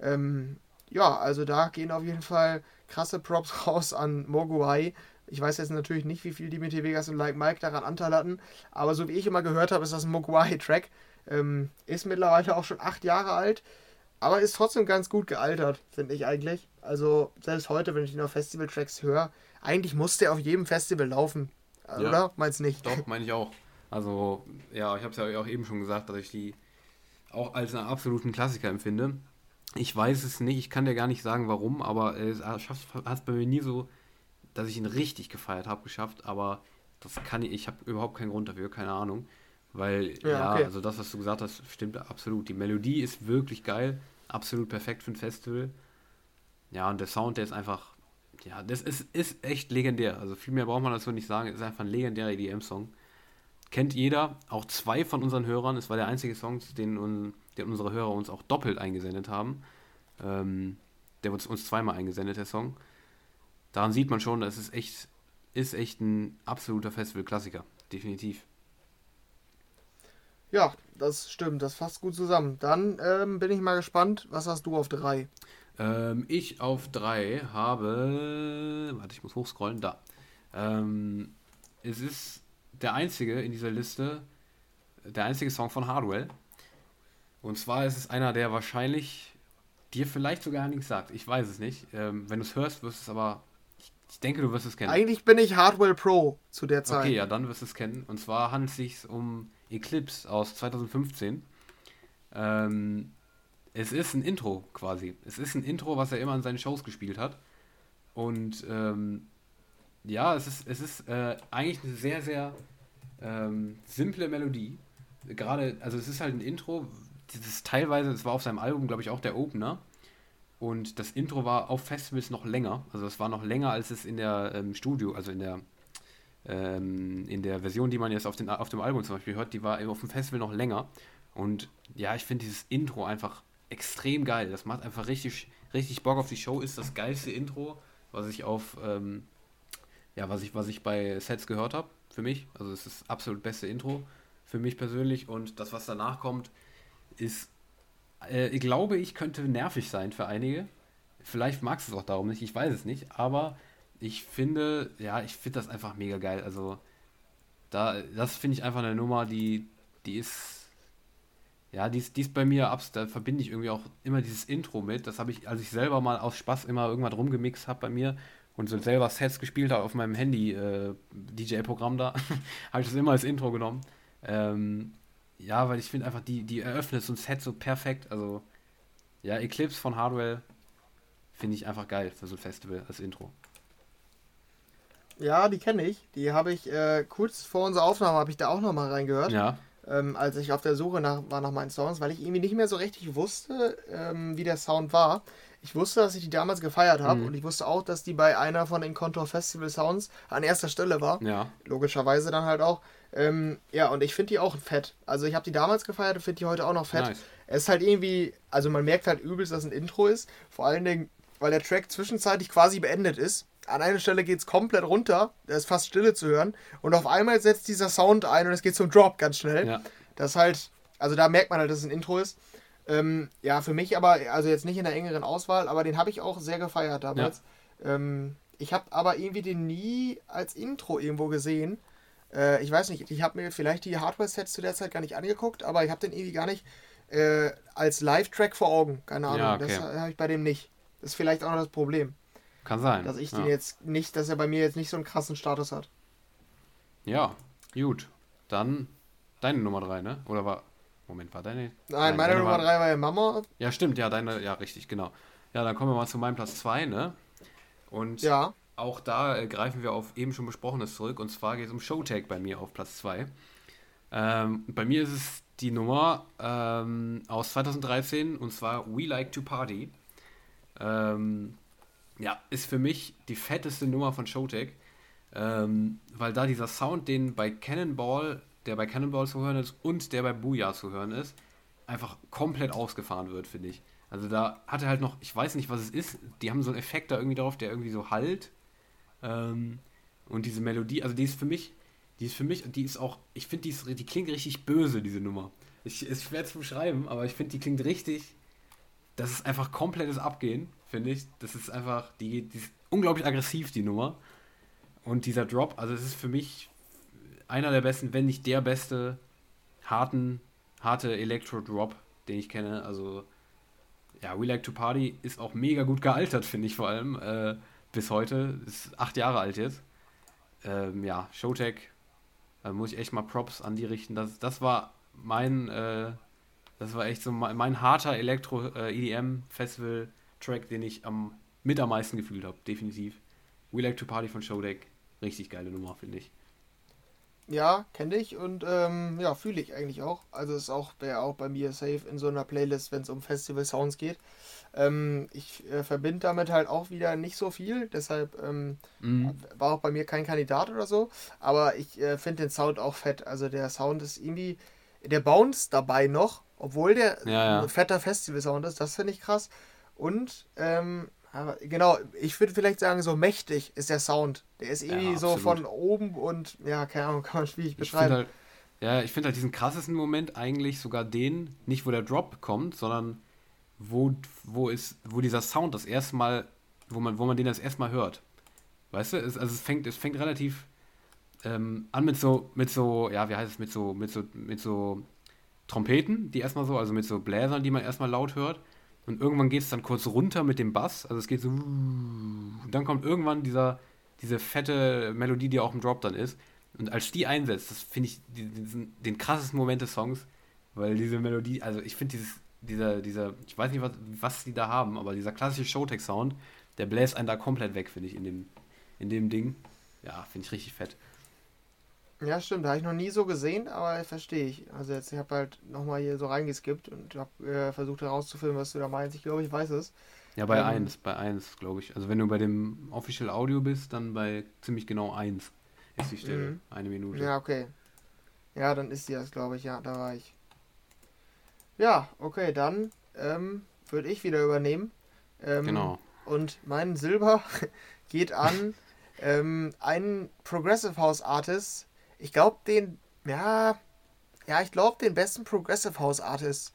Ähm, ja, also da gehen auf jeden Fall krasse Props raus an Mogwai. Ich weiß jetzt natürlich nicht, wie viel Dimitri Vegas und Like Mike daran Anteil hatten, aber so wie ich immer gehört habe, ist das ein Mogwai-Track. Ähm, ist mittlerweile auch schon acht Jahre alt, aber ist trotzdem ganz gut gealtert, finde ich eigentlich. Also selbst heute, wenn ich ihn auf Festival-Tracks höre, eigentlich muss der auf jedem Festival laufen. Ja. Oder? Meinst du nicht? Doch, meine ich auch. Also, ja, ich habe es ja auch eben schon gesagt, dass ich die auch als einen absoluten Klassiker empfinde. Ich weiß es nicht, ich kann dir gar nicht sagen, warum, aber es hat es bei mir nie so, dass ich ihn richtig gefeiert habe, geschafft. Aber das kann ich, ich habe überhaupt keinen Grund dafür, keine Ahnung. Weil, ja, ja okay. also das, was du gesagt hast, stimmt absolut. Die Melodie ist wirklich geil, absolut perfekt für ein Festival. Ja, und der Sound, der ist einfach, ja, das ist, ist echt legendär. Also viel mehr braucht man dazu nicht sagen. Es ist einfach ein legendärer EDM-Song. Kennt jeder, auch zwei von unseren Hörern. Es war der einzige Song, den, den unsere Hörer uns auch doppelt eingesendet haben. Ähm, der wird uns zweimal eingesendet, der Song. Daran sieht man schon, das ist echt, ist echt ein absoluter Festival-Klassiker. Definitiv. Ja, das stimmt, das fasst gut zusammen. Dann ähm, bin ich mal gespannt, was hast du auf drei? Ähm, ich auf 3 habe. Warte, ich muss hochscrollen. Da. Ähm, es ist der einzige in dieser Liste, der einzige Song von Hardwell. Und zwar ist es einer, der wahrscheinlich dir vielleicht sogar nichts sagt. Ich weiß es nicht. Ähm, wenn du es hörst, wirst du es aber. Ich, ich, denke, du wirst es kennen. Eigentlich bin ich Hardwell Pro zu der Zeit. Okay, ja, dann wirst du es kennen. Und zwar handelt es sich um Eclipse aus 2015. Ähm, es ist ein Intro quasi. Es ist ein Intro, was er immer in seinen Shows gespielt hat. Und ähm, ja, es ist, es ist äh, eigentlich eine sehr, sehr ähm, simple Melodie. Gerade, also es ist halt ein Intro, dieses teilweise, das war auf seinem Album, glaube ich, auch der Opener. Und das Intro war auf Festivals noch länger. Also es war noch länger, als es in der ähm, Studio, also in der ähm, in der Version, die man jetzt auf, den, auf dem Album zum Beispiel hört, die war auf dem Festival noch länger. Und ja, ich finde dieses Intro einfach extrem geil. Das macht einfach richtig, richtig Bock auf die Show. Ist das geilste Intro, was ich auf, ähm, ja, was ich, was ich bei Sets gehört habe, für mich. Also es ist das absolut beste Intro für mich persönlich. Und das, was danach kommt, ist, äh, ich glaube, ich könnte nervig sein für einige. Vielleicht magst du es auch darum nicht, ich weiß es nicht. Aber ich finde, ja, ich finde das einfach mega geil. Also, da, das finde ich einfach eine Nummer, die, die ist, ja, die ist, die ist bei mir abs, da verbinde ich irgendwie auch immer dieses Intro mit. Das habe ich, als ich selber mal aus Spaß immer irgendwann rumgemixt habe bei mir und so selber Sets gespielt habe auf meinem Handy, äh, DJ-Programm da, habe ich das immer als Intro genommen. Ähm, ja, weil ich finde einfach, die, die eröffnet so ein Set so perfekt. Also, ja, Eclipse von Hardwell finde ich einfach geil für so ein Festival als Intro. Ja, die kenne ich. Die habe ich äh, kurz vor unserer Aufnahme habe ich da auch noch mal reingehört. Ja. Ähm, als ich auf der Suche nach, war nach meinen Songs, weil ich irgendwie nicht mehr so richtig wusste, ähm, wie der Sound war. Ich wusste, dass ich die damals gefeiert habe mhm. und ich wusste auch, dass die bei einer von den Contour Festival Sounds an erster Stelle war. Ja. Logischerweise dann halt auch. Ähm, ja, und ich finde die auch fett. Also ich habe die damals gefeiert und finde die heute auch noch fett. Nice. Es ist halt irgendwie, also man merkt halt übelst, dass ein Intro ist. Vor allen Dingen, weil der Track zwischenzeitlich quasi beendet ist an einer Stelle geht es komplett runter, da ist fast Stille zu hören und auf einmal setzt dieser Sound ein und es geht zum Drop ganz schnell. Ja. Das halt, also da merkt man halt, dass es ein Intro ist. Ähm, ja, für mich aber, also jetzt nicht in der engeren Auswahl, aber den habe ich auch sehr gefeiert damals. Ja. Ähm, ich habe aber irgendwie den nie als Intro irgendwo gesehen. Äh, ich weiß nicht, ich habe mir vielleicht die Hardware-Sets zu der Zeit gar nicht angeguckt, aber ich habe den irgendwie gar nicht äh, als Live-Track vor Augen. Keine Ahnung, ja, okay. das habe ich bei dem nicht. Das ist vielleicht auch noch das Problem. Kann sein. Dass ich ja. den jetzt nicht, dass er bei mir jetzt nicht so einen krassen Status hat. Ja, gut. Dann deine Nummer 3, ne? Oder war. Moment, war deine. Nein, Nein meine Nummer 3 war ja Mama. Ja, stimmt, ja, deine, ja, richtig, genau. Ja, dann kommen wir mal zu meinem Platz 2, ne? Und ja. Auch da äh, greifen wir auf eben schon Besprochenes zurück. Und zwar geht es um Showtag bei mir auf Platz 2. Ähm, bei mir ist es die Nummer ähm, aus 2013 und zwar We Like to Party. Ähm, ja, ist für mich die fetteste Nummer von Showtech, ähm, weil da dieser Sound, den bei Cannonball, der bei Cannonball zu hören ist und der bei Booyah zu hören ist, einfach komplett ausgefahren wird, finde ich. Also da hat er halt noch, ich weiß nicht, was es ist, die haben so einen Effekt da irgendwie drauf, der irgendwie so halt. Ähm, und diese Melodie, also die ist für mich, die ist für mich, die ist auch, ich finde, die, die klingt richtig böse, diese Nummer. Ich, ich werde es beschreiben, aber ich finde, die klingt richtig, das ist einfach komplettes Abgehen finde ich. Das ist einfach, die, die ist unglaublich aggressiv, die Nummer. Und dieser Drop, also es ist für mich einer der besten, wenn nicht der beste, harten, harte Elektro-Drop, den ich kenne. Also, ja, We Like to Party ist auch mega gut gealtert, finde ich vor allem. Äh, bis heute. Ist acht Jahre alt jetzt. Ähm, ja, Showtech, da muss ich echt mal Props an die richten. Das, das war mein, äh, das war echt so mein, mein harter Elektro-EDM-Festival. Äh, Track, den ich am, mit am meisten gefühlt habe, definitiv. We Like to Party von Showdeck, richtig geile Nummer, finde ich. Ja, kenne ich und ähm, ja, fühle ich eigentlich auch. Also ist auch, auch bei mir safe in so einer Playlist, wenn es um Festival-Sounds geht. Ähm, ich äh, verbinde damit halt auch wieder nicht so viel, deshalb ähm, mhm. war auch bei mir kein Kandidat oder so. Aber ich äh, finde den Sound auch fett. Also der Sound ist irgendwie, der bounce dabei noch, obwohl der ja, ja. ein fetter Festival-Sound ist. Das finde ich krass. Und, ähm, genau, ich würde vielleicht sagen, so mächtig ist der Sound. Der ist irgendwie ja, so von oben und, ja, keine Ahnung, kann man schwierig beschreiben. Halt, ja, ich finde halt diesen krassesten Moment eigentlich sogar den, nicht wo der Drop kommt, sondern wo, wo, ist, wo dieser Sound das erste Mal, wo man, wo man den das erste Mal hört. Weißt du, es, also es fängt, es fängt relativ ähm, an mit so, mit so, ja, wie heißt es, mit so, mit so, mit so Trompeten, die erstmal so, also mit so Bläsern, die man erstmal laut hört. Und irgendwann geht es dann kurz runter mit dem Bass. Also es geht so. Und dann kommt irgendwann dieser, diese fette Melodie, die auch im Drop dann ist. Und als die einsetzt, das finde ich diesen, den krassesten Moment des Songs, weil diese Melodie, also ich finde dieses, dieser, dieser, ich weiß nicht, was, was die da haben, aber dieser klassische Showtech-Sound, der bläst einen da komplett weg, finde ich, in dem, in dem Ding. Ja, finde ich richtig fett. Ja, stimmt. Habe ich noch nie so gesehen, aber verstehe ich. Also jetzt, ich habe halt nochmal hier so reingeskippt und habe äh, versucht herauszufinden, was du da meinst. Ich glaube, ich weiß es. Ja, bei 1, ähm, bei 1, glaube ich. Also wenn du bei dem Official Audio bist, dann bei ziemlich genau 1. ist die Stelle. Mhm. Eine Minute. Ja, okay. Ja, dann ist die das, glaube ich. Ja, da war ich. Ja, okay, dann ähm, würde ich wieder übernehmen. Ähm, genau. Und mein Silber geht an ähm, einen Progressive House Artist. Ich glaube, den, ja, ja, ich glaube, den besten Progressive House Artist.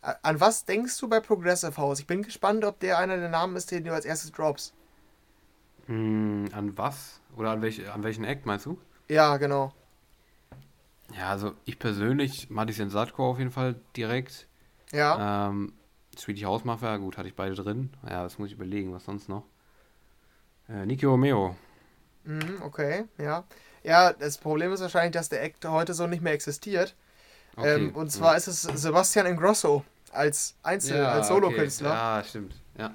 An was denkst du bei Progressive House? Ich bin gespannt, ob der einer der Namen ist, den du als erstes drops. Hm, an was? Oder an, welch, an welchen Act meinst du? Ja, genau. Ja, also ich persönlich, Madison Sadko auf jeden Fall direkt. Ja. Ähm, Sweetie House Mafia, gut, hatte ich beide drin. Ja, das muss ich überlegen, was sonst noch. Äh, Niki Romeo. Mhm, okay, ja. Ja, das Problem ist wahrscheinlich, dass der Act heute so nicht mehr existiert. Okay, ähm, und zwar ist es Sebastian Ingrosso als Einzel-, ja, als Solokünstler. Okay. Ja, stimmt, ja.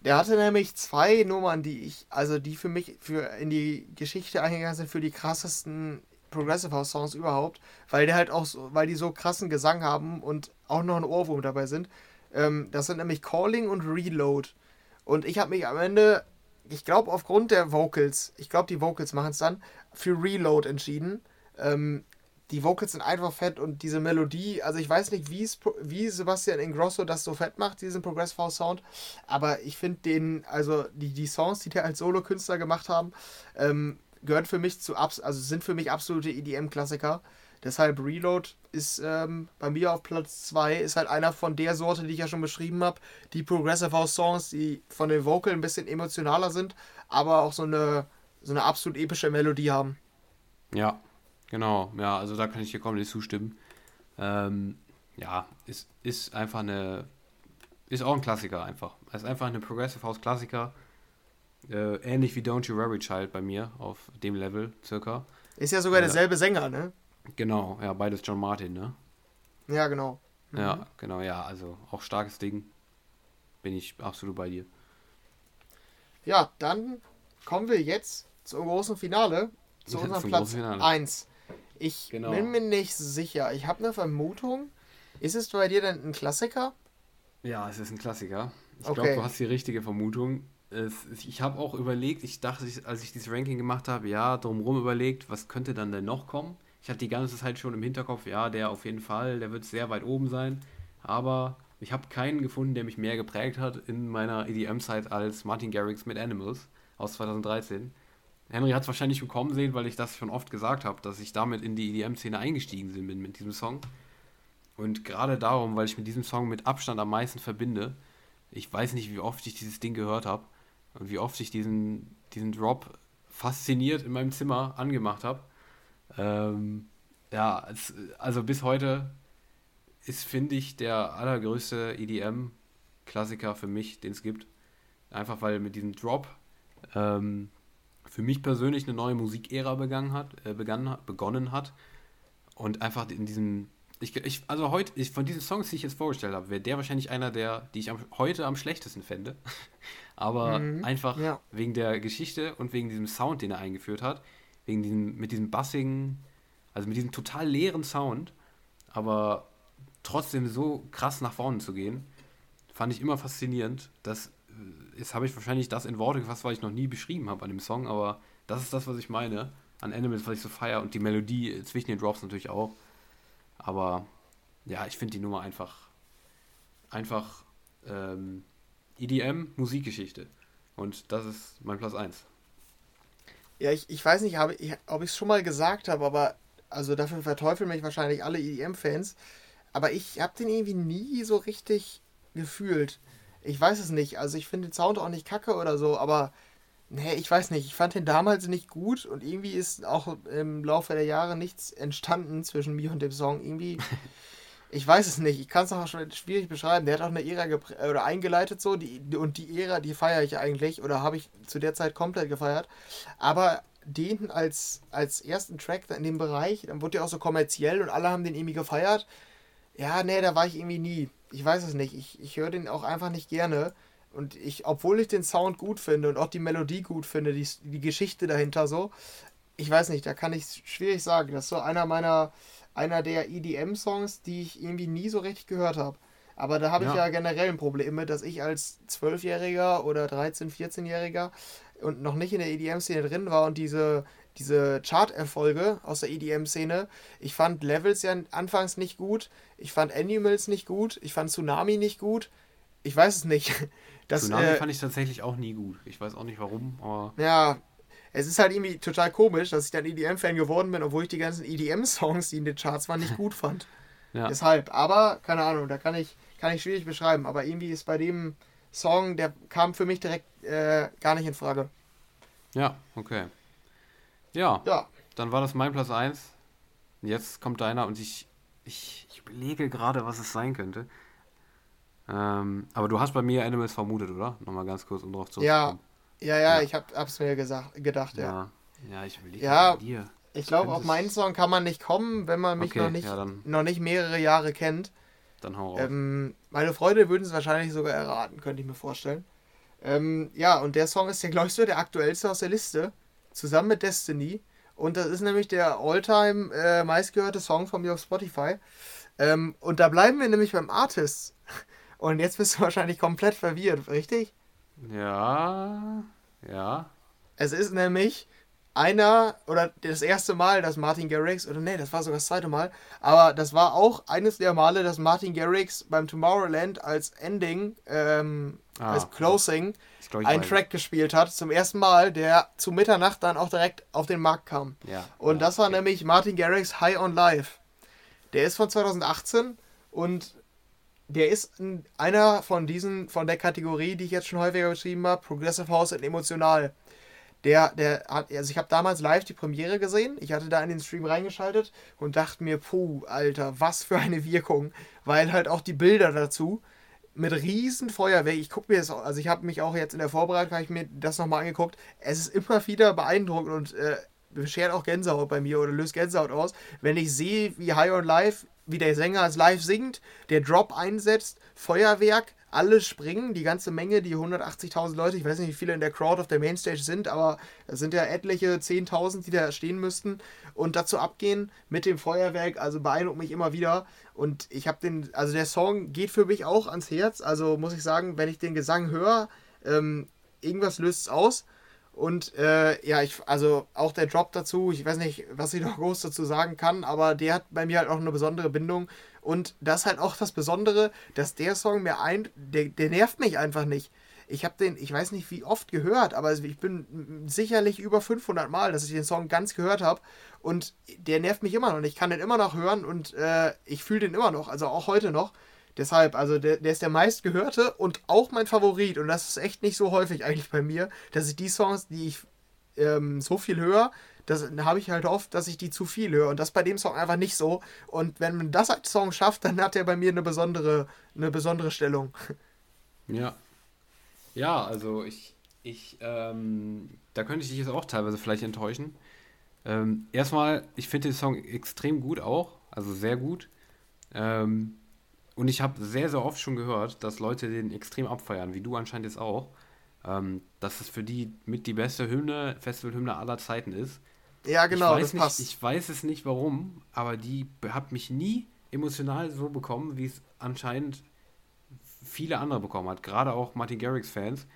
Der hatte nämlich zwei Nummern, die ich, also die für mich für in die Geschichte eingegangen sind, für die krassesten Progressive House Songs überhaupt, weil der halt auch so, weil die so krassen Gesang haben und auch noch ein Ohrwurm dabei sind. Ähm, das sind nämlich Calling und Reload. Und ich habe mich am Ende, ich glaube aufgrund der Vocals, ich glaube die Vocals machen es dann, für Reload entschieden. Ähm, die Vocals sind einfach fett und diese Melodie, also ich weiß nicht, wie Sebastian Ingrosso das so fett macht, diesen Progressive House Sound, aber ich finde den, also die, die Songs, die der als Solo-Künstler gemacht haben, ähm, gehört für mich zu, also sind für mich absolute EDM-Klassiker. Deshalb Reload ist ähm, bei mir auf Platz 2, ist halt einer von der Sorte, die ich ja schon beschrieben habe. Die Progressive House Songs, die von den Vocal ein bisschen emotionaler sind, aber auch so eine, so eine absolut epische Melodie haben. Ja, genau. Ja, also da kann ich dir komplett zustimmen. Ähm, ja, ist, ist einfach eine, ist auch ein Klassiker einfach. Ist einfach eine Progressive House Klassiker. Äh, ähnlich wie Don't You Worry Child bei mir auf dem Level circa. Ist ja sogar derselbe Sänger, ne? Genau, ja, beides John Martin, ne? Ja, genau. Mhm. Ja, genau, ja, also auch starkes Ding. Bin ich absolut bei dir. Ja, dann kommen wir jetzt zum großen Finale, zu unserem Platz 1. Ich genau. bin mir nicht sicher. Ich habe eine Vermutung. Ist es bei dir denn ein Klassiker? Ja, es ist ein Klassiker. Ich okay. glaube, du hast die richtige Vermutung. Es, ich habe auch überlegt, ich dachte, als ich dieses Ranking gemacht habe, ja, drumherum überlegt, was könnte dann denn noch kommen? Ich hatte die ganze Zeit schon im Hinterkopf, ja, der auf jeden Fall, der wird sehr weit oben sein. Aber ich habe keinen gefunden, der mich mehr geprägt hat in meiner EDM-Zeit als Martin Garrix mit Animals aus 2013. Henry hat es wahrscheinlich schon kommen sehen, weil ich das schon oft gesagt habe, dass ich damit in die EDM-Szene eingestiegen bin mit diesem Song. Und gerade darum, weil ich mit diesem Song mit Abstand am meisten verbinde, ich weiß nicht, wie oft ich dieses Ding gehört habe und wie oft ich diesen, diesen Drop fasziniert in meinem Zimmer angemacht habe. Ähm, ja, es, also bis heute ist, finde ich, der allergrößte EDM-Klassiker für mich, den es gibt. Einfach weil mit diesem Drop ähm, für mich persönlich eine neue Musikära begangen hat, äh, begann, begonnen hat. Und einfach in diesem. Ich, ich, also heute, ich, von diesen Songs, die ich jetzt vorgestellt habe, wäre der wahrscheinlich einer der, die ich am, heute am schlechtesten fände. Aber mhm, einfach ja. wegen der Geschichte und wegen diesem Sound, den er eingeführt hat, wegen diesem, mit diesem bassigen, also mit diesem total leeren Sound, aber trotzdem so krass nach vorne zu gehen, fand ich immer faszinierend. Das, äh, jetzt habe ich wahrscheinlich das in Worte gefasst, was ich noch nie beschrieben habe an dem Song, aber das ist das, was ich meine an Animals, was ich so feiere und die Melodie zwischen den Drops natürlich auch. Aber ja, ich finde die Nummer einfach, einfach ähm, EDM, Musikgeschichte. Und das ist mein Platz 1. Ja, ich, ich weiß nicht, ob ich es schon mal gesagt habe, aber also dafür verteufeln mich wahrscheinlich alle EDM-Fans. Aber ich habe den irgendwie nie so richtig gefühlt. Ich weiß es nicht. Also ich finde den Sound auch nicht kacke oder so, aber nee, ich weiß nicht. Ich fand den damals nicht gut und irgendwie ist auch im Laufe der Jahre nichts entstanden zwischen mir und dem Song. Irgendwie ich weiß es nicht, ich kann es auch schon schwierig beschreiben. Der hat auch eine Ära oder eingeleitet so, die, und die Ära, die feiere ich eigentlich oder habe ich zu der Zeit komplett gefeiert. Aber den als, als ersten Track in dem Bereich, dann wurde der auch so kommerziell und alle haben den irgendwie gefeiert. Ja, nee, da war ich irgendwie nie. Ich weiß es nicht. Ich, ich höre den auch einfach nicht gerne. Und ich, obwohl ich den Sound gut finde und auch die Melodie gut finde, die, die Geschichte dahinter so, ich weiß nicht, da kann ich schwierig sagen. Das ist so einer meiner einer der EDM-Songs, die ich irgendwie nie so richtig gehört habe. Aber da habe ich ja. ja generell ein Problem mit, dass ich als 12-Jähriger oder 13-, 14-Jähriger und noch nicht in der EDM-Szene drin war und diese diese Chart-Erfolge aus der EDM-Szene. Ich fand Levels ja anfangs nicht gut. Ich fand Animals nicht gut. Ich fand Tsunami nicht gut. Ich weiß es nicht. Das, Tsunami äh, fand ich tatsächlich auch nie gut. Ich weiß auch nicht warum, aber. Ja, es ist halt irgendwie total komisch, dass ich dann EDM-Fan geworden bin, obwohl ich die ganzen EDM-Songs, die in den Charts waren, nicht gut fand. ja. Deshalb, aber keine Ahnung, da kann ich, kann ich schwierig beschreiben. Aber irgendwie ist bei dem Song, der kam für mich direkt äh, gar nicht in Frage. Ja, okay. Ja, ja. Dann war das mein Platz 1. Jetzt kommt deiner und ich, ich, ich überlege gerade, was es sein könnte. Ähm, aber du hast bei mir Animals vermutet, oder? Nochmal ganz kurz, um drauf zu Ja, ja, ja, ja, ich hab, hab's mir gesagt, gedacht, ja. Ja, ja ich überlege ja, dir. Ich glaube, auf meinen Song kann man nicht kommen, wenn man mich okay, noch, nicht, ja, noch nicht mehrere Jahre kennt. Dann hau raus. Ähm, meine Freunde würden es wahrscheinlich sogar erraten, könnte ich mir vorstellen. Ähm, ja, und der Song ist ja, glaube ich, so der aktuellste aus der Liste zusammen mit Destiny. Und das ist nämlich der all-time äh, meistgehörte Song von mir auf Spotify. Ähm, und da bleiben wir nämlich beim Artist. Und jetzt bist du wahrscheinlich komplett verwirrt, richtig? Ja, ja. Es ist nämlich einer, oder das erste Mal, dass Martin Garrix, oder nee, das war sogar das zweite Mal, aber das war auch eines der Male, dass Martin Garrix beim Tomorrowland als Ending, ähm, ah, als Closing, einen Track gespielt hat, zum ersten Mal, der zu Mitternacht dann auch direkt auf den Markt kam. Ja, und ja, das war okay. nämlich Martin Garrix High on Life. Der ist von 2018 und der ist einer von diesen, von der Kategorie, die ich jetzt schon häufiger beschrieben habe, Progressive House und emotional. Der, der hat, also ich habe damals live die Premiere gesehen. Ich hatte da in den Stream reingeschaltet und dachte mir, puh, Alter, was für eine Wirkung. Weil halt auch die Bilder dazu mit riesen Feuerwerk. Ich gucke mir das, also ich habe mich auch jetzt in der Vorbereitung, habe ich mir das nochmal angeguckt. Es ist immer wieder beeindruckend und äh, beschert auch Gänsehaut bei mir oder löst Gänsehaut aus, wenn ich sehe, wie High on Live, wie der Sänger es live singt, der Drop einsetzt, Feuerwerk, alle springen, die ganze Menge, die 180.000 Leute, ich weiß nicht, wie viele in der Crowd auf der Mainstage sind, aber es sind ja etliche 10.000, die da stehen müssten und dazu abgehen mit dem Feuerwerk, also beeindruckt mich immer wieder. Und ich habe den, also der Song geht für mich auch ans Herz, also muss ich sagen, wenn ich den Gesang höre, ähm, irgendwas löst es aus und äh, ja, ich, also auch der Drop dazu, ich weiß nicht, was ich noch groß dazu sagen kann, aber der hat bei mir halt auch eine besondere Bindung. Und das ist halt auch das Besondere, dass der Song mir ein, der, der nervt mich einfach nicht. Ich habe den, ich weiß nicht wie oft gehört, aber ich bin sicherlich über 500 Mal, dass ich den Song ganz gehört habe. Und der nervt mich immer noch. Ich kann den immer noch hören und äh, ich fühle den immer noch, also auch heute noch. Deshalb, also der, der ist der meistgehörte und auch mein Favorit. Und das ist echt nicht so häufig eigentlich bei mir, dass ich die Songs, die ich ähm, so viel höre, das habe ich halt oft, dass ich die zu viel höre. Und das bei dem Song einfach nicht so. Und wenn man das als Song schafft, dann hat er bei mir eine besondere, eine besondere Stellung. Ja. Ja, also ich, ich, ähm, da könnte ich dich jetzt auch teilweise vielleicht enttäuschen. Ähm, erstmal, ich finde den Song extrem gut auch, also sehr gut. Ähm, und ich habe sehr, sehr oft schon gehört, dass Leute den extrem abfeiern, wie du anscheinend jetzt auch. Ähm, dass es für die mit die beste Hymne, Festivalhymne aller Zeiten ist. Ja, genau, das nicht, passt. Ich weiß es nicht warum, aber die hat mich nie emotional so bekommen, wie es anscheinend viele andere bekommen hat. Gerade auch Martin Garrix-Fans.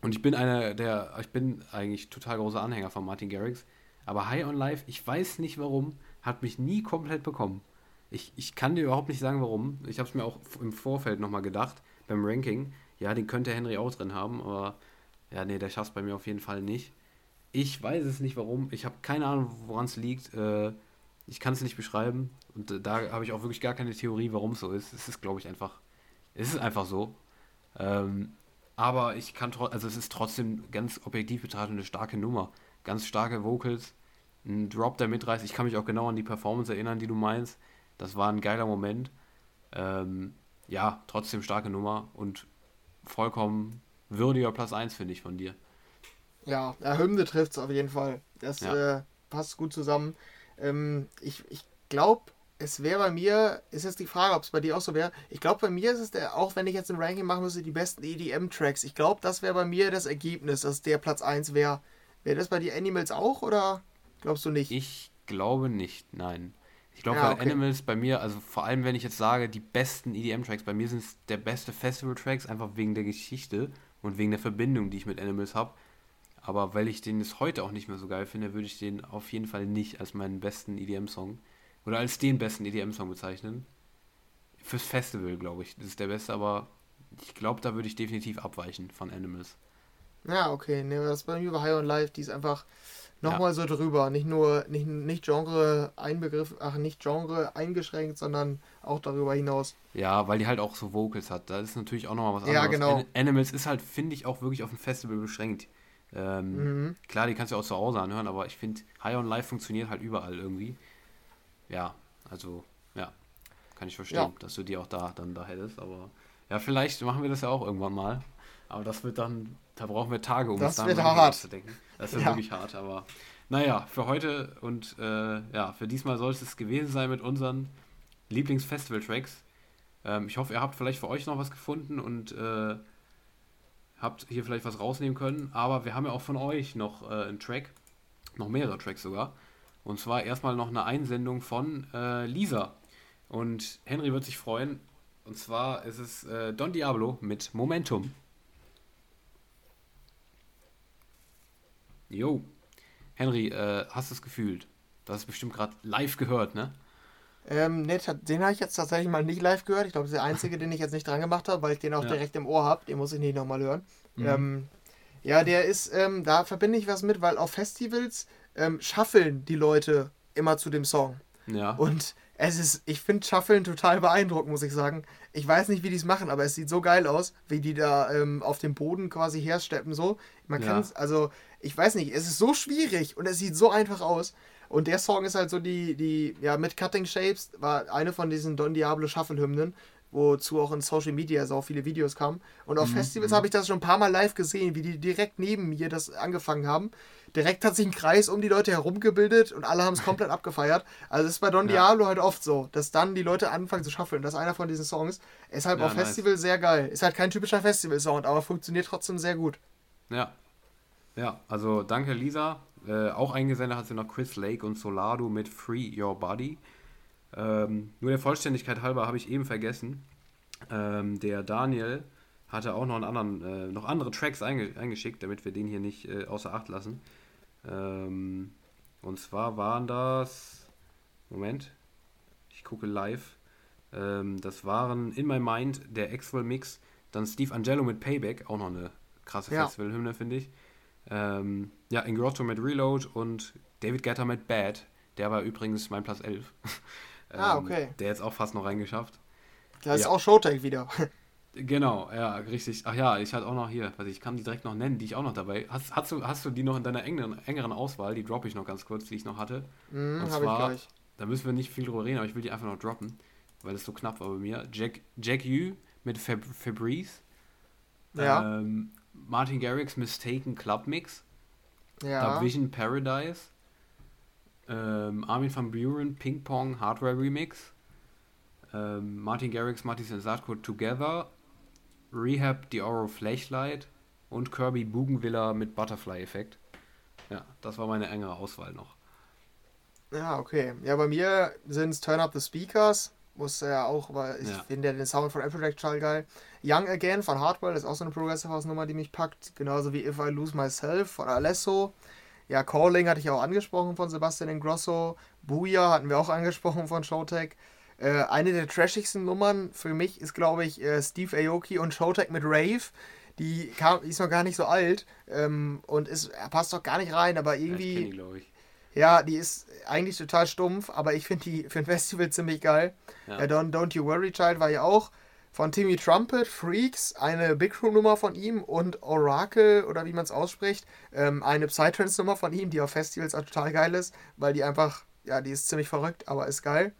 Und ich bin einer der, ich bin eigentlich total großer Anhänger von Martin Garrix. Aber High on Life, ich weiß nicht warum, hat mich nie komplett bekommen. Ich, ich kann dir überhaupt nicht sagen, warum. Ich habe es mir auch im Vorfeld nochmal gedacht, beim Ranking. Ja, den könnte Henry auch drin haben, aber ja, nee, der schafft es bei mir auf jeden Fall nicht. Ich weiß es nicht, warum. Ich habe keine Ahnung, woran es liegt. Äh, ich kann es nicht beschreiben. Und äh, da habe ich auch wirklich gar keine Theorie, warum es so ist. Es ist, glaube ich, einfach. Es ist einfach so. Ähm, aber ich kann trotzdem, also es ist trotzdem ganz objektiv betrachtet eine starke Nummer. Ganz starke Vocals, ein Drop, der mitreißt. Ich kann mich auch genau an die Performance erinnern, die du meinst. Das war ein geiler Moment. Ähm, ja, trotzdem starke Nummer und vollkommen würdiger Platz 1, finde ich, von dir. Ja, der Hymne trifft es auf jeden Fall. Das ja. äh, passt gut zusammen. Ähm, ich ich glaube, es wäre bei mir, ist jetzt die Frage, ob es bei dir auch so wäre. Ich glaube, bei mir ist es der, auch wenn ich jetzt ein Ranking machen müsste, die besten EDM-Tracks. Ich glaube, das wäre bei mir das Ergebnis, dass der Platz 1 wäre. Wäre das bei dir Animals auch oder glaubst du nicht? Ich glaube nicht, nein. Ich glaube, ja, okay. Animals bei mir, also vor allem, wenn ich jetzt sage, die besten EDM-Tracks, bei mir sind es der beste Festival-Tracks, einfach wegen der Geschichte und wegen der Verbindung, die ich mit Animals habe. Aber weil ich den jetzt heute auch nicht mehr so geil finde, würde ich den auf jeden Fall nicht als meinen besten EDM-Song oder als den besten EDM-Song bezeichnen. Fürs Festival, glaube ich. Das ist der beste, aber ich glaube, da würde ich definitiv abweichen von Animals. Ja, okay. Ne, das bei mir bei High on Life, die ist einfach nochmal ja. so drüber. Nicht nur, nicht, nicht Genre einbegriff, ach, nicht Genre eingeschränkt, sondern auch darüber hinaus. Ja, weil die halt auch so Vocals hat. Da ist natürlich auch nochmal was anderes. Ja, genau. Animals ist halt, finde ich, auch wirklich auf ein Festival beschränkt. Ähm, mhm. Klar, die kannst du auch zu Hause anhören, aber ich finde, High on Life funktioniert halt überall irgendwie. Ja, also, ja, kann ich verstehen, ja. dass du die auch da dann da hättest, aber ja, vielleicht machen wir das ja auch irgendwann mal. Aber das wird dann, da brauchen wir Tage, um das es dann hart. zu denken. Das wird ja. wirklich hart, aber naja, für heute und äh, ja, für diesmal soll es gewesen sein mit unseren Lieblingsfestival-Tracks. Ähm, ich hoffe, ihr habt vielleicht für euch noch was gefunden und äh, habt hier vielleicht was rausnehmen können. Aber wir haben ja auch von euch noch äh, einen Track, noch mehrere Tracks sogar. Und zwar erstmal noch eine Einsendung von äh, Lisa. Und Henry wird sich freuen. Und zwar ist es äh, Don Diablo mit Momentum. Jo. Henry, äh, hast du es gefühlt? Du hast es bestimmt gerade live gehört, ne? Ähm, ne, den habe ich jetzt tatsächlich mal nicht live gehört. Ich glaube, das ist der einzige, den ich jetzt nicht dran gemacht habe, weil ich den auch ja. direkt im Ohr habe. Den muss ich nicht nochmal hören. Mhm. Ähm, ja, der ist, ähm, da verbinde ich was mit, weil auf Festivals ähm, schaffeln die Leute immer zu dem Song. Ja. Und es ist, ich finde Schaffeln total beeindruckend, muss ich sagen. Ich weiß nicht, wie die es machen, aber es sieht so geil aus, wie die da ähm, auf dem Boden quasi hersteppen, so. Man kann es, also, ich weiß nicht, es ist so schwierig und es sieht so einfach aus. Und der Song ist halt so die, die, ja, mit Cutting Shapes war eine von diesen Don Diablo Shuffle-Hymnen, wozu auch in Social Media so viele Videos kamen. Und auf mhm. Festivals mhm. habe ich das schon ein paar Mal live gesehen, wie die direkt neben mir das angefangen haben. Direkt hat sich ein Kreis um die Leute herum gebildet und alle haben es komplett abgefeiert. Also das ist bei Don ja. Diablo halt oft so, dass dann die Leute anfangen zu schaffeln. Das ist einer von diesen Songs. Ist halt ja, auf nice. Festival sehr geil. Ist halt kein typischer Festival-Sound, aber funktioniert trotzdem sehr gut. Ja. Ja, also danke Lisa äh, auch eingesendet hat sie noch Chris Lake und Solado mit Free Your Body. Ähm, nur der Vollständigkeit halber habe ich eben vergessen. Ähm, der Daniel hatte auch noch einen anderen, äh, noch andere Tracks einge eingeschickt, damit wir den hier nicht äh, außer Acht lassen. Ähm, und zwar waren das. Moment, ich gucke live. Ähm, das waren In My Mind, der Axwell Mix, dann Steve Angelo mit Payback, auch noch eine krasse ja. Festival-Hymne, finde ich. Ähm, ja, Ingrotto mit Reload und David Guetta mit Bad. Der war übrigens mein Platz 11. ah, ähm, okay. Der jetzt auch fast noch reingeschafft. Da ist ja. auch Showtech wieder. Genau, ja, richtig. Ach ja, ich hatte auch noch hier, also ich kann die direkt noch nennen, die ich auch noch dabei. Hast, hast, du, hast du die noch in deiner engeren, engeren Auswahl? Die droppe ich noch ganz kurz, die ich noch hatte. Mhm, habe ich gleich. Da müssen wir nicht viel drüber reden, aber ich will die einfach noch droppen, weil es so knapp war bei mir. Jack, Jack Yu mit Fab Fabrice. Ja. Ähm, Martin Garrix Mistaken Club Mix. Ja. Vision Paradise. Ähm, Armin van Buren Ping Pong Hardware Remix. Ähm, Martin Garrix, Martin Sensatko Together. Rehab The Oro Flashlight. Und Kirby Bougainvillea mit Butterfly-Effekt. Ja, das war meine engere Auswahl noch. Ja, okay. Ja, bei mir sind es Turn Up the Speakers. Muss ja auch, weil ich ja. finde den Sound von Applejack total geil. Young Again von Hardwell ist auch so eine Progressive House Nummer, die mich packt. Genauso wie If I Lose Myself von Alesso. Ja, Calling hatte ich auch angesprochen von Sebastian Ingrosso. Booyah hatten wir auch angesprochen von Showtech. Äh, eine der trashigsten Nummern für mich ist, glaube ich, äh, Steve Aoki und Showtech mit Rave. Die, kam, die ist noch gar nicht so alt ähm, und ist, passt doch gar nicht rein, aber irgendwie. Ja, die, ja, die ist eigentlich total stumpf, aber ich finde die für ein Festival ziemlich geil. Ja. Äh, Don't, Don't You Worry Child war ja auch von Timmy Trumpet, Freaks, eine Big Room Nummer von ihm und Oracle, oder wie man es ausspricht, ähm, eine Psytrance Nummer von ihm, die auf Festivals auch total geil ist, weil die einfach, ja, die ist ziemlich verrückt, aber ist geil.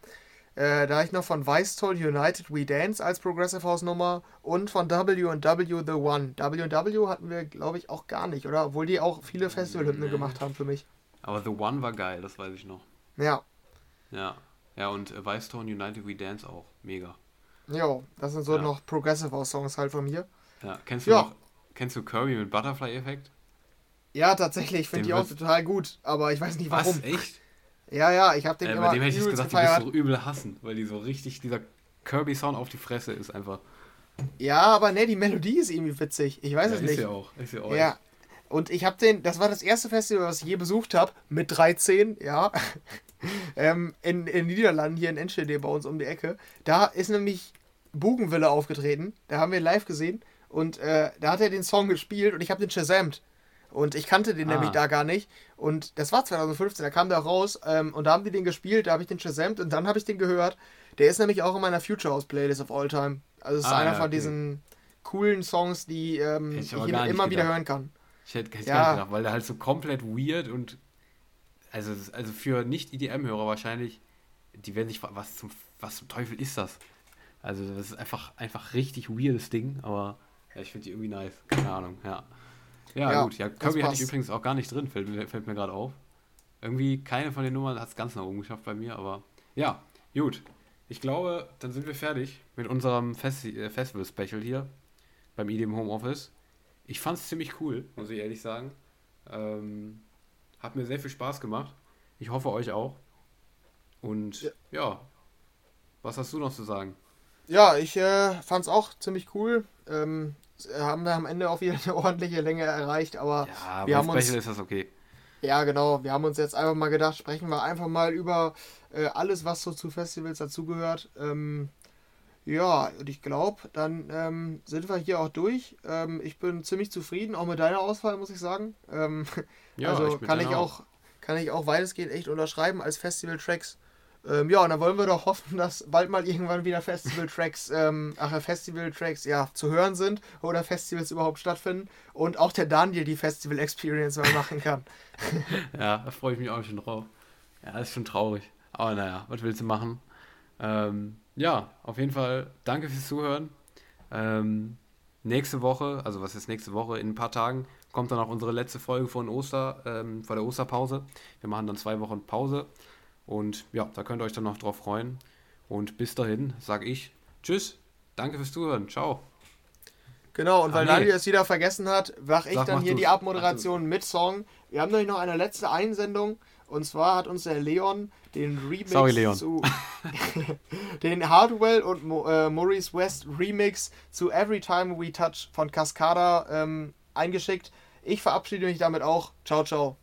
Äh, da ich noch von Vice Toll United We Dance als Progressive House Nummer und von W&W The One. W&W hatten wir, glaube ich, auch gar nicht, oder? Obwohl die auch viele Festival-Hymnen gemacht haben für mich. Aber The One war geil, das weiß ich noch. Ja. Ja. Ja, und äh, Vice Tone United We Dance auch. Mega. Jo, das sind so ja. noch Progressive House Songs halt von mir. Ja, kennst du ja. noch, kennst du Kirby mit Butterfly-Effekt? Ja, tatsächlich, ich finde die auch total gut, aber ich weiß nicht warum. Was, echt? Ja, ja, ich habe den äh, immer Bei dem hätte ich gesagt, gefeiert. die wirst du übel hassen, weil die so richtig, dieser Kirby-Sound auf die Fresse ist einfach. Ja, aber ne, die Melodie ist irgendwie witzig. Ich weiß ja, es ist nicht. Ja auch, ist ja auch. Ja, Und ich habe den, das war das erste Festival, was ich je besucht habe, mit 13, ja. ähm, in, in Niederlanden, hier in Enschede bei uns um die Ecke. Da ist nämlich Bugenwille aufgetreten. Da haben wir live gesehen. Und äh, da hat er den Song gespielt und ich habe den Shazamt. Und ich kannte den ah. nämlich da gar nicht. Und das war 2015, da kam der raus ähm, und da haben die den gespielt, da habe ich den Shazamt und dann habe ich den gehört. Der ist nämlich auch in meiner Future House Playlist of All Time. Also es ist ah, einer ja, von okay. diesen coolen Songs, die ähm, ich, ich immer wieder hören kann. Ich hätte, hätte ja. gedacht, weil der halt so komplett weird und also, also für Nicht-EDM-Hörer wahrscheinlich, die werden sich was zum was zum Teufel ist das? Also das ist einfach einfach richtig weirdes Ding, aber ja, ich finde die irgendwie nice. Keine Ahnung, ja. Ja, ja gut. Ja, Kirby hatte ich übrigens auch gar nicht drin, fällt, fällt mir gerade auf. Irgendwie keine von den Nummern hat es ganz nach oben geschafft bei mir, aber ja, gut. Ich glaube, dann sind wir fertig mit unserem Festi äh, Festival-Special hier beim IDM Homeoffice. Ich fand es ziemlich cool, muss ich ehrlich sagen. Ähm, hat mir sehr viel Spaß gemacht. Ich hoffe euch auch. Und ja, ja was hast du noch zu sagen? Ja, ich äh, fand es auch ziemlich cool. Ähm, haben wir am Ende auch wieder eine ordentliche Länge erreicht, aber ja, wir haben uns ist das okay. Ja, genau. Wir haben uns jetzt einfach mal gedacht, sprechen wir einfach mal über äh, alles, was so zu Festivals dazugehört. Ähm, ja, und ich glaube, dann ähm, sind wir hier auch durch. Ähm, ich bin ziemlich zufrieden, auch mit deiner Auswahl, muss ich sagen. Ähm, ja, also ich kann ich auch, kann ich auch weitestgehend echt unterschreiben als Festival-Tracks. Ähm, ja, und dann wollen wir doch hoffen, dass bald mal irgendwann wieder Festival-Tracks, ähm, ach, Festival-Tracks, ja, zu hören sind oder Festivals überhaupt stattfinden und auch der Daniel die Festival-Experience mal machen kann. ja, da freue ich mich auch schon drauf. Ja, ist schon traurig. Aber naja, was willst du machen? Ähm, ja, auf jeden Fall danke fürs Zuhören. Ähm, nächste Woche, also was ist nächste Woche, in ein paar Tagen, kommt dann auch unsere letzte Folge von Oster, ähm, vor der Osterpause. Wir machen dann zwei Wochen Pause. Und ja, da könnt ihr euch dann noch drauf freuen. Und bis dahin sage ich Tschüss, danke fürs Zuhören, ciao. Genau, und Ach, weil nee. Daniel es wieder vergessen hat, mache ich Sag, dann hier die Abmoderation mit Song. Wir haben nämlich noch eine letzte Einsendung. Und zwar hat uns der Leon den Remix Sorry, Leon. zu den Hardwell und äh, Maurice West Remix zu Every Time We Touch von Cascada ähm, eingeschickt. Ich verabschiede mich damit auch. Ciao, ciao.